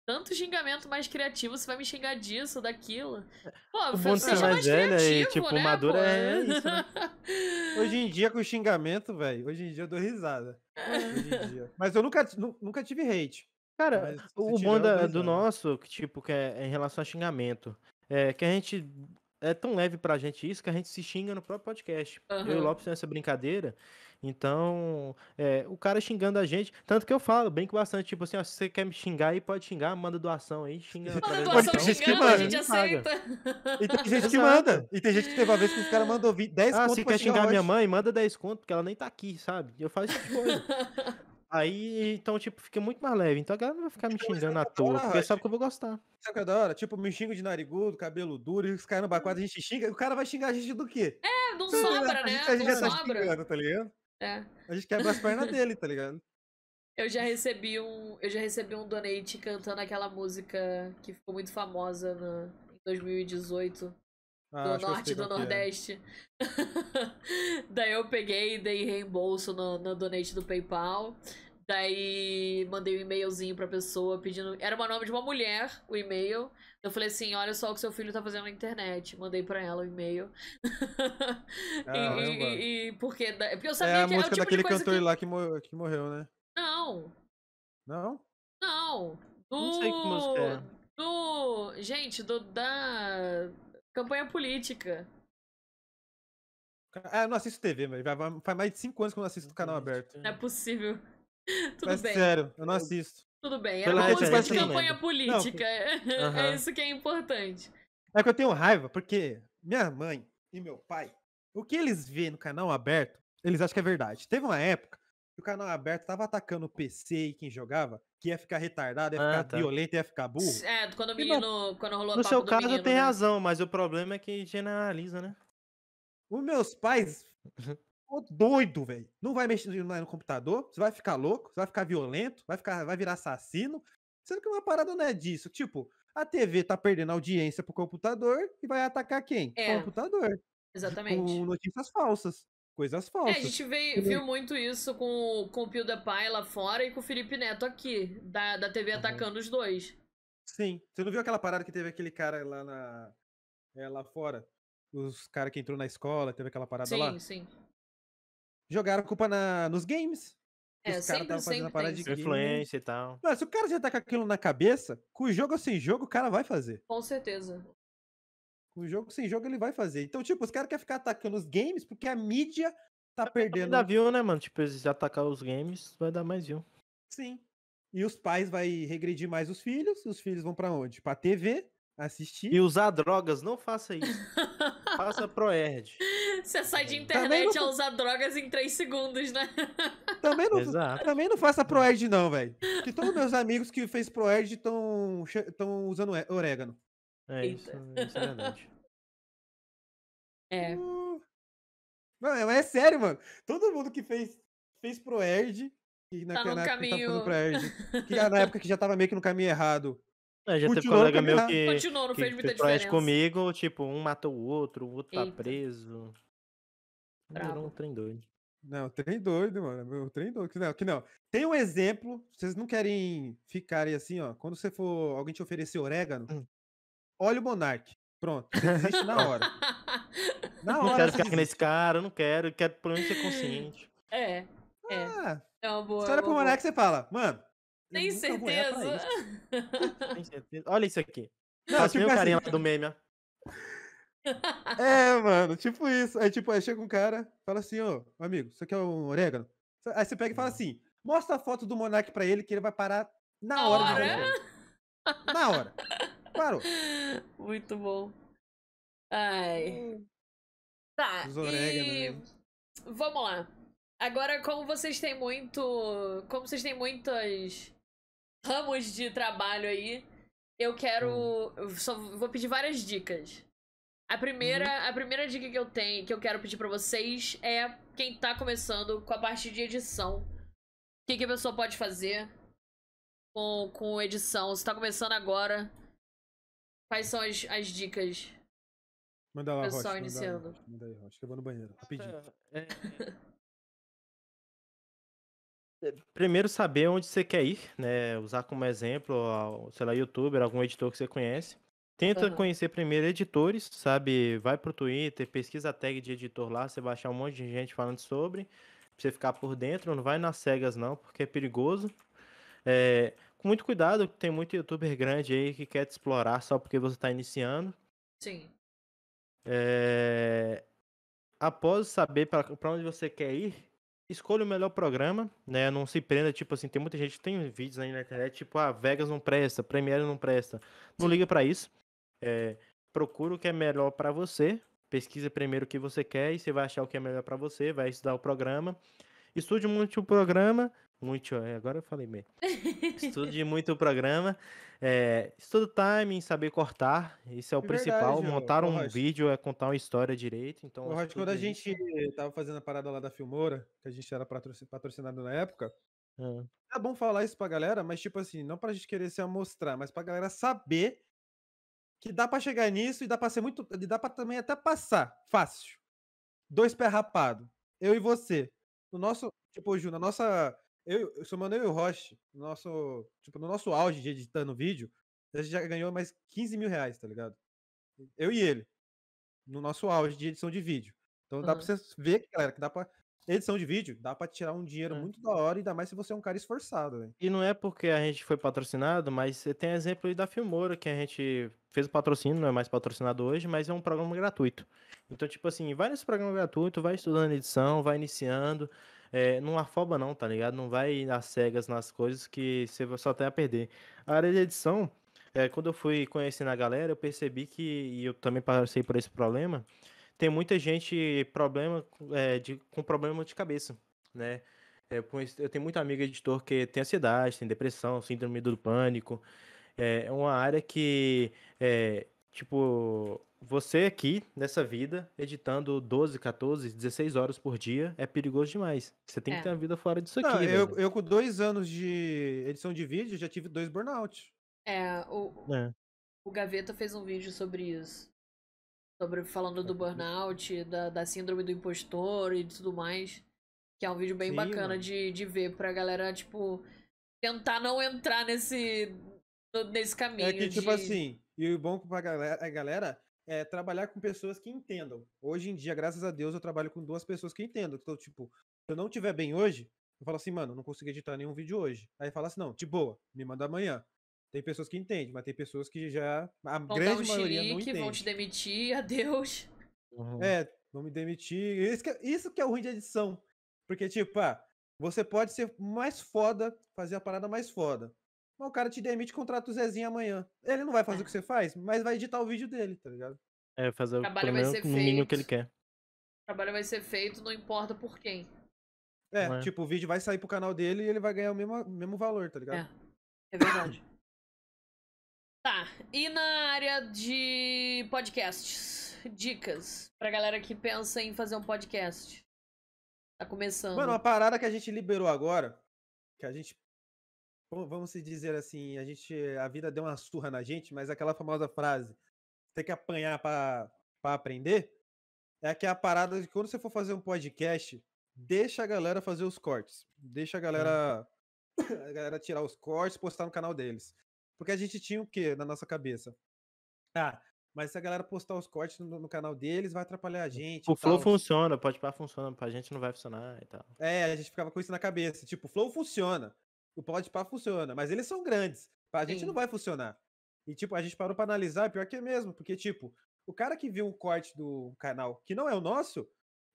Tanto xingamento mais criativo, você vai me xingar disso, daquilo. Pô, de seja ser mais velha e, criativo, tipo, né, madura pô? é isso, né? Hoje em dia, com xingamento, velho, hoje em dia eu dou risada. Hoje em dia. Mas eu nunca, nu- nunca tive hate. Cara, Mas o bom da- do nosso, que, tipo, que é em relação a xingamento, é que a gente. É tão leve pra gente isso que a gente se xinga no próprio podcast. Eu e o. Lopes tem essa brincadeira. Então, é, o cara xingando a gente. Tanto que eu falo, brinco bastante. Tipo assim, ó, se você quer me xingar aí, pode xingar, manda doação aí, xinga. Manda doação tem gente que xingando, a manda, gente aceita. E tem gente que manda. E tem gente que teve uma vez que os caras mandou vi- 10 Ah, conto se pra quer xingar o minha mãe, manda 10 conto, porque ela nem tá aqui, sabe? Eu faço esse tipo de coisa. Aí, então, tipo, fica muito mais leve. Então a galera não vai ficar me xingando à toa, porque sabe que eu vou gostar. Sabe o que é da hora? Tipo, me xingo de narigudo, cabelo duro, e os caras no baquado, a gente xinga, e o cara vai xingar a gente do quê? É, não sobra, a né? gente, a gente Não já tá sobra. xingando, tá ligado? É. A gente quebra as pernas dele, tá ligado? Eu já recebi um, eu já recebi um donate cantando aquela música que ficou muito famosa no, em 2018 Ah, do norte do é. nordeste. Daí eu peguei e dei reembolso no, no donate do PayPal. Daí mandei um e-mailzinho pra pessoa pedindo. Era o nome de uma mulher, o e-mail. Eu falei assim: olha só o que seu filho tá fazendo na internet. Mandei pra ela o e-mail. e, Caramba. e- e- e porque, da- porque eu É sabia a que é o música tipo daquele cantor que. lá que, mo- que morreu, né? Não, Não? não. Do... Não sei que música é. Do. Gente, do da. Campanha política. Ah, eu não assisto TV, velho. Faz mais de 5 anos que eu não assisto canal aberto. Não é possível. Tudo Mas bem. sério, eu não assisto. Tudo bem. Era Pela uma música de referência, eu campanha lembro. política. É- É Aham. isso que é importante. É que eu tenho raiva, porque minha mãe e meu pai, o que eles vêem no canal aberto, eles acham que é verdade. Teve uma época que o canal aberto tava atacando o PC e quem jogava, que ia ficar retardado, ia Ah, ficar tá. violento, ia ficar burro. É, quando o menino. Quando rolou a No seu do caso, menino, tem né? razão, mas o problema é que generaliza, né? Os meus pais, ô doido, velho. Não vai mexer no no computador, você vai ficar louco, você vai ficar violento, vai, ficar, vai virar assassino. Sendo que uma parada não é disso. Tipo, a TV tá perdendo audiência pro computador e vai atacar quem? É. Computador. Exatamente. Com notícias falsas. Coisas É, falsas. a gente veio- viu muito isso com, com o PewDiePie lá fora e com o Felipe Neto aqui, da, da TV Uhum. atacando os dois. Sim. Você não viu aquela parada que teve aquele cara lá na. é, lá fora? Os caras que entrou na escola, teve aquela parada lá? Sim, sim. Jogaram a culpa na, nos games. É, os caras fazendo a parada de. Influência e tal. Mano, se o cara já tá com aquilo na cabeça, com jogo ou sem jogo, o cara vai fazer. Com certeza. Com jogo sem jogo, ele vai fazer. Então, tipo, os caras querem ficar atacando os games porque a mídia tá perdendo. Ainda viu, né, mano? Tipo, se atacar os games, vai dar mais view. Sim. E os pais vai regredir mais os filhos. Os filhos vão pra onde? Pra TV, assistir. E usar drogas, não faça isso. Faça Proerd. Você sai de internet não- a usar drogas em 3 segundos, né? Também não, Exato. também não faça Proerd, não, velho. Que todos meus amigos que fez Proerd estão usando é- orégano. É isso, Eita. isso é verdade. É. Uh. Não, mas é sério, mano. Todo mundo que fez, fez Proerd, que na, Tá no na que tava caminho. Proerd, que na época que já tava meio que no caminho errado. É, já teve Continuou colega meu que, Continuou, não que fez comigo, tipo, um matou o outro, o outro tá Eita. preso. Brabo. Virou um trem doido. Não, trem doido, mano. Meu trem doido. Que não, que não. Tem um exemplo, vocês não querem ficarem assim, ó. Quando você for alguém te oferecer orégano, Hum. olha o Monark. Pronto, você desiste na hora. Na Não hora. quero você ficar nesse cara, não quero, quero pelo menos ser consciente. é, é. Ah, É uma boa. você olha é pro. Monark e você fala, mano. Tem certeza? Tem certeza. Olha isso aqui. Não, Faz tipo nem o carinha assim, lá do meme, ó. É, mano, tipo isso. Aí, tipo, aí chega um cara, fala assim, ô, amigo, você quer um orégano? Aí você pega e fala Hum. assim: mostra a foto do Monark pra ele, que ele vai parar na hora, hora? de. Na hora. Parou. Muito bom. Ai. Tá, Os orégano, e... né? Vamos lá. Agora, como vocês têm muito... Como vocês têm muitos ramos de trabalho aí, eu quero... Hum. Eu só vou pedir várias dicas. A primeira, Uhum. a primeira dica que eu tenho, que eu quero pedir pra vocês é quem tá começando com a parte de edição. O que, que a pessoa pode fazer com, com edição? Se tá começando agora, quais são as, as dicas? Manda lá, Pessoal Rocha. Manda, iniciando. Rocha, manda aí, Rocha, que eu vou no banheiro. Rapidinho. É, é, Primeiro saber onde você quer ir, né? Usar como exemplo, sei lá, youtuber, algum editor que você conhece. Tenta Aham. conhecer primeiro editores, sabe? Vai pro Twitter, pesquisa a tag de editor lá, você vai achar um monte de gente falando sobre. Pra você ficar por dentro, não vai nas cegas não, porque é perigoso. É, com muito cuidado, tem muito youtuber grande aí que quer te explorar só porque você tá iniciando. Sim. É, Após saber para onde você quer ir, escolha o melhor programa, né? Não se prenda, tipo assim, tem muita gente que tem vídeos aí na internet, tipo, ah, Vegas não presta, Premiere não presta. Não liga pra isso. É, procura o que é melhor pra você. Pesquisa primeiro o que você quer e você vai achar o que é melhor pra você, vai estudar o programa. Estude muito o programa. Muito, é, agora eu falei bem. Estude muito o programa. É, estuda o timing, saber cortar. Isso é o É principal. verdade, Montar um Rocha. vídeo é contar uma história direito. Então, Rocha, quando a isso. gente tava fazendo a parada lá da Filmora, que a gente era patroci- patrocinado na época, Ah. é bom falar isso pra galera, mas tipo assim, não pra gente querer se amostrar, mas pra galera saber que dá pra chegar nisso e dá pra ser muito. Dá pra também até passar. Fácil. Dois pés rapado. Eu e você. No nosso. Tipo, Ju, na nossa. Eu, eu somando eu e o Roche, no nosso. Tipo, no nosso auge de editando vídeo, a gente já ganhou mais 15 mil reais, tá ligado? Eu e ele. No nosso auge de edição de vídeo. Então dá pra você ver, galera, que dá pra. Edição de vídeo, dá pra tirar um dinheiro É. muito da hora, ainda mais se você é um cara esforçado, velho. E não é porque a gente foi patrocinado, mas você tem exemplo aí da Filmora, que a gente fez o patrocínio, não é mais patrocinado hoje, mas é um programa gratuito. Então, tipo assim, vai nesse programa gratuito, vai estudando edição, vai iniciando. é, não afoba não, tá ligado? Não vai às cegas nas coisas que você só tem a perder. A área de edição, é, quando eu fui conhecendo a galera, eu percebi que, e eu também passei por esse problema, tem muita gente problema, é, de, com problema de cabeça, né? É, eu eu tenho muito amigo editor que tem ansiedade, tem depressão, síndrome do pânico. É uma área que, é, tipo, você aqui nessa vida, editando 12, 14, 16 horas por dia, é perigoso demais. Você tem É. que ter uma vida fora disso aqui, Não, eu, velho. eu com dois anos de edição de vídeo já tive dois burnout. É, o, É. o Gaveta fez um vídeo sobre isso. Sobre falando do burnout, da, da síndrome do impostor e tudo mais. Que é um vídeo bem Sim, bacana mano. de, de ver pra galera, tipo, tentar não entrar nesse, nesse caminho. É que, tipo de- assim, e o bom pra galera, a galera é trabalhar com pessoas que entendam. Hoje em dia, graças a Deus, eu trabalho com duas pessoas que entendam. Então, tipo, se eu não tiver bem hoje, eu falo assim, mano, não consegui editar nenhum vídeo hoje. Aí fala assim, não, de boa, me manda amanhã. Tem pessoas que entendem, mas tem pessoas que já. A Vão dar grande um maioria não chilique, entende. vão te demitir, adeus. Uhum. É, vão me demitir. Isso que, é- isso que é o ruim de edição. Porque, tipo, ah, você pode ser mais foda, fazer a parada mais foda. Mas o cara te demite e contrata o Zezinho amanhã. Ele não vai fazer É. o que você faz, mas vai editar o vídeo dele, tá ligado? É, fazer o trabalho vai ser no mínimo que ele quer. O trabalho vai ser feito, não importa por quem. É, Não é? tipo, o vídeo vai sair pro canal dele e ele vai ganhar o mesmo, mesmo valor, tá ligado? É, é verdade. tá, e na área de podcasts? Dicas pra galera que pensa em fazer um podcast. Tá começando. Mano, uma parada que a gente liberou agora, que a gente. vamos- dizer assim, a gente. A vida deu uma surra na gente, mas aquela famosa frase, tem que apanhar pra, pra aprender, é que é a parada de quando você for fazer um podcast, deixa a galera fazer os cortes. Deixa a galera. A galera tirar os cortes e postar no canal deles. Porque a gente tinha o quê na nossa cabeça? Ah, mas se a galera postar os cortes no, no canal deles, vai atrapalhar a gente. O flow tal. funciona, pode pá funciona, pra gente não vai funcionar e tal. É, a gente ficava com isso na cabeça. Tipo, o Flow funciona. O Podpah funciona. Mas eles são grandes. Pra gente Sim. não vai funcionar. E, tipo, a gente parou pra analisar, pior que é mesmo. Porque, tipo, o cara que viu um corte do canal que não é o nosso,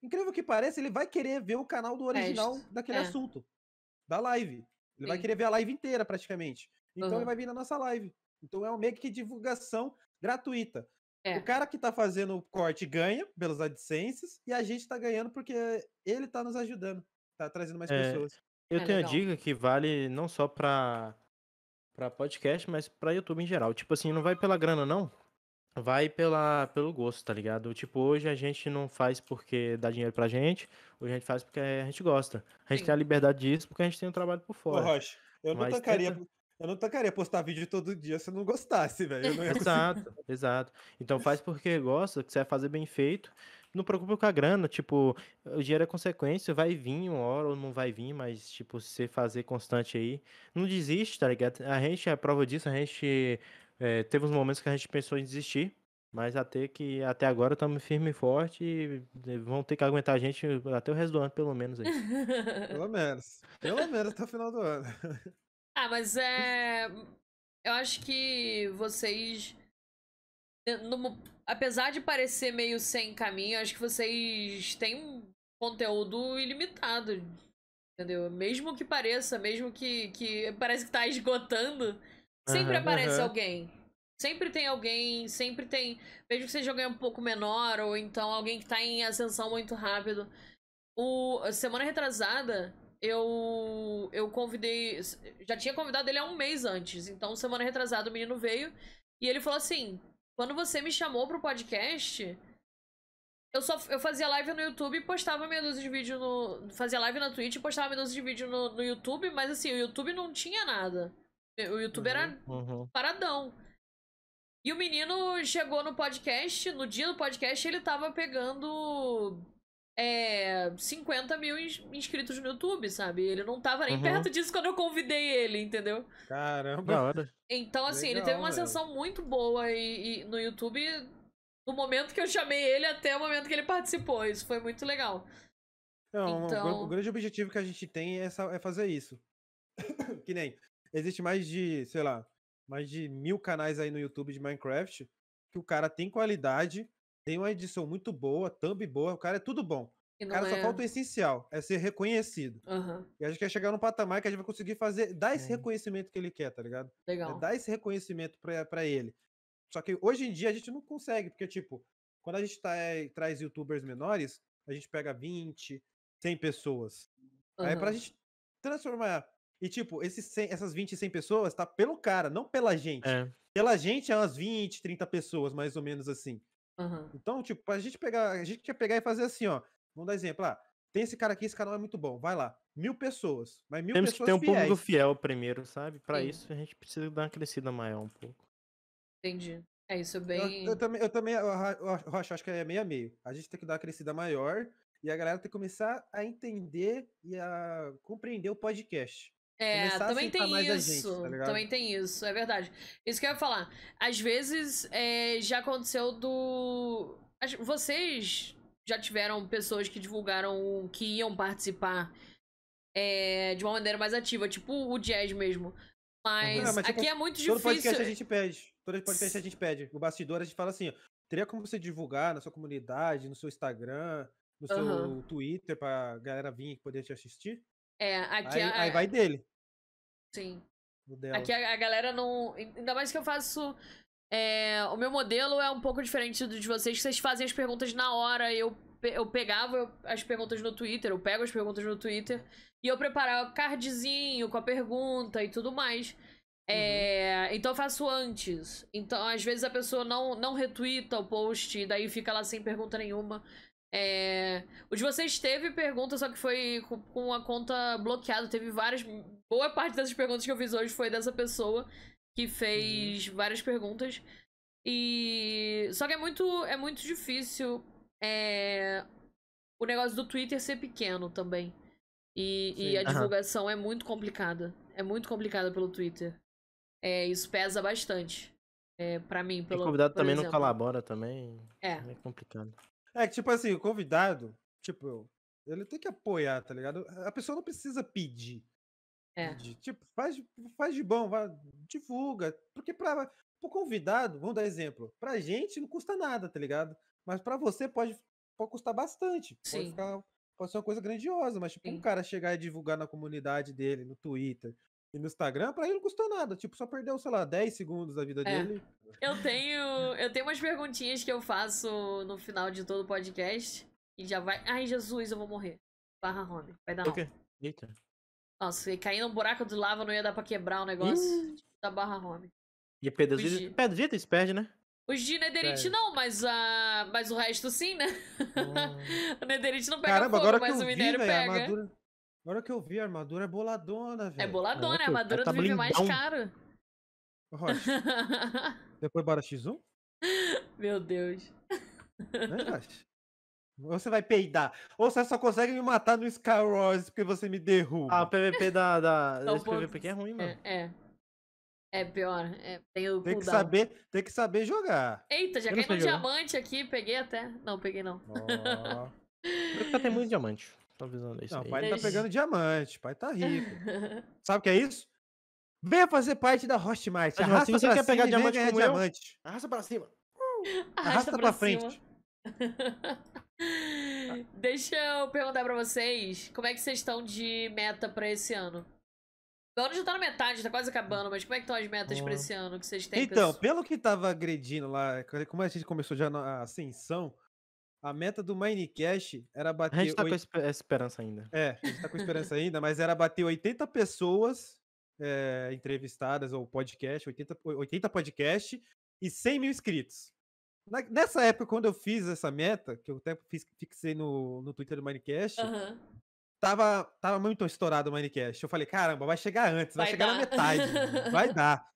incrível que pareça, ele vai querer ver o canal do original Resto, daquele é. assunto. Da live. Ele vai Sim. querer ver a live inteira, praticamente. Então Aham. ele vai vir na nossa live. Então é um meio que divulgação gratuita. É. O cara que tá fazendo o corte ganha pelos AdSenses e a gente tá ganhando porque ele tá nos ajudando. Tá trazendo mais É. pessoas. Eu É tenho legal. a dica que vale não só pra, pra podcast, mas pra YouTube em geral. Tipo assim, não vai pela grana, não. Vai pela, pelo gosto, tá ligado? Tipo, hoje a gente não faz porque dá dinheiro pra gente, hoje a gente faz porque a gente gosta. A gente Sim. tem a liberdade disso porque a gente tem um trabalho por Ô, fora. Rocha, eu não Mas tocaria. tenta- Eu não tocaria postar vídeo todo dia se eu não gostasse, velho. Exato, exato. Então faz porque gosta, que você vai fazer bem feito. Não preocupa com a grana, tipo, o dinheiro é consequência, vai vir uma hora ou não vai vir, mas, tipo, se você fazer constante aí, não desiste, tá ligado? A gente é prova disso, a gente eh, teve uns momentos que a gente pensou em desistir, mas até que até agora estamos firme e forte e vão ter que aguentar a gente até o resto do ano, pelo menos aí. Pelo menos. Pelo menos até o final do ano. Ah, mas é. Eu acho que vocês. eh, no apesar de parecer meio sem caminho, acho que vocês têm um conteúdo ilimitado. Entendeu? Mesmo que pareça, mesmo que, que parece que tá esgotando, sempre Aham, aparece aham. alguém. Sempre tem alguém, sempre tem. Mesmo que seja alguém um pouco menor, ou então alguém que tá em ascensão muito rápido. O, semana retrasada, eu, eu convidei. Já tinha convidado ele há um mês antes. Então, semana retrasada, o menino veio e ele falou assim: quando você me chamou pro podcast, eu só eu fazia live no YouTube e postava meia dúzia de vídeo no. Fazia live na Twitch e postava meia dúzia de vídeo no, no YouTube, mas assim, o YouTube não tinha nada. O YouTube era Uhum. paradão. E o menino chegou no podcast, no dia do podcast, ele tava pegando é, 50 mil ins- inscritos no YouTube, sabe? Ele não tava nem Uhum. perto disso quando eu convidei ele, entendeu? Caramba. Da hora. Então, assim, ele Legal, teve uma velho. ascensão muito boa e, e no YouTube do momento que eu chamei ele até o momento que ele participou. Isso foi muito legal. Não, Então- o grande objetivo que a gente tem é, essa- é fazer isso. que nem. Existe mais de, sei lá, mais de mil canais aí no YouTube de Minecraft que o cara tem qualidade, tem uma edição muito boa, thumb boa, o cara é tudo bom. O cara é... só falta o essencial, é ser reconhecido. Aham, E a gente quer chegar num patamar que a gente vai conseguir fazer, dar esse É. reconhecimento que ele quer, tá ligado? É legal. dar esse reconhecimento pra, pra ele. Só que hoje em dia a gente não consegue, porque, tipo, quando a gente tá, eh, traz youtubers menores, a gente pega 20, 100 pessoas. Aí pra gente transformar. E, tipo, esses 100 essas 20, 100 pessoas tá pelo cara, não pela gente. É. Pela gente é umas 20, 30 pessoas, mais ou menos assim. Aham. Então, tipo, pra gente pegar, a gente quer pegar e fazer assim, ó. Vamos dar exemplo, ah, tem esse cara aqui, esse canal é muito bom, vai lá. Mil pessoas, mas mil Temos que pessoas ter um público fiel primeiro, sabe? Pra Sim. isso a gente precisa dar uma crescida maior um pouco. Entendi. É isso, é Eu, bem. eu também, eu também, eu eu acho- eu acho, acho que é meio a meio. A gente tem que dar uma crescida maior e a galera tem que começar a entender e a compreender o podcast. É, também tem a gente, isso. tá também tem isso, é verdade. Isso que eu ia falar. Às vezes é, já aconteceu do. Vocês já tiveram pessoas que divulgaram que iam participar é, de uma maneira mais ativa, tipo o Jazz mesmo. Mas, Não, mas, tipo, aqui é muito Todo difícil. podcast a gente pede. Todo podcast a gente pede. O bastidor a gente fala assim, ó. Teria como você divulgar na sua comunidade, no seu Instagram, no seu. Twitter pra galera vir e poder te assistir? É, aqui Aí, a- aí vai dele. Sim. Aqui a, a galera não. Ainda mais que eu faço. é, o meu modelo é um pouco diferente do de vocês, que vocês fazem as perguntas na hora. Eu, eu pegava as perguntas no Twitter, eu pego as perguntas no Twitter e eu preparava o cardzinho com a pergunta e tudo mais. É, Então eu faço antes. Então, às vezes, a pessoa não, não retuita o post, e daí fica lá sem pergunta nenhuma. É, O de vocês teve pergunta, só que foi com- a conta bloqueada. Teve várias. Boa parte dessas perguntas que eu fiz hoje foi dessa pessoa que fez várias perguntas. E. Só que é muito, é muito difícil é, o negócio do Twitter ser pequeno também. E, e a divulgação é muito complicada. É muito complicada pelo Twitter. É, isso pesa bastante. É, pra mim, E pelo convidado por também não exemplo. colabora também. É. É complicado. É que, tipo assim, o convidado, tipo, ele tem que apoiar, tá ligado? A pessoa não precisa pedir. É. Tipo, faz, de- faz de bom, vai, divulga. Porque pra, pro convidado, vamos dar exemplo, pra gente não custa nada, tá ligado? Mas pra você pode pode custar bastante. Pode, Sim. ficar, pode ser uma coisa grandiosa, mas tipo, Sim. um cara chegar e divulgar na comunidade dele, no Twitter e no Instagram, pra ele não custou nada. Tipo, só perdeu, sei lá, 10 segundos da vida É. dele. Eu tenho, eu tenho umas perguntinhas que eu faço no final de todo o podcast. E já vai. Ai, Jesus, eu vou morrer. Barra home. Vai dar O não. quê? Eita. Nossa, e cair num buraco de lava não ia dar pra quebrar o negócio da barra home. E Pedro Zito se perde, né? Os de Netherite É. não, mas, a... mas o resto sim, né? o Netherite não pega Caramba, fogo, agora que mas eu o vi, minério velho, a pega. Agora que eu vi, a armadura é boladona, velho. É boladona, É, a armadura cara do tá Vive mais blindão. caro. Rocha, depois bora X1? Meu Deus. Né, Rocha? Ou você vai peidar. Ou você só consegue me matar no Skywars porque você me derruba. Ah, o PVP da. da Não, esse pô, PVP aqui é ruim, mano. É, é. É pior. É, tem o tem que saber, tem que saber jogar. Eita, já Eu não caí no sei jogar. diamante aqui, peguei até. Não, peguei não. Porque tem muito diamante. Tô avisando isso Não, o aí. pai tá pegando diamante, o pai tá rico. Sabe o que é isso? Venha fazer parte da Hostmart. Mas, Arrasta se você pra quer cima pegar e diamante ganhar como eu, diamante. Arrasta pra cima. Arrasta pra frente. cima. Deixa eu perguntar pra vocês, como é que vocês estão de meta pra esse ano? O ano já tá na metade, tá quase acabando, mas como é que estão as metas pra Ó. esse ano que vocês têm? Então, pessoal? pelo que tava agredindo lá, como a gente começou já na ascensão, a meta do Minecast era A bater. gente tá com oit- espe- esperança ainda. É, a gente tá com esperança ainda, mas era bater 80 pessoas é, entrevistadas ou podcast, 80, 80 podcast e 100 mil inscritos. Na- nessa época, quando eu fiz essa meta, que eu até fiz, fixei no, no Twitter do Minecast, Aham. tava, tava muito estourado o Minecast. Eu falei, caramba, vai chegar antes, vai, Vai chegar na dar. metade, vai dar.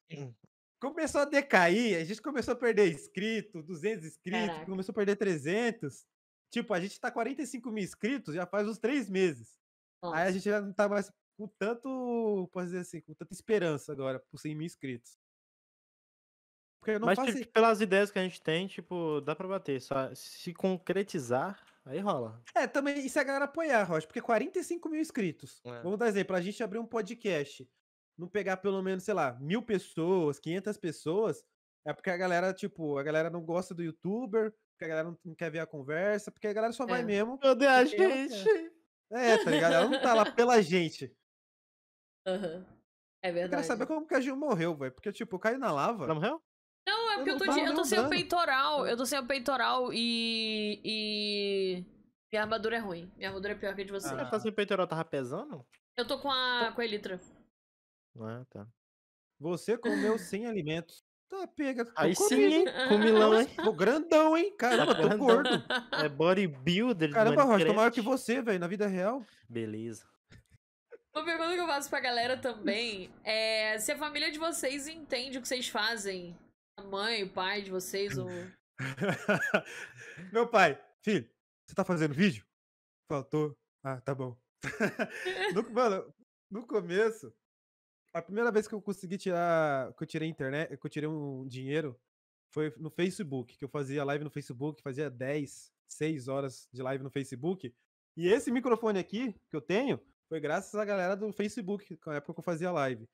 Começou a decair, a gente começou a perder inscrito, 200 inscritos, Caraca. começou a perder 300. Tipo, a gente tá 45 mil inscritos já faz uns três meses. Aí a Nossa. gente já não tá mais com tanto, posso dizer assim, com tanta esperança agora por 100 mil inscritos. Porque eu não Mas faço... tipo, pelas ideias que a gente tem, tipo, dá pra bater. Só se concretizar, aí rola. É, também, e se a galera apoiar, Rocha, porque 45 mil inscritos. É. Vamos dar exemplo, a gente abrir um podcast, não pegar pelo menos, sei lá, mil pessoas, 500 pessoas, é porque a galera, tipo, a galera não gosta do youtuber, porque a galera não, quer ver a conversa, porque a galera só vai É. mesmo. Cadê a gente? É, tá ligado? Ela não tá lá pela gente. Aham. É Eu quero verdade. saber como que a Gil morreu, velho. Porque, tipo, eu caí na lava. Ela morreu? Não, é Eu porque eu não tô, de- eu tô sem o peitoral. Eu tô sem o peitoral e. e. Minha armadura é ruim. Minha armadura é pior que a de você. Ah. Ah, tá sem peitoral, tava pesando? Eu tô com a, com a Elitra. Ah, tá. Você comeu sem alimentos. Tá, pega. Aí sim, hein? Comilão, hein? Tô grandão, hein? Caramba, tô grandão. gordo. É bodybuilder de Caramba, Rocha, tô maior que você, velho, na vida real. Beleza. Uma pergunta que eu faço pra galera também é se a família de vocês entende o que vocês fazem. A mãe, o pai de vocês, ou. Meu pai, filho, você tá fazendo vídeo? Faltou. Ah, tá bom. no, mano, no começo, a primeira vez que eu consegui tirar, que eu tirei internet, que eu tirei um dinheiro, foi no Facebook, que eu fazia live no Facebook, fazia 10, 6 horas de live no Facebook. E esse microfone aqui que eu tenho foi graças à galera do Facebook, na época que eu fazia live.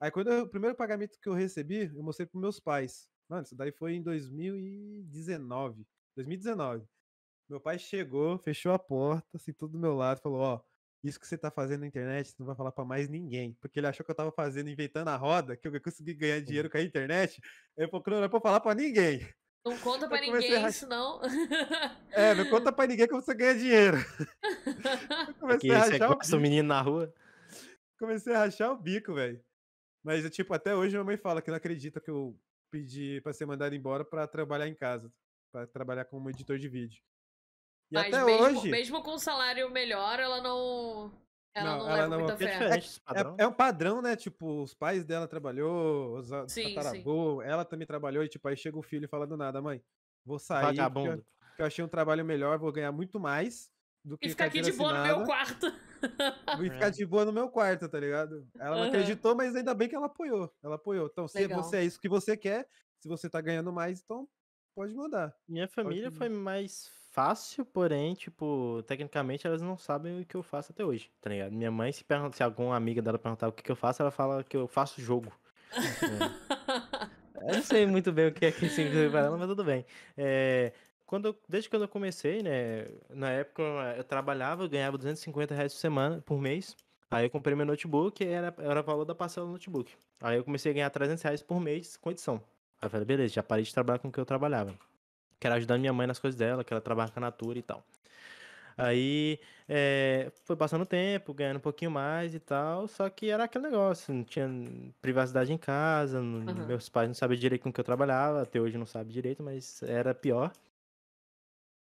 Aí quando eu- o primeiro pagamento que eu recebi, eu mostrei pros meus pais. Mano, isso daí foi em 2019. 2019. Meu pai chegou, fechou a porta, assim, tudo do meu lado, falou, ó, isso que você tá fazendo na internet, você não vai falar pra mais ninguém. Porque ele achou que eu tava fazendo, inventando a roda, que eu ia conseguir ganhar dinheiro com a internet. Falou que não era pra falar pra ninguém. Não conta pra Eu comecei a ninguém, rach- senão. É, não conta pra ninguém que você ganha dinheiro. Eu comecei Aqui a você rachar o bico. menino na rua. comecei a rachar o bico, velho. Mas, eu, tipo, até hoje minha mãe fala que não acredita que eu pedi pra ser mandado embora pra trabalhar em casa. Pra trabalhar como editor de vídeo. E Mas até mesmo, hoje. mesmo com um salário melhor, ela não. Ela Não, não, ela leva não- muita É fé. padrão. É, é um padrão, né? Tipo, os pais dela trabalhou, os Sim, sim. ela também trabalhou, e tipo, aí chega o filho e fala do nada, mãe, vou sair, porque eu, Vagabundo. porque eu achei um trabalho melhor, vou ganhar muito mais do que E ficar aqui de boa no meu quarto. Vou ficar É. de boa no meu quarto, tá ligado? Ela não Aham. acreditou, mas ainda bem que ela apoiou. Ela apoiou. Então, se Legal. você é isso que você quer, se você tá ganhando mais, então pode mandar. Minha família que- foi mais fácil, porém, tipo, tecnicamente elas não sabem o que eu faço até hoje, tá ligado? Minha mãe, se, pergunta, se alguma amiga dela perguntar o que, que eu faço, ela fala que eu faço jogo. É. Eu não sei muito bem o que é que significa pra ela, mas tudo bem. É, quando eu- desde quando eu comecei, né? Na época eu trabalhava, eu ganhava 250 reais por semana, por mês. Aí eu comprei meu notebook e era, era o valor da parcela do notebook. Aí eu comecei a ganhar 300 reais por mês com edição. Aí eu falei, beleza, já parei de trabalhar com o que eu trabalhava. Quero ajudar minha mãe nas coisas dela, que ela trabalha com a Natura e tal. Aí eh, foi passando o tempo, ganhando um pouquinho mais e tal, só que era aquele negócio, não tinha privacidade em casa, Aham. meus pais não sabiam direito com o que eu trabalhava, até hoje não sabem direito, mas era pior.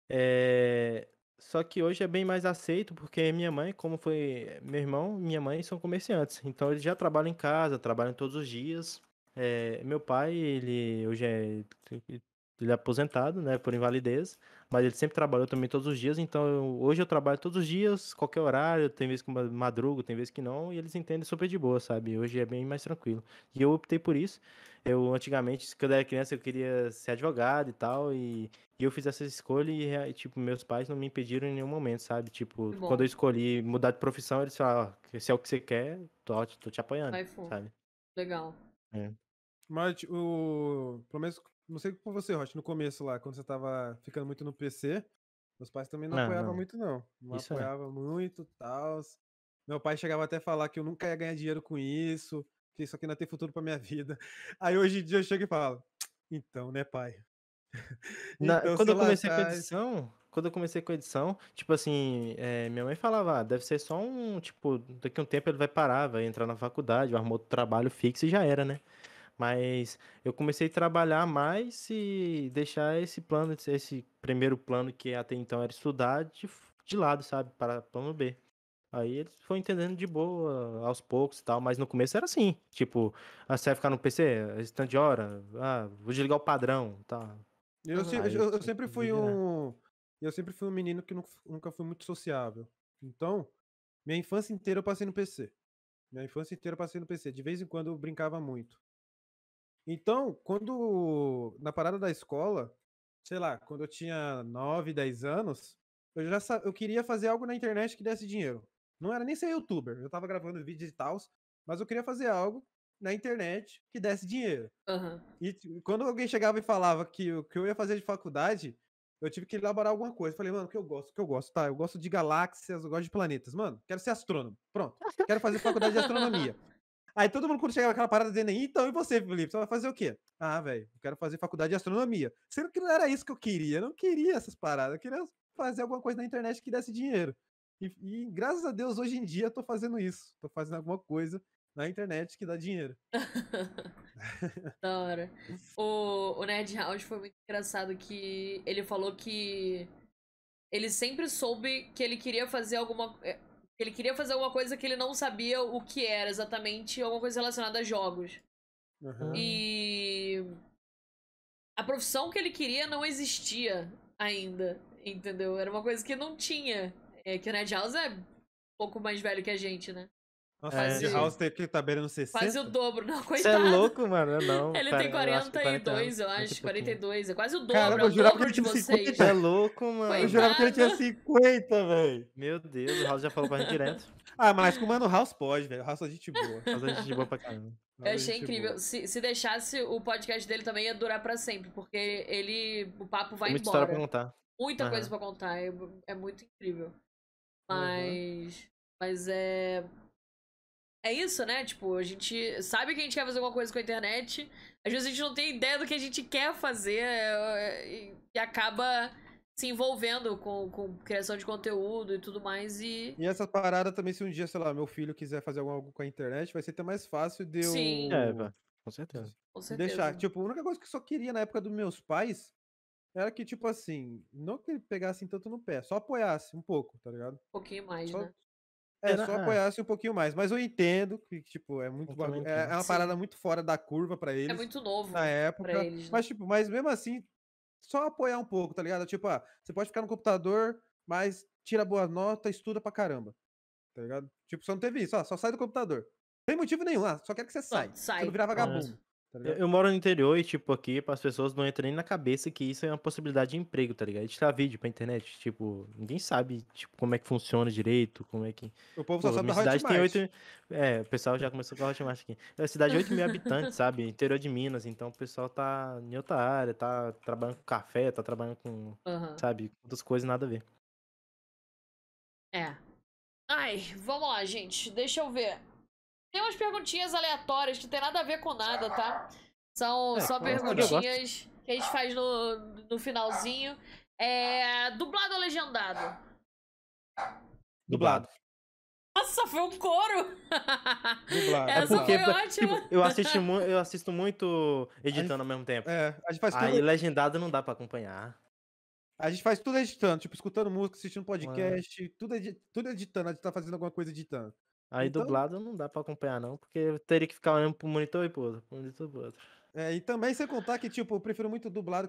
Eh, só que hoje é bem mais aceito, porque minha mãe, como foi meu irmão, minha mãe são comerciantes, então eles já trabalham em casa, trabalham todos os dias. Eh, meu pai, ele hoje é ele é aposentado, né, por invalidez, mas ele sempre trabalhou também todos os dias, então eu- hoje eu trabalho todos os dias, qualquer horário, tem vezes que ma- madrugo, tem vezes que não, e eles entendem super de boa, sabe? Hoje é bem mais tranquilo. E eu optei por isso. Eu antigamente, quando eu era criança, eu queria ser advogado e tal, e, e eu fiz essa escolha e, tipo, meus pais não me impediram em nenhum momento, sabe? Tipo, Que bom. quando eu escolhi mudar de profissão, eles falaram, ó, se é o que você quer, tô, tô te apoiando, Vai sabe? Legal. Mas tipo, o. Pelo menos, não sei com você, Rocha, no começo lá, quando você tava ficando muito no PC, meus pais também não, Não, apoiavam não. muito, não. Não Isso é. apoiavam muito tal. Meu pai chegava até a falar que eu nunca ia ganhar dinheiro com isso, que isso aqui não ter futuro pra minha vida. Aí hoje em dia eu chego e falo, então, né, pai? Na- Então, quando eu lá comecei com atrás- edição, quando eu comecei com edição, tipo assim, eh, minha mãe falava, ah, deve ser só um, tipo, daqui a um tempo ele vai parar, vai entrar na faculdade, vai arrumar outro trabalho fixo e já era, né? Mas eu comecei a trabalhar mais e deixar esse plano, esse- primeiro plano que até então era estudar de, de lado, sabe? Para plano B. Aí eles foram entendendo de boa, aos poucos e tal, mas no começo era assim, tipo, ah, você vai ficar no PC, esse tanto de hora, ah, vou desligar o padrão, tá? Eu, se- eu- eu eu sempre fui um. Eu sempre fui um menino que nu- nunca fui muito sociável. Então, minha infância inteira eu passei no PC. Minha infância inteira eu passei no PC. De vez em quando eu brincava muito. Então, quando. Na parada da escola, sei lá, quando eu tinha 9, 10 anos, eu já eu queria fazer algo na internet que desse dinheiro. Não era nem ser youtuber, eu tava gravando vídeos e tal, mas eu queria fazer algo na internet que desse dinheiro. Aham. E t- quando alguém chegava e falava que o que eu ia fazer de faculdade, eu tive que elaborar alguma coisa. Falei, mano, o que eu gosto? O que eu gosto? Tá, eu gosto de galáxias, eu gosto de planetas. Mano, quero ser astrônomo. Pronto. Quero fazer faculdade de astronomia. Aí todo mundo quando chegava aquela parada dizendo, então, e você, Felipe? Você vai fazer o quê? Ah, velho, quero fazer faculdade de astronomia. Sendo que não era isso que eu queria. Eu não queria essas paradas. Eu queria fazer alguma coisa na internet que desse dinheiro. E, e graças a Deus, hoje em dia, eu tô fazendo isso. Tô fazendo alguma coisa na internet que dá dinheiro. Da hora. O, o Nerd House foi muito engraçado que ele falou que ele sempre soube que ele queria fazer alguma. Ele queria fazer alguma coisa que ele não sabia o que era exatamente, alguma coisa relacionada a jogos. Aham. E a profissão que ele queria não existia ainda, entendeu? Era uma coisa que não tinha. É que o Nerd House é um pouco mais velho que a gente, né? Nossa, É, o Ed sim. House tem que tá beirando 60. Quase o dobro, não, Você é coitado. louco, mano? Eu Não. Ele cara, tem eu acho que 42, eu 40 acho, e pouquinho. 42. É quase o dobro, Caramba, é eu o jurava que ele tinha vocês. 50. Você é louco, mano. Eu jurava que ele tinha Coitado. 50, velho. Meu Deus, o House já falou pra gente direto. Ah, mas com o Mano House pode, velho. O House é gente boa. Mas a gente boa pra caramba. Eu House é achei incrível. Se, se deixasse, o podcast dele também ia durar pra sempre, porque ele. O papo vai Tem muita história embora. pra contar. Muita coisa Aham. pra contar. É, é muito incrível. Mas. Mas é. É isso, né? Tipo, a gente sabe que a gente quer fazer alguma coisa com a internet. Às vezes a gente não tem ideia do que a gente quer fazer é, e, acaba se envolvendo com, com criação de conteúdo e tudo mais. E. E essa parada também, se um dia, sei lá, meu filho quiser fazer algo com a internet, vai ser até mais fácil de eu Sim. É, com certeza. Com certeza. deixar. Tipo, a única coisa que eu só queria na época dos meus pais era que, tipo assim, não que ele pegasse tanto no pé, só apoiasse um pouco, tá ligado? Um pouquinho mais, Só, né? É, Era- só ah. apoiasse um pouquinho mais. Mas eu entendo que, tipo, é muito é, é uma parada Sim. muito fora da curva pra eles. É muito novo na época. pra eles. Né? Mas, tipo, mas mesmo assim, só apoiar um pouco, tá ligado? Tipo, ah, você pode ficar no computador, mas tira boa nota, estuda pra caramba. Tá ligado? Tipo, só não teve isso, ó, só sai do computador. Sem motivo nenhum, ah, só quero que você saia. sai, Você não virar vagabundo. Tá Eu, eu moro no interior e, tipo, aqui, as pessoas não entram nem na cabeça que isso é uma possibilidade de emprego, tá ligado? Editar vídeo pra internet, tipo, ninguém sabe, tipo, como é que funciona direito, como é que... O povo Pô, só sabe minha da cidade tem Hotmart. oito... É, o pessoal já começou com a Hotmart aqui. É uma cidade de 8 mil habitantes, sabe? Interior de Minas, então o pessoal tá em outra área, tá trabalhando com café, tá trabalhando com, Aham. sabe, outras coisas nada a ver. É. Ai, vamos lá, gente. Deixa eu ver. Tem umas perguntinhas aleatórias que tem nada a ver com nada, tá? São É, só perguntinhas que a gente faz no, no finalzinho. É. Dublado ou legendado? Dublado. Nossa, foi um coro! Dublado. Essa É porque, foi ótima. tipo, eu assisto, eu assisto muito editando ao mesmo tempo. É, a gente faz tudo, Aí legendado não dá pra acompanhar. a gente faz tudo editando, tipo, escutando música, assistindo podcast, tudo, edi- tudo editando, a gente tá fazendo alguma coisa editando. Aí Então- dublado não dá pra acompanhar, não, porque eu teria que ficar olhando pro monitor e pro outro, pro monitor e pro outro. É, e também sem contar que, tipo, eu prefiro muito dublado,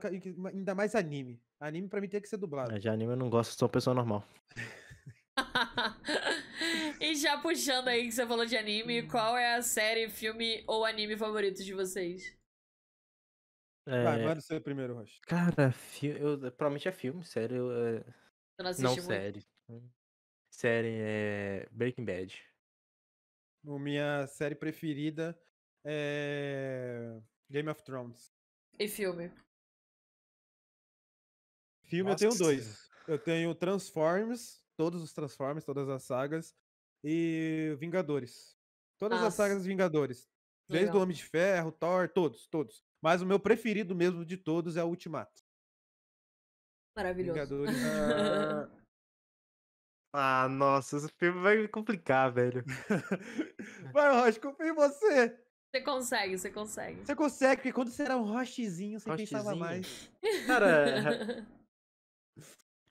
ainda mais anime. Anime pra mim tem que ser dublado. É, Já anime eu não gosto, sou uma pessoa normal. e já puxando aí que você falou de anime, qual é a série, filme ou anime favorito de vocês? É, Vai, manda o seu primeiro, Rocha. Cara, fi- eu, provavelmente é filme, série. eu, é, Você não assiste não muito? série. Série é Breaking Bad. O minha série preferida é Game of Thrones. E filme? Filme eu tenho Nossa. dois. Eu tenho Transformers, todos os Transformers, todas as sagas, e Vingadores. Todas as Nossa. sagas dos Vingadores. Desde Legal. o Homem de Ferro, Thor, todos, todos. Mas o meu preferido mesmo de todos é o Ultimato. Maravilhoso. Vingadores. Ah, nossa, esse filme vai me complicar, velho. Vai, Rocha, confio em você. Você consegue, você consegue. Você consegue, porque quando você era um Rochezinho, você pensava Rochezinho. mais. Cara,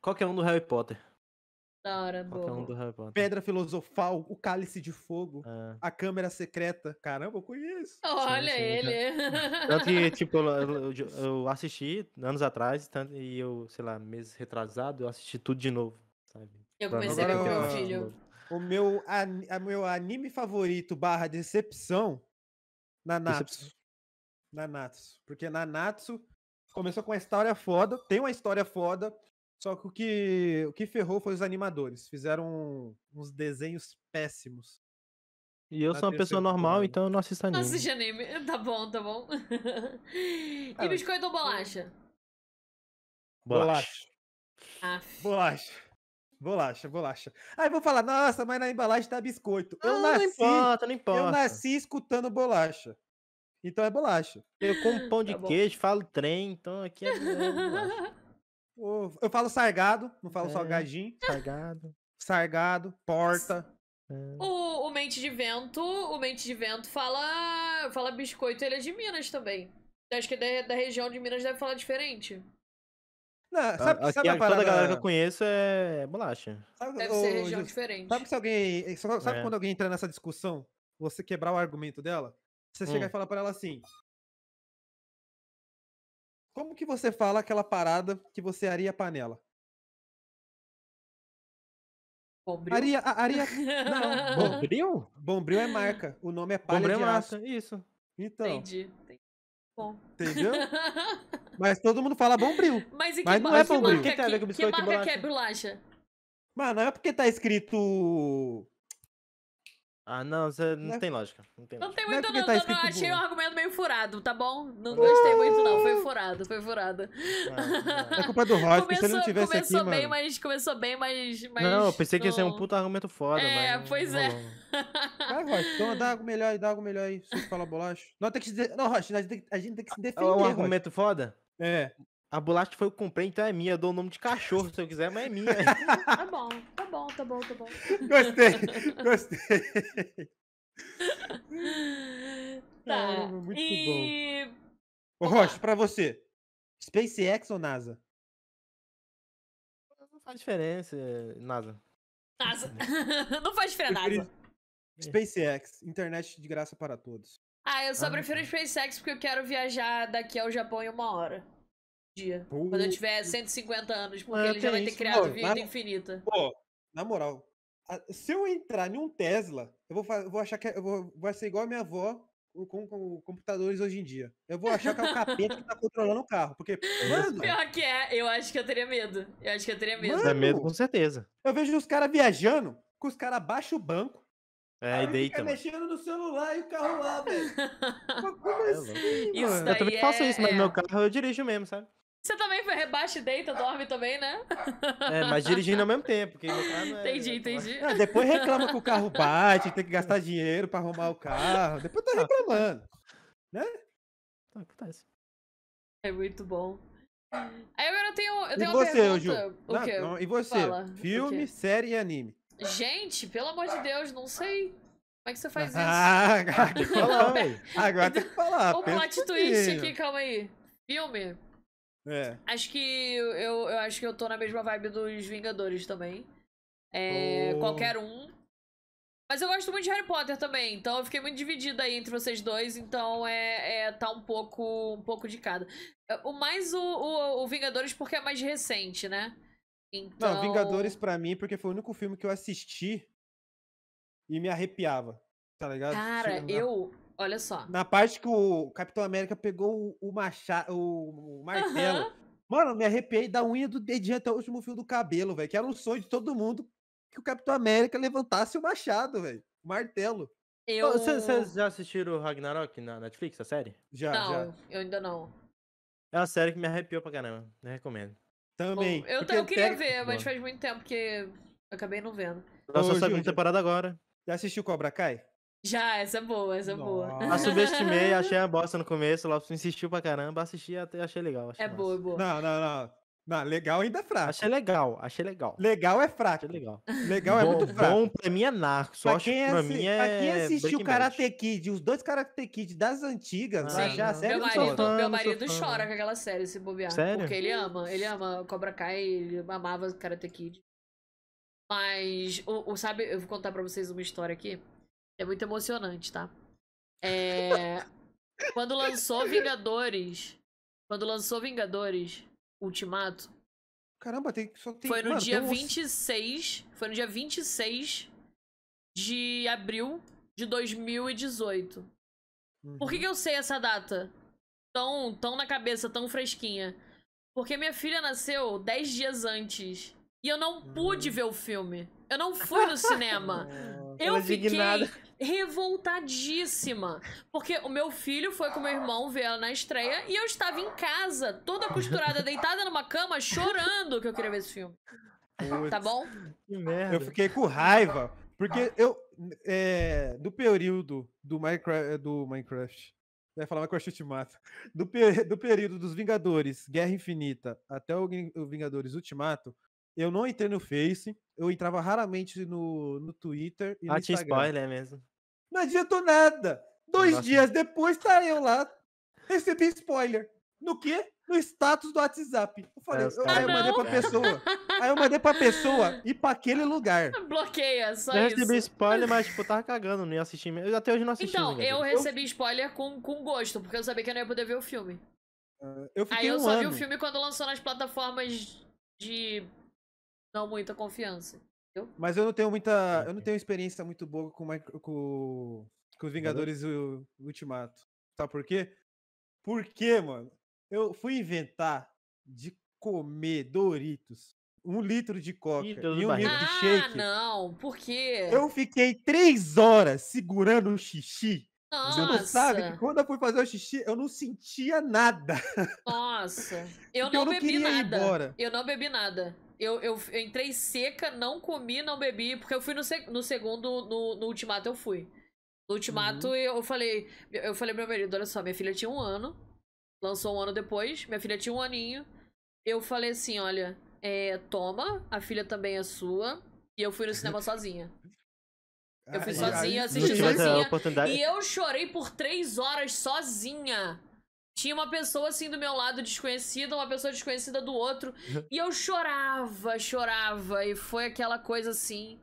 qualquer um do Harry Potter. da hora, Qualquer um boa. do Harry Potter. Pedra Filosofal, o Cálice de Fogo, É. a Câmera Secreta. Caramba, eu conheço. Olha sim, ele. Tanto que, tipo, eu, eu- eu assisti anos atrás, tanto, e eu, sei lá, meses retrasado, eu assisti tudo de novo, sabe? Eu comecei a ver ver com meu filho. O meu, a meu anime favorito barra decepção, Nanatsu. Decepção. Nanatsu. Porque Nanatsu começou com uma história foda, tem uma história foda, só que o que, o que ferrou foi os animadores. Fizeram uns desenhos péssimos. E eu sou uma pessoa normal, então eu não assisto Não anime. assiste anime. Tá bom, tá bom. e Ah, biscoito ou bolacha? Bolacha. Aff. Bolacha. Bolacha, bolacha. Aí vou falar, nossa, mas na embalagem tá biscoito. Eu Ah, não nasci, importa, não importa. eu nasci escutando bolacha. Então é bolacha. Eu como pão de Tá queijo, falo trem, então aqui é, é bolacha. Eu falo sargado, não falo É. salgadinho. Salgado. Sargado, porta. é. O, o Mente de Vento, o Mente de Vento fala, fala biscoito, ele é de Minas também. Acho que da, da região de Minas deve falar diferente. Não, sabe, Aqui, sabe a toda a galera que parada- eu conheço é bolacha. sabe- Deve ô, ser região Jus- diferente. Sabe se alguém. só- Sabe É. quando alguém entra nessa discussão? Você quebrar o argumento dela? Você chegar Hum. e falar pra ela assim. Como que você fala aquela parada que você aria a panela? Bombril? Aria. a- aria não, bom, Bombril? Bombril é marca. O nome é palha Bombril é de aço. massa, isso. Então, Entendi. Bom. entendeu? Mas todo mundo fala Bombril. Mas em que, Mas não é que bombril. marca, Que que, que biscoito e marca que é bolacha? Mano, não é porque tá escrito. Ah, não, você não Né? tem lógica. Não tem Não lógica. tem Não é muito não, tá não, achei um boa. argumento meio furado, tá bom? Não gostei muito não, foi furado, foi furado. Ah, É culpa do porque se ele não tivesse começou aqui, bem, mano. mas começou bem, mas, mas Não, eu pensei que ia ser um não- puta argumento foda, É, mas. não pois é. rolou. Vai, Rocha, então dá algo melhor aí, dá algo melhor aí. Se você falar bolacha. Não, tem que se de... Não, tem que- a gente tem que se defender. É um Rocha. argumento foda? É. A bolacha que foi eu comprei, então é minha. Eu dou o nome de cachorro se eu quiser, mas é minha. Tá bom, tá bom, tá bom, tá bom. Gostei, gostei. Tá. Caramba, muito e Ô, Rocha, pra você. SpaceX ou NASA? Não faz diferença, NASA. NASA. Não faz diferença. NASA. SpaceX, internet de graça para todos. Ah, eu só Ah, prefiro tá. SpaceX porque eu quero viajar daqui ao Japão em uma hora. Dia. Quando eu Pô. tiver 150 anos, porque Ah, ele já vai ter isso. criado Pô, vida mas- infinita. Pô, na moral, se eu entrar em um Tesla, eu vou, eu vou achar que é- eu vou, vai ser igual a minha avó com, com- com computadores hoje em dia. Eu vou achar que é o capeta que tá controlando o carro. Porque, mano, Pior que é, eu acho que eu teria medo. Eu acho que eu teria medo. Mano, Dá medo com certeza. eu vejo os caras viajando, que os caras abaixam o banco. É, aí e deita, mexendo no celular e o carro lá, velho. Como É assim, louco. Isso mano? daí Eu também faço isso, mas é- meu carro eu dirijo mesmo, sabe? Você também foi rebaixa e deita, dorme também, né? É, mas dirigindo ao mesmo tempo, porque meu carro não é... Entendi, entendi. Ah, depois reclama que o carro bate, tem que gastar dinheiro pra arrumar o carro. Depois tá reclamando. Tá, Acontece. É muito bom. Aí agora eu tenho, eu E tenho uma você, pergunta. Ju? O Não, quê? não, e você? Fala, o Filme, quê? série e anime. Gente, pelo amor de Deus, não sei. Como é que você faz isso? Ah, agora tem que falar. Agora tem que falar. o plot twist aqui, calma aí. Filme. É. Acho que eu, eu acho que eu tô na mesma vibe dos Vingadores também. É, Oh. Qualquer um. Mas eu gosto muito de Harry Potter também, então eu fiquei muito dividida aí entre vocês dois, então é, é tá um pouco um pouco de cada. É, O mais o, o, o Vingadores porque é mais recente, né? Então... Não, Vingadores pra mim, porque foi o único filme que eu assisti e me arrepiava. Tá ligado? Cara, Chega na- eu, olha só. Na parte que o Capitão América pegou o, machado, o, martelo. Mano, eu me arrepiei da unha do dedinho até o último fio do cabelo, velho. Que era um sonho de todo mundo que o Capitão América levantasse o machado, velho. O martelo. Eu Vocês já assistiram o Ragnarok na Netflix, a série? Já, não, já. eu ainda não. É uma série que me arrepiou pra caramba. Eu recomendo. Também. Bom, eu, eu queria pega- ver, mas faz muito tempo que eu acabei não vendo. Lançou Ô, a segunda Júlio. temporada agora. Já assistiu Cobra Kai? Já, essa é boa, essa é boa. A subestimei, achei a bosta no começo. O Lopes insistiu pra caramba, assisti até achei legal. Achei É massa. boa, é boa. Não, não, não. Não, legal ainda é fraco. Achei legal, achei legal. Legal é fraco. Achei legal. Legal é bom, muito fraco. bom pra mim é Narcos. Só Pra acho quem, que pra mim pra quem é. assistiu Breaking Bad. Karate Kid, os dois Karate Kid das antigas, Sim, já a série meu marido, fã, meu marido chora com aquela série, se bobear. Sério? Porque ele ama, ele ama Cobra Kai, ele amava Karate Kid. Mas, o, o- sabe, eu vou contar pra vocês uma história aqui. É muito emocionante, tá? É, quando lançou Vingadores, quando lançou Vingadores Ultimato, Caramba, tem, só tem. foi no mano, dia tem uns- 26, foi no dia 26 de abril de 2018. Por que, Uhum. que eu sei essa data? Tão, tão na cabeça, tão fresquinha. Porque minha filha nasceu 10 dias antes. E eu não pude Hum. ver o filme. Eu não fui no cinema. Eu fiquei. Revoltadíssima. Porque o meu filho foi com meu irmão ver ela na estreia e eu estava em casa, toda costurada, deitada numa cama, chorando que eu queria ver esse filme. Tá Putz. bom? Que merda. Eu fiquei com raiva, porque eu. é, do período do Minecraft. Do Minecraft. Eu ia falar Minecraft Ultimato. Do, pe- do período dos Vingadores Guerra Infinita até o, o Vingadores Ultimato, eu não entrei no Face, eu entrava raramente no, no Twitter e no Ah, tinha Instagram. spoiler mesmo. Não adiantou nada. Dois Nossa. dias depois tá eu lá. Recebi spoiler. No quê? No status do WhatsApp. Eu falei, os eu, aí eu Ah, mandei pra pessoa. Aí eu mandei pra pessoa ir pra aquele lugar. Bloqueia, só eu isso. recebi spoiler, mas tipo, eu tava cagando, não ia assistir mesmo. Eu Até hoje não assisti. Então, eu recebi spoiler com, com gosto, porque eu sabia que eu não ia poder ver o filme. Eu fiquei Aí eu um só ano. vi o filme quando lançou nas plataformas de não muita confiança. Mas eu não tenho muita. Eu não tenho experiência muito boa com, com, com os Vingadores o, Ultimato. Sabe por quê? Porque, mano, eu fui inventar de comer Doritos, um litro de coca Ih, e um barriga. litro de Ah, shake. não, por quê? Eu fiquei três horas segurando o xixi. Você não Nossa, sabe que quando eu fui fazer o xixi, eu não sentia nada. nossa. Eu não, eu não bebi nada. embora. Eu não bebi nada. Eu, eu, eu entrei seca, não comi, não bebi, porque eu fui no, no segundo, no, no ultimato eu fui. No ultimato Uhum. eu falei, eu falei pro meu marido, olha só, minha filha tinha um ano, lançou um ano depois, minha filha tinha um aninho. Eu falei assim, olha, é, toma, a filha também é sua, e eu fui no cinema sozinha. Eu fui sozinha, assisti sozinha. E eu chorei por três horas sozinha. Tinha uma pessoa assim do meu lado desconhecida, uma pessoa desconhecida do outro. e eu chorava, chorava. E foi aquela coisa assim.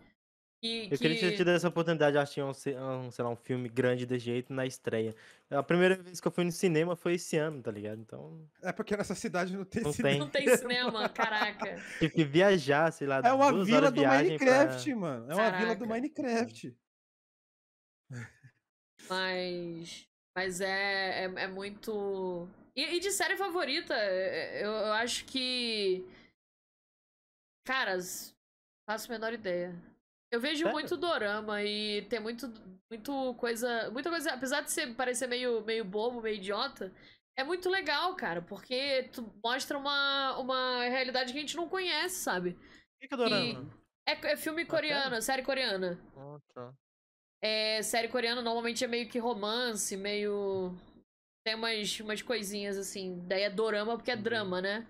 Que, Eu que... queria ter tido essa oportunidade de assistir um, um, sei lá, um filme grande desse jeito na estreia. A primeira vez que eu fui no cinema foi esse ano, tá ligado? Então, É porque nessa cidade não tem Não cinema. tem. Não tem cinema, caraca. tive que viajar, sei lá, É uma duas vila horas do Minecraft, mano. É uma vila do Caraca. Minecraft. Mas. Mas é, é, é muito. E, e de série favorita, é, é, eu, eu acho que. Caras, faço a menor ideia. Eu vejo Sério? muito dorama e tem muito, muito coisa. Muita coisa. Apesar de ser, parecer meio, meio bobo, meio idiota, é muito legal, cara. Porque tu mostra uma, uma realidade que a gente não conhece, sabe? O que que é dorama? É, é filme coreano, série coreana. Ah, tá. É, série coreana normalmente é meio que romance, meio. Tem umas, umas coisinhas assim. Daí é dorama porque é Entendi. drama, né?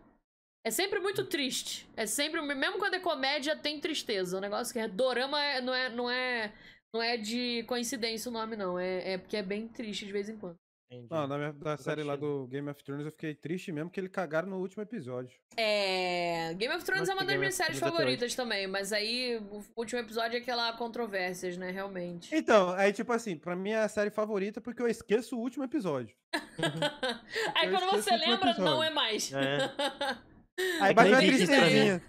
É sempre muito triste. É sempre. Mesmo quando é comédia, tem tristeza. O negócio que é dorama é- não é, não é. Não é de coincidência o nome, não. É, é porque é bem triste de vez em quando. Entendi. Não, na minha, da série lá do Game of Thrones eu fiquei triste mesmo que eles cagaram no último episódio. É. Game of Thrones Mas é uma das minhas séries favoritas também, mas aí o último episódio é aquela controvérsias, né? Realmente. Então, aí tipo assim, pra mim é a série favorita porque eu esqueço o último episódio. aí Eu quando você lembra, não é mais. É. Aí que bate nem uma Vikings pra mim. tristezinha.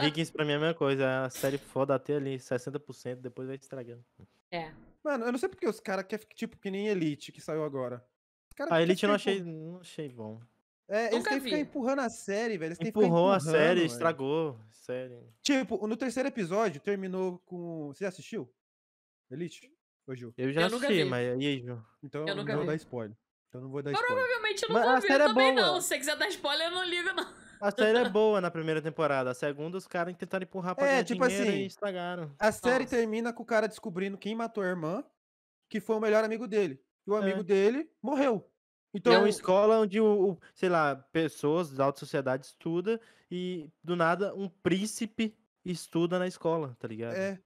Vikings pra mim é a mesma coisa. É a série foda até ali 60%, depois vai estragando. É. Mano, eu não sei porque os caras querem tipo que nem Elite que saiu agora. Os cara A Elite eu não achei, não achei bom. É, eles têm que ficar vi. empurrando a série, velho. Empurrou a série, velho. estragou. Série. Tipo, no terceiro episódio terminou com. Você já assistiu? Elite? Ô, Gil? Eu já Eu nunca assisti, vi. mas e aí, Ju? Então Eu não nunca vou vi. dar spoiler. Então eu não vou dar spoiler. Provavelmente eu não Mas vou a ver série é também, boa. não. Se você quiser dar spoiler, eu não ligo, não. A série é boa na primeira temporada. A segunda, os caras tentaram empurrar pra É, tipo dinheiro assim, e estragaram. A série Nossa. termina com o cara descobrindo quem matou a irmã, que foi o melhor amigo dele. E o É. amigo dele morreu. é Então, uma escola onde, o, o- sei lá, pessoas da alta sociedade estuda e, do nada, um príncipe estuda na escola, tá ligado? é,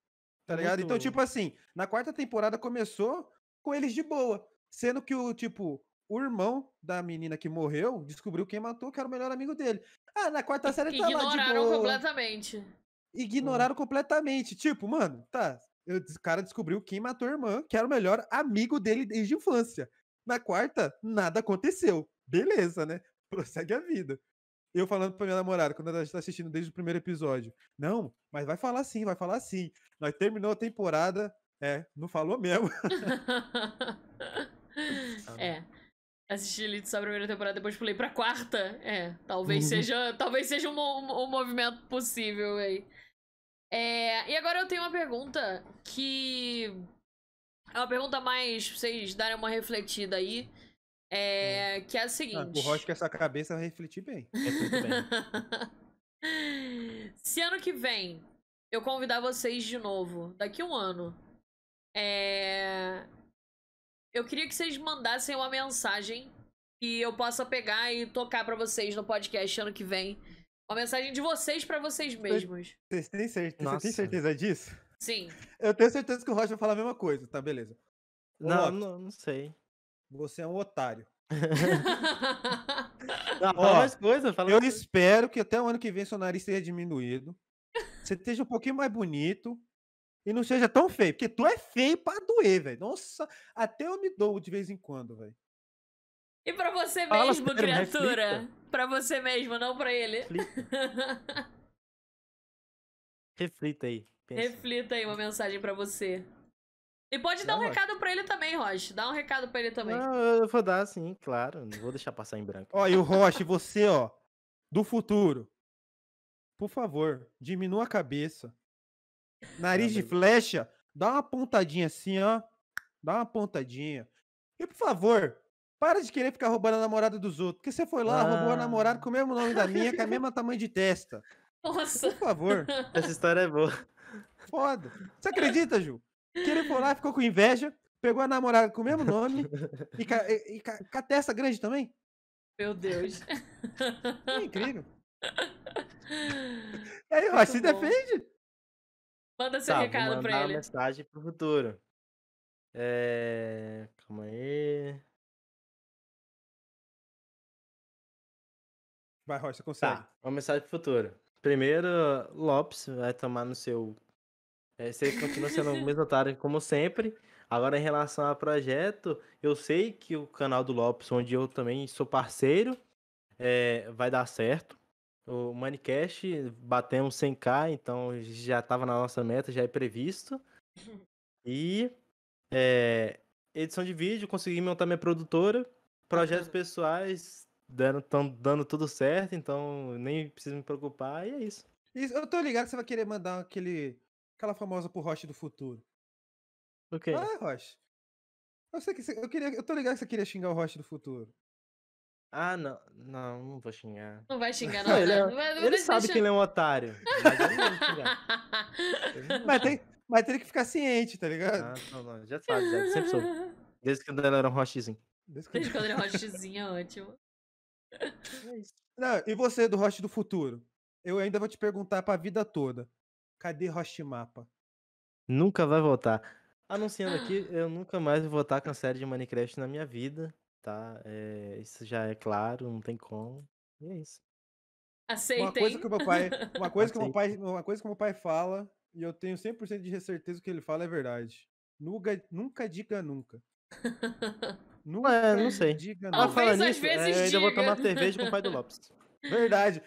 tá É ligado? Então, muito- tipo assim, na quarta temporada começou com eles de boa. Sendo que o, tipo, o irmão da menina que morreu descobriu quem matou, que era o melhor amigo dele. Ah, na quarta série tá lá de Ignoraram completamente. Ignoraram completamente. Tipo, mano, tá. O cara descobriu quem matou a irmã, que era o melhor amigo dele desde a infância. Na quarta, nada aconteceu. Beleza, né? Prossegue a vida. Eu falando pra minha namorada, quando ela está assistindo desde o primeiro episódio. Não, mas vai falar sim, vai falar sim. Nós terminou a temporada. É, não falou mesmo. é. Assisti Elite só a primeira temporada, depois pulei pra quarta. É, talvez seja, talvez seja um, um- um movimento possível aí. É, e agora eu tenho uma pergunta que é uma pergunta mais pra vocês darem uma refletida aí. É, que é a Ah, seguinte. o Rocha com essa cabeça vai refletir bem. Reflito bem. Se ano que vem eu convidar vocês de novo, daqui um ano, é... eu queria que vocês mandassem uma mensagem que eu possa pegar e tocar pra vocês no podcast ano que vem. Uma mensagem de vocês pra vocês mesmos. Você tem, cer- você tem certeza disso? Sim. Eu tenho certeza que o Rocha vai falar a mesma coisa, tá? Beleza. Ô, Não, Loki, não, não sei. Você é um otário. Não, Ó, fala mais coisa, fala Eu mais coisa. espero que até o ano que vem seu nariz seja diminuído. Você esteja um pouquinho mais bonito. E não seja tão feio. Porque tu é feio pra doer, velho. Nossa, até eu me dou de vez em quando, velho. e pra você Fala mesmo, sério, criatura? reflita. Pra você mesmo, não pra ele. Reflita, reflita aí. pensa. Reflita aí uma mensagem pra você. E pode dar um recado pra ele também, Rocha. Dá um recado pra ele também. Não, eu vou dar sim, claro. Não vou deixar passar em branco. Ó, e o Rocha, e você, ó, do futuro. Por favor, diminua a cabeça. Nariz de flecha, dá uma pontadinha assim, ó. Dá uma pontadinha. E por favor, para de querer ficar roubando a namorada dos outros. Porque você foi lá, roubou a namorada Ah. com o mesmo nome da minha, com a mesma tamanho de testa. Nossa. Por favor. Essa história é boa. Foda. Você acredita, Ju? Que ele foi lá, ficou com inveja, pegou a namorada com o mesmo nome e, ca- e- ca- com a testa grande também? Meu Deus. É incrível. Aí, Rocha, se bom. defende? Manda seu Tá, recado vou pra mandar ele. uma mensagem pro futuro. É... Calma aí. Vai, Rocha, você consegue. Tá, uma mensagem pro futuro. Primeiro, Lopes vai tomar no seu. É, você continua sendo o mesmo otário como sempre. Agora, em relação ao projeto, eu sei que o canal do Lopes, onde eu também sou parceiro, é, vai dar certo. O Manicast batemos 100k, então já estava na nossa meta, já é previsto. E é, edição de vídeo, consegui montar minha produtora, projetos pessoais dando, tão dando tudo certo, então nem preciso me preocupar, e é isso. Isso, eu tô ligado que você vai querer mandar aquele, aquela famosa pro Roche do futuro. Ok. Ah, Roche. Eu, sei que você, eu, queria, eu tô ligado que você queria xingar o Roche do futuro. Ah, não, não, não vou xingar. Não vai xingar, não. Não, ele né? é- Ele sabe deixa- que ele é um otário, mas Mas tem, mas tem que ficar ciente, tá ligado? Ah, não, não, já sabe, já sempre soube. Desde que ele era um rochezinho. Desde que- Desde quando ele é rochezinho, é ótimo. É. Não, e você do Roche do futuro? Eu ainda vou te perguntar pra vida toda. Cadê Roche Mapa? Nunca vai voltar. Anunciando aqui, eu nunca mais vou voltar com a série de Minecraft na minha vida, tá? É, isso já é claro, não tem como. E é isso. Uma Aceitem. coisa que o meu pai, uma coisa que o meu pai, uma coisa que o meu pai fala, e eu tenho 100% de certeza que ele fala é verdade. Nunca, nunca diga nunca. Nunca É, não sei. diga Talvez Mas falando nisso, vezes é, eu ainda vou tomar cerveja com o pai do Lopes. Verdade.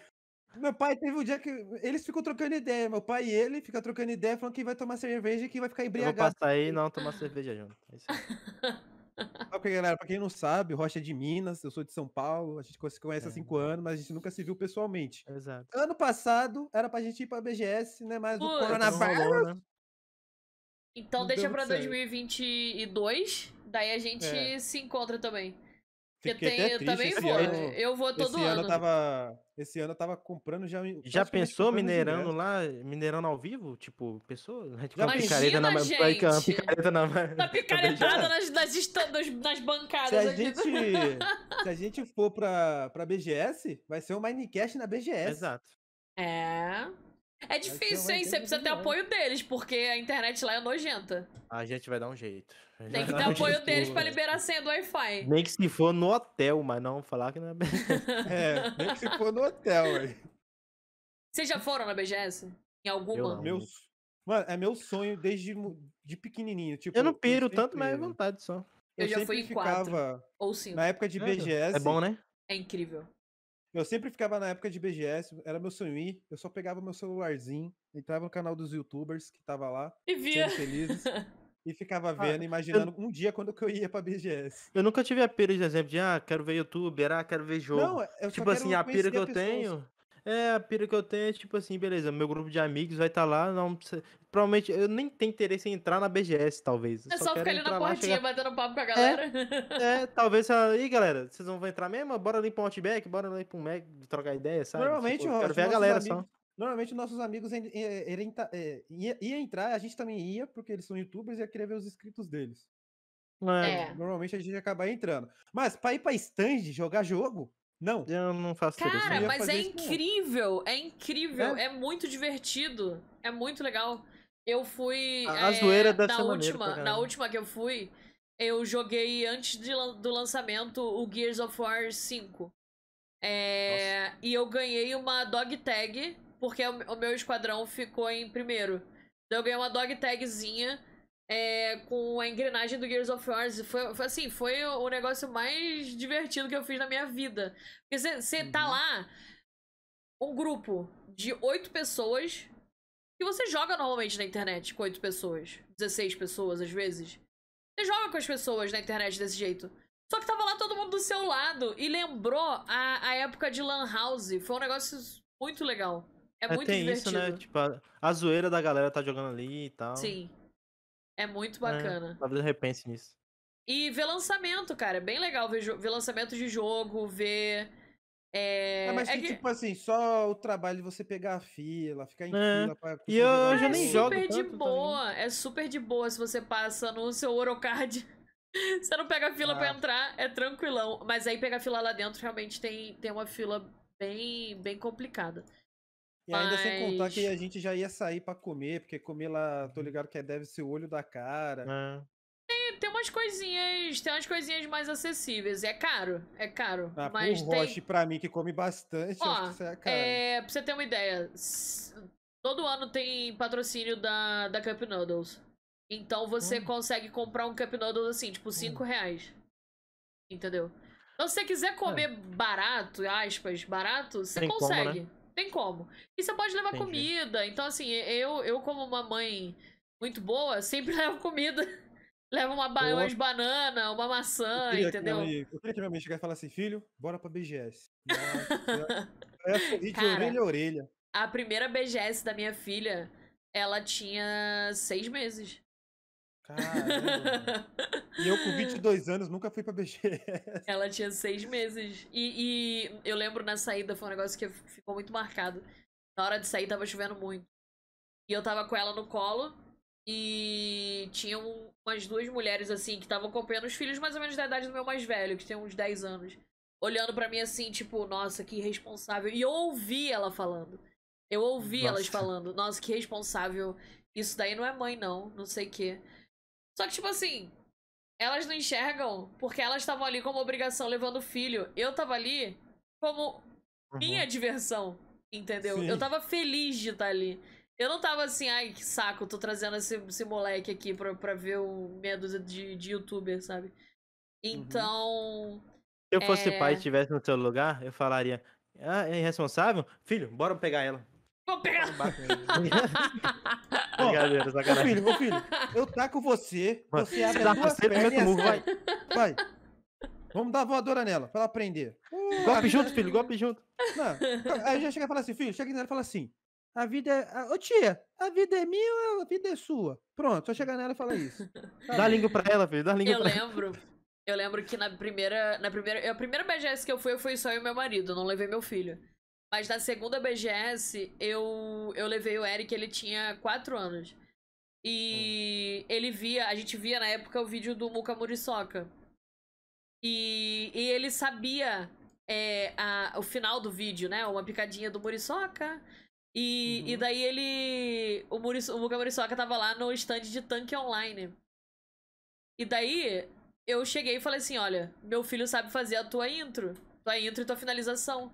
Meu pai teve um dia que eles ficam trocando ideia. Meu pai e ele ficam trocando ideia, falando que vai tomar cerveja e que vai ficar Eu vou embriagado. passar aí e não tomar cerveja junto. É isso aí. Porque, galera, pra quem não sabe, o Rocha é de Minas, eu sou de São Paulo, a gente se conhece há É. cinco anos, mas a gente nunca se viu pessoalmente. Exato. Ano passado era pra gente ir pra BGS, né? Mas o Putz. Não coronavírus. rolou, né? Então Não deixa pra muito certo. 2022, daí a gente É. se encontra também. Porque Fiquei tem, até eu triste também esse vou. ano. eu vou todo esse ano. ano. eu tava. Esse ano eu tava comprando já. Já pensou minerando lá, minerando ao vivo? Tipo, pessoa? A gente uma pensou? picareta na é uma gente. picareta na Tá picaretada nas, nas, nas, nas Se bancadas a, aqui. gente, se a gente for pra, pra BGS, vai ser um Minecast na BGS. Exato. É. É difícil, uma hein? Você precisa ter apoio deles, porque a internet lá é nojenta. A gente vai dar um jeito. Tem que ter dar apoio deles pra liberar a senha do Wi-Fi. Nem que se for no hotel, mas não falar que não é. É, nem que se for no hotel, velho. Vocês já foram na BGS? Em alguma? não. Meu, mano, é meu sonho desde de pequenininho. Tipo, Eu não piro tanto, mas é vontade só. Eu já sempre fui em quatro. Ou cinco. na época de BGS. É bom, né? É incrível. Eu sempre ficava na época de BGS, era meu sonho ir. Eu só pegava meu celularzinho, entrava no canal dos youtubers que tava lá, E via. sendo felizes, e ficava Ah, vendo, imaginando um dia quando que eu ia pra BGS. Eu nunca tive a pira de exemplo de, ah, quero ver youtuber, ah, quero ver jogo. Não, eu só tipo quero assim, a pira conhecer que eu pessoas. tenho. É, a pira que eu tenho é tipo assim, beleza, meu grupo de amigos vai estar lá, não precisa- Provavelmente eu nem tenho interesse em entrar na BGS, talvez. Eu É só, só quero ficar ali na entrar lá, portinha chegar- batendo papo com a galera. É, talvez. ah, E galera, vocês não vão entrar mesmo? Bora ali pra um Outback, bora ali pra um Mac trocar ideia, sabe? Normalmente, Tipo, eu quero ver a nossos galera amigos- só. Normalmente nossos amigos irem ta- eh, ia, ia entrar, a gente também ia, porque eles são youtubers e ia querer ver os inscritos deles. É. Normalmente a gente ia acabar entrando. Mas pra ir pra stand jogar jogo, não. Eu não faço isso. Cara, não. mas é isso, incrível, é incrível, é. muito divertido, é muito legal. Eu fui A- a é, zoeira deve na última, na última que eu fui, eu joguei antes de do lançamento o Gears of War 5. É, e eu ganhei uma dog tag, porque o, meu esquadrão ficou em primeiro. Então eu ganhei uma dog tagzinha é, com a engrenagem do Gears of War. Foi, foi assim, foi o negócio mais divertido que eu fiz na minha vida. Porque você tá Uhum. lá, um grupo de oito pessoas, que você joga normalmente na internet com oito pessoas, 16 pessoas às vezes. Você joga com as pessoas na internet desse jeito. Só que tava lá todo mundo do seu lado e lembrou a, a época de Lan House. Foi um negócio muito legal. É, É, muito tem divertido. isso, né? Tipo, a, a zoeira da galera tá jogando ali e tal. Sim. É muito É, bacana. Talvez eu repense nisso. E ver lançamento, cara. É bem legal ver, ver lançamento de jogo, ver. É, É, mas é que, que- tipo assim, só o trabalho de você pegar a fila, ficar em É, fila pra e conseguir eu jogar já é nem jogo. jogo super de tanto, tá boa. É super de boa se você passa no seu Orocard. você não pega fila pra Ah. entrar, é tranquilão. Mas aí pegar fila lá dentro realmente tem, tem uma fila bem, bem complicada. E ainda sem contar que Mas- a gente já ia sair pra comer, porque comer lá, tô ligado que deve ser o olho da cara. É. E tem umas coisinhas, tem umas coisinhas mais acessíveis. É caro, é caro. Ah, mas pro tem. Roche, pra mim, que come bastante, eu acho Ó, que isso é caro. É, pra você ter uma ideia, todo ano tem patrocínio da, da Cup Noodles. Então você Hum. consegue comprar um Cup Noodles assim, tipo, 5 reais. Entendeu? Então se você quiser comer barato, aspas, barato, você É. Tem como, consegue. Tem como. E você pode levar Entendi. comida. Então, assim, eu, eu como uma mãe muito boa, sempre levo comida. Leva uma ba umas bananas, uma maçã, Eu entendeu? minha eu queria que minha mãe chegar e falar assim, filho, bora pra BGS. Ia sorrir de orelha a orelha. A primeira BGS da minha filha, ela tinha seis meses. Caramba. E eu com 22 anos nunca fui pra BGS. Ela tinha seis meses. E, e eu lembro na saída, foi um negócio que ficou muito marcado. Na hora de sair, tava chovendo muito. E eu tava com ela no colo. E tinham umas duas mulheres, assim, que estavam acompanhando os filhos mais ou menos da idade do meu mais velho, que tem uns 10 anos. Olhando pra mim assim, tipo, nossa, que irresponsável. E eu ouvi ela falando. Eu ouvi elas Nossa. falando, nossa, que responsável. Isso daí não é mãe, não. Não sei o quê. Só que, tipo assim, elas não enxergam porque elas estavam ali como obrigação levando o filho. Eu tava ali como minha diversão, entendeu? Sim. Eu tava feliz de estar ali. Eu não tava assim, ai, que saco, tô trazendo esse, esse moleque aqui pra, pra ver o dúzia de, de youtuber, sabe? Então. Se eu fosse É. pai e estivesse no seu lugar, eu falaria: Ah, é irresponsável? Filho, bora pegar ela. Vou pegar. Brincadeira, Ô filho, ô filho, eu taco você, Mano, você abre as duas pernas murro, vai. vai. Vamos dar voadora nela, pra ela aprender. Uh, a Golpe vida- junto, filho, golpe junto. Não, aí já chega e fala assim, filho, chega nela e fala assim, a vida é... a- Ô tia, a vida é minha ou a vida é sua? Pronto, só chegar nela e falar isso. Tá Dá a língua pra ela, filho, dá a língua Eu pra ela. lembro. Eu lembro que na primeira. Na primeira. A primeira BGS que eu fui, eu fui só eu e meu marido, não levei meu filho. Mas na segunda BGS, eu, eu levei o Eric, ele tinha 4 anos. E ele via, a gente via na época o vídeo do Muka Muriçoca. E, e ele sabia é, a, o final do vídeo, né? Uma picadinha do Muriçoca. E, e Uhum. daí ele. O, Muri, o Muka Muriçoca tava lá no stand de tanque online. E daí eu cheguei e falei assim: olha, meu filho sabe fazer a tua intro. Tua intro e tua finalização.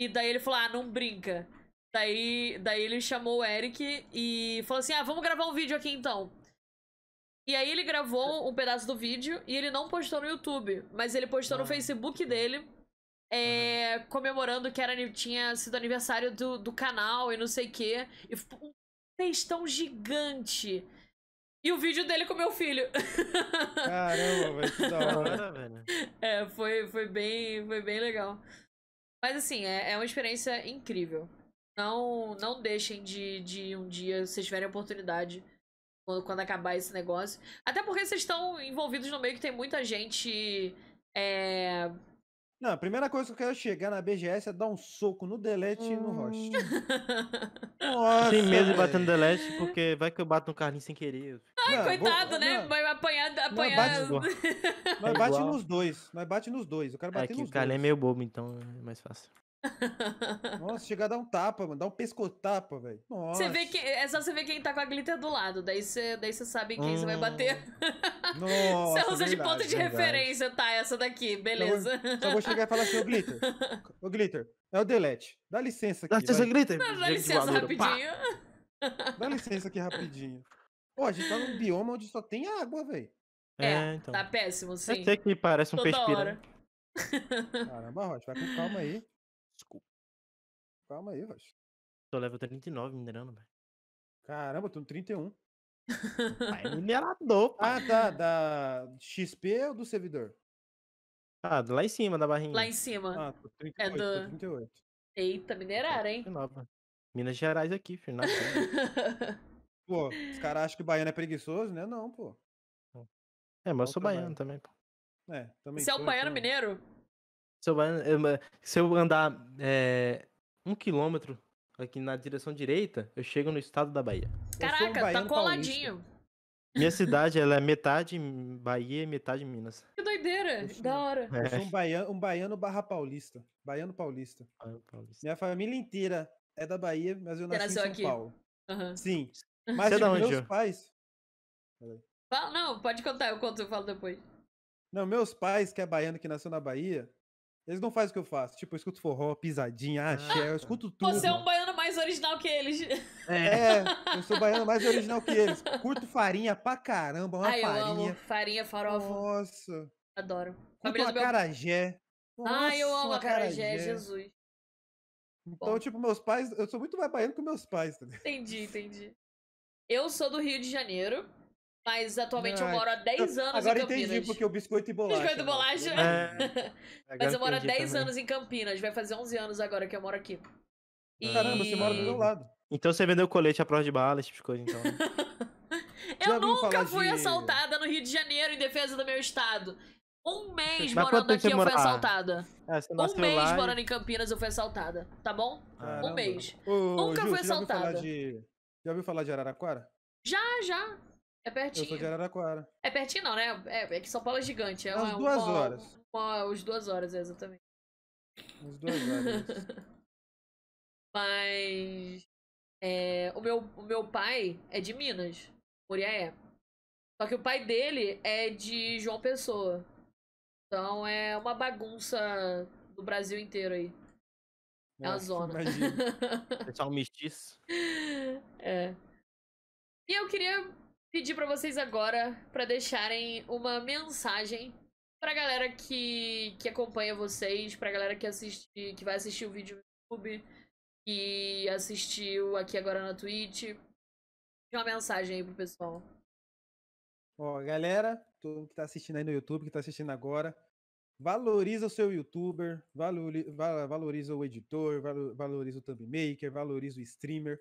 E daí ele falou: ah, não brinca. Daí, daí ele chamou o Eric e falou assim: ah, vamos gravar um vídeo aqui então. E aí ele gravou um pedaço do vídeo e ele não postou no YouTube, mas ele postou no Ah. Facebook dele, é, comemorando que era, tinha sido aniversário do, do canal e não sei o quê. E um textão gigante. E o vídeo dele com meu filho. Caramba, velho, que da hora. hora, velho. É, foi, foi, bem, foi bem legal. Mas assim, é, é uma experiência incrível. Não, não deixem de, de um dia, se vocês tiverem oportunidade, quando, quando acabar esse negócio. Até porque vocês estão envolvidos no meio que tem muita gente. É... Não, a primeira coisa que eu quero chegar na BGS é dar um soco no Delete e no Roche. Nossa, Sem medo de bater no delete, porque vai que eu bato no carrinho sem querer. Não, Coitado, vou- né? não, Vai apanhar. bate apanhar... Nós bate igual. nos dois. Nós bate nos dois. Eu quero É bater que nos o cara é dois. meio bobo, então é mais fácil. Nossa, chegar a dar um tapa, mano. Dar um pescotapa, velho. Nossa. Você vê que, é só você ver quem tá com a glitter do lado. Daí você, daí você sabe em quem você vai Hum. bater. Nossa, você usa de verdade, ponto de verdade. referência, tá? Essa daqui, beleza. Só vou chegar e falar assim, ô Glitter. Ô Glitter, é o Delete. Dá licença aqui. Dá licença, vai. grita! Dá de licença voadora, pá! rapidinho. Dá licença aqui rapidinho. Pô, a gente tá num bioma onde só tem água, velho. É, então. Tá péssimo, sim. sei que parece um Toda peixe piranha. Caramba, Rocha, vai com calma aí. Desculpa. Calma aí, Rocha. Tô level 39 minerando, velho. Caramba, eu tô no 31. Pai, minerador, pai. Ah, tá. Da XP ou do servidor? Ah, lá em cima da barrinha. Lá em cima. Ah, tô 38, É do- tô 38. Eita, minerar, hein? 39. Minas Gerais aqui, filho. Pô, os caras acham que baiano é preguiçoso, né? Não, pô. É, mas eu sou baiano também, pô. É, também Você é um baiano então- mineiro? Baiano, eu- mas se eu andar é, um quilômetro aqui na direção direita, eu chego no estado da Bahia. Eu sou um Caraca, tá baiano coladinho. Minha cidade, ela é metade Bahia e metade Minas. Que doideira. Eu sou- Da hora. Eu sou É. um baiano, um baiano barra paulista. Baiano paulista. Ah, Paulista. Minha família inteira é da Bahia, mas eu Você nasci em São aqui? Paulo. Aham. Sim. Você Mas é da tipo, onde, meus Jô? pais. Fala- Não, pode contar, eu conto, eu falo depois. Não, meus pais, que é baiano, que nasceu na Bahia, eles não fazem o que eu faço. Tipo, eu escuto forró, pisadinha, axé, eu escuto tudo. Você é um baiano mais original que eles. É, eu sou baiano mais original que eles. Curto farinha pra caramba, uma Ai, eu amo. farinha. Farinha, farofa. Nossa. Adoro. Curto do meu... Ai, eu amo acarajé, Jesus. Então, Bom. tipo, meus pais, eu sou muito mais baiano que meus pais, tá? Entendi, entendi. Eu sou do Rio de Janeiro. Mas atualmente eu moro há 10 anos Agora em Campinas. entendi porque o biscoito e bolacha. Biscoito e né? bolacha. É, Mas eu agora moro há entendi 10 também. anos em Campinas. Vai fazer 11 anos agora que eu moro aqui. E- Caramba, você mora do meu lado. Então você vendeu colete à prova de bala, esse tipo de coisa, então. né? Eu nunca fui de- assaltada no Rio de Janeiro em defesa do meu estado. Um mês Mas morando aqui eu fui assaltada. Ah, você Um mês lá e- morando em Campinas eu fui assaltada, tá bom? Caramba. Um mês. Ô, Nunca Ju, fui você já ouviu assaltada. de. Já ouviu falar de Araraquara? Já, já. É Eu pertinho. sou de Araraquara. É pertinho não, né? É, é que São Paulo é gigante. É Umas uma, duas uma- horas. uma- Uns duas horas, é, exatamente. Uns dois anos. Mas é, o, meu, o meu pai é de Minas, Muriaé. Só que o pai dele é de João Pessoa. Então é uma bagunça do Brasil inteiro aí. É uma zona. Imagina. Pessoal mestiço. É. E eu queria pedir pra vocês agora pra deixarem uma mensagem pra galera que, que acompanha vocês, pra galera que assiste, que vai assistir o vídeo no YouTube, que assistiu aqui agora na Twitch. Uma mensagem aí pro pessoal. Ó, galera, todo mundo que tá assistindo aí no YouTube, que tá assistindo agora, valoriza o seu youtuber, valori- va- valoriza o editor, valo- valoriza o thumb maker, valoriza o streamer,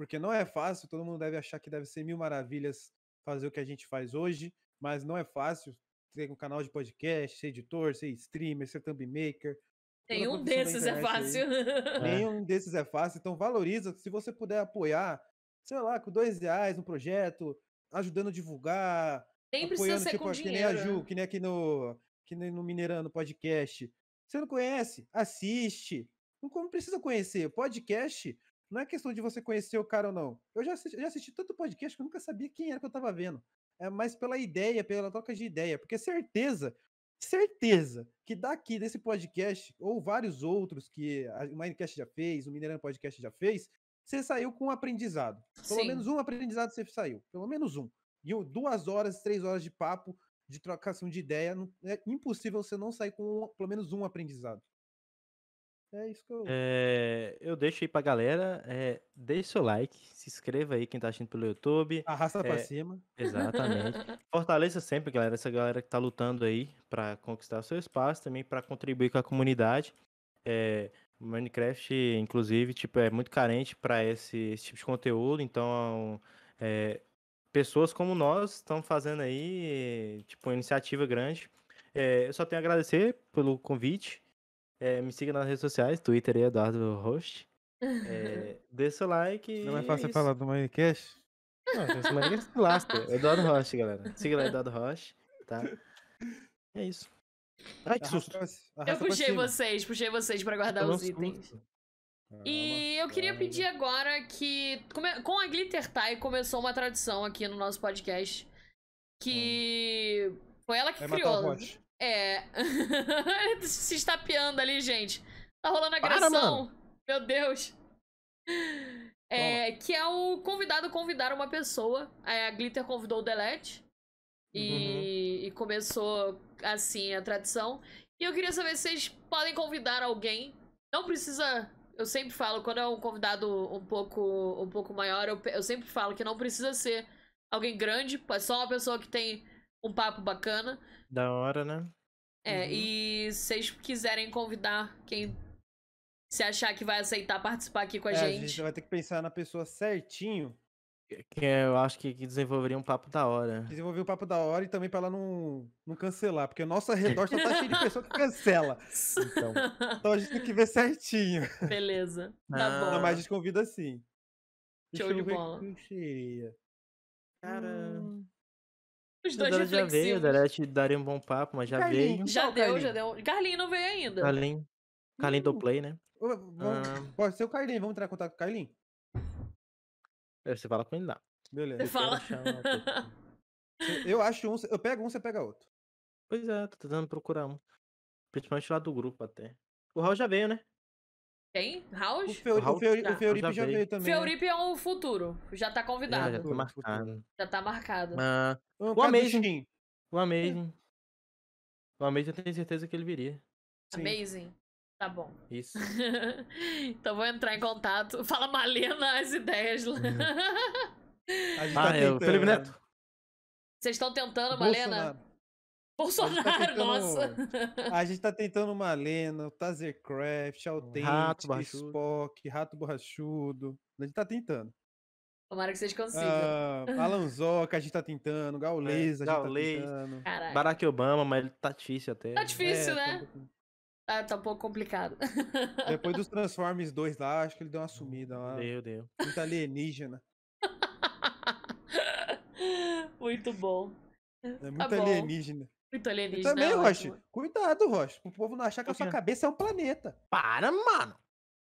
porque não é fácil, todo mundo deve achar que deve ser mil maravilhas fazer o que a gente faz hoje, mas não é fácil ter um canal de podcast, ser editor, ser streamer, ser thumb maker. Nenhum desses é internet aí. fácil. Nenhum desses é fácil, então valoriza. Se você puder apoiar, sei lá, com dois reais um projeto, ajudando a divulgar, Nem precisa apoiando, ser tipo, com que nem a dinheiro. Ju, que nem aqui no, que nem no Mineirando Podcast. Você não conhece? Assiste. Não precisa conhecer. Podcast não é questão de você conhecer o cara ou não. Eu já assisti, já assisti tanto podcast que eu nunca sabia quem era que eu tava vendo. É mais pela ideia, pela troca de ideia. Porque certeza, certeza que daqui desse podcast, ou vários outros que o Minecast já fez, o Mineirando Podcast já fez, você saiu com um aprendizado. Pelo Sim. menos um aprendizado você saiu. Pelo menos um. E duas horas, três horas de papo, de trocação de ideia, é impossível você não sair com um- pelo menos um aprendizado. É isso que eu. É, eu deixo aí pra galera. É, deixe seu like, se inscreva aí quem tá assistindo pelo YouTube. Arrasta pra é, cima. Exatamente. Fortaleça sempre, galera, essa galera que tá lutando aí pra conquistar o seu espaço, também pra contribuir com a comunidade. É, Minecraft, inclusive, tipo, é muito carente pra esse, esse tipo de conteúdo, então é, pessoas como nós estão fazendo aí, tipo, uma iniciativa grande. É, eu só tenho a agradecer pelo convite. É, me siga nas redes sociais, Twitter aí, Eduardo Host. É, dê seu like. Não é fácil isso. falar do Minecast? Não, essa maneira se lasca. Eduardo Rocha, galera. Siga lá, Eduardo Rocha, tá? É isso. Ai, que susto. Eu puxei vocês, puxei vocês pra guardar os itens. susto. E eu queria pedir agora que. Com a Glitter Tie começou uma tradição aqui no nosso podcast. Que. Foi ela que Vai matar criou. o. É. Se estapeando ali, gente. Tá rolando Para, agressão. Meu Deus. É, que é o convidado convidar uma pessoa. A Glitter convidou o Delete. E, e começou assim a tradição. E eu queria saber se vocês podem convidar alguém. Não precisa. Eu sempre falo, quando é um convidado um pouco, um pouco maior, eu, eu sempre falo que não precisa ser alguém grande, pode só uma pessoa que tem um papo bacana. Da hora, né? É, Uhum. e se vocês quiserem convidar quem se achar que vai aceitar participar aqui com a É, a gente. gente vai ter que pensar na pessoa certinho, Que eu acho que que desenvolveria um papo da hora. desenvolver o papo da hora e também pra ela não, não cancelar, porque o nosso redor só tá cheio de pessoa que cancela. Então. Então a gente tem que ver certinho. Beleza. Tá Ah. bom. Não, mas a gente convida sim. Show de bola. Cara. Hum, Os O dois já veio, o. Darete daria um bom papo, mas já Carlinhos. veio. Já Qual deu, Carlinho? já deu. Carlinho não veio ainda. Carlinho. Carlinho do Hum. Play, né? Ah. Pode ser o Carlinhos, vamos entrar em contato com o Carlinhos? Aí Você fala com ele lá. Beleza. Você fala. Eu acho um, eu pego um, você pega outro. Pois é, tô tentando procurar um. Principalmente lá do grupo até. O Raul já veio, né? Quem? O, House? Feu, Raul o, Feu, já- o Feuripe já veio. também. né? Feuripe é o futuro. Já tá convidado. já tá marcado. Já tá marcado. Ah, Um O Amazing. O Amazing. O Amazing eu tenho certeza que ele viria. Sim. Amazing. Tá bom. Isso. então vou entrar em contato. Fala Malena as ideias lá. A gente Ah, tá é o tentando. Felipe Neto. Vocês estão tentando, Malena? Bolsonaro. Tentando- nossa. A gente tá tentando Malena, o Tazercraft, borrachudo. Spock, Rato Borrachudo. A gente tá tentando. Tomara que vocês consigam. Ah, Alanzoca, a gente tá tentando. Gaulês, a gente Gaulês. tá tentando. Caralho. Barack Obama, mas ele tá difícil até. Tá difícil, É, tá um né? Tá, tá um pouco complicado. Depois dos Transformers 2 lá, acho que ele deu uma sumida lá. Deu, deu. Muito alienígena. Muito bom. É Tá muito bom. alienígena. Muito alienígena. também, é Roche, cuidado, Roche. Pro povo não achar que a sua cabeça é um planeta. Para, mano!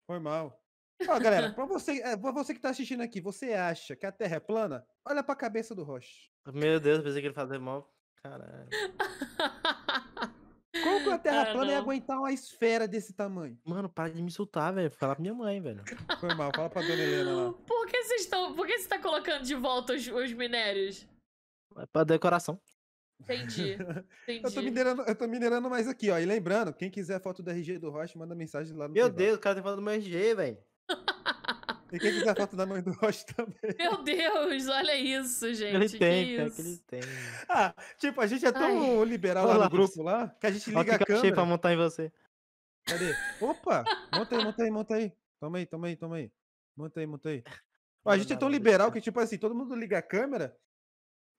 Foi mal. Ó, galera, pra você, é, pra você que tá assistindo aqui, você acha que a Terra é plana? Olha pra cabeça do Roche. Meu Deus, pensei que ele fazia mal. Caralho. Como que a Terra Ah, plana ia não. aguentar uma esfera desse tamanho? Mano, para de me insultar, velho. Fala pra minha mãe, velho. Foi mal, fala pra dona Helena lá. Por que vocês estão. Por que você tá colocando de volta os, os minérios? É pra decoração. Entendi. Entendi. Eu tô minerando, eu tô minerando mais aqui, ó. E lembrando, quem quiser foto do RG do Roche, manda mensagem lá no Meu privado. Deus, o cara tá falando do meu RG, velho. E quem quiser foto da mãe do Roche também. Meu Deus, olha isso, gente. Ele que tem, isso? que ele tem. Ah, tipo, a gente é tão liberal lá no grupo lá, que a gente liga que a que eu achei pra câmera. montar em você. Cadê? Opa! Monta aí, monta aí, monta aí. Toma aí, toma aí, toma aí. Monta aí, monta aí. Ó, a gente é tão liberal que, tipo assim, todo mundo liga a câmera,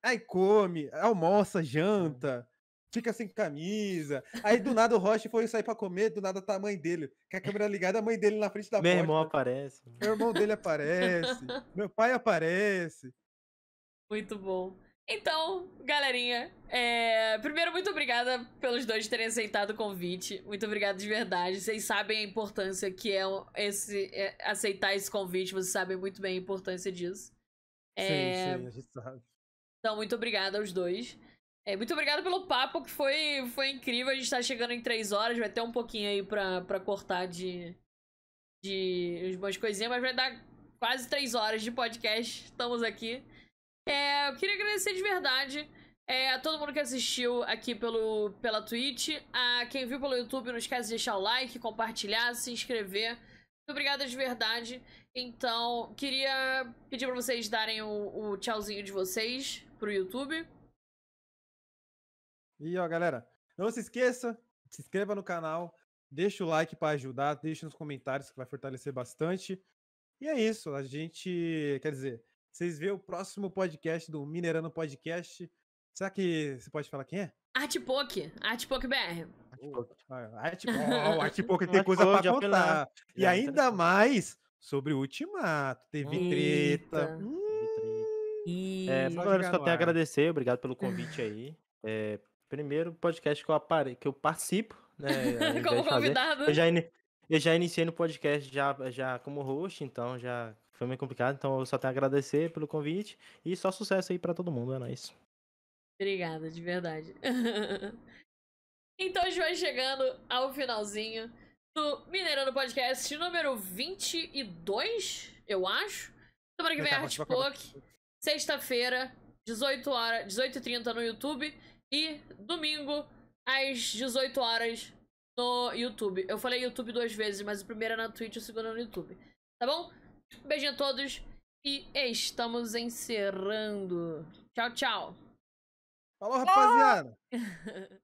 aí come, almoça, janta, fica sem camisa. Aí do nada o Roche foi sair pra comer, do nada tá a mãe dele. Com a câmera ligada, a mãe dele na frente da Meu porta. irmão aparece. Meu irmão dele aparece, meu pai aparece. Muito bom. Então, galerinha, é, primeiro, muito obrigada pelos dois terem aceitado o convite. Muito obrigada de verdade. Vocês sabem a importância que é esse, é, aceitar esse convite, vocês sabem muito bem a importância disso. É, Sim, sim, a gente sabe. Então, muito obrigada aos dois. É, muito obrigada pelo papo, que foi, foi incrível. A gente tá chegando em três horas, vai ter um pouquinho aí pra, pra cortar de, de umas coisinhas, mas vai dar quase três horas de podcast. Estamos aqui. É, eu queria agradecer de verdade é, a todo mundo que assistiu aqui pelo, pela Twitch. A quem viu pelo YouTube, não esquece de deixar o like, compartilhar, se inscrever. Muito obrigada de verdade. Então, queria pedir pra vocês darem o, o tchauzinho de vocês pro YouTube. E ó, galera, não se esqueça, se inscreva no canal, deixa o like para ajudar, deixa nos comentários que vai fortalecer bastante. E é isso, a gente, quer dizer, vocês vê o próximo podcast do Minerando Podcast. Será que você pode falar quem é? Artpoke, Artpoke BR. Artpoke tem coisa Artpoke, para contar. E ainda mais sobre o Ultimato. Teve Eita. treta. Hum, E... É, Só galera, tenho a agradecer, obrigado pelo convite aí. É, primeiro podcast que eu, apare... que eu participo, né? Como convidado. Eu já, ini- eu já iniciei no podcast já, já como host, então já foi meio complicado. Então eu só tenho a agradecer pelo convite e só sucesso aí pra todo mundo, é nóis. Obrigada, de verdade. então a gente vai chegando ao finalzinho do Mineirando Podcast número 22, eu acho. Semana que vem, Vai Sexta-feira, 18 horas, 18h30 no YouTube. E domingo, às 18 horas no YouTube. Eu falei YouTube duas vezes, mas o primeiro é na Twitch e o segundo é no YouTube. Tá bom? Beijinho a todos. E estamos encerrando. Tchau, tchau. Falou, rapaziada.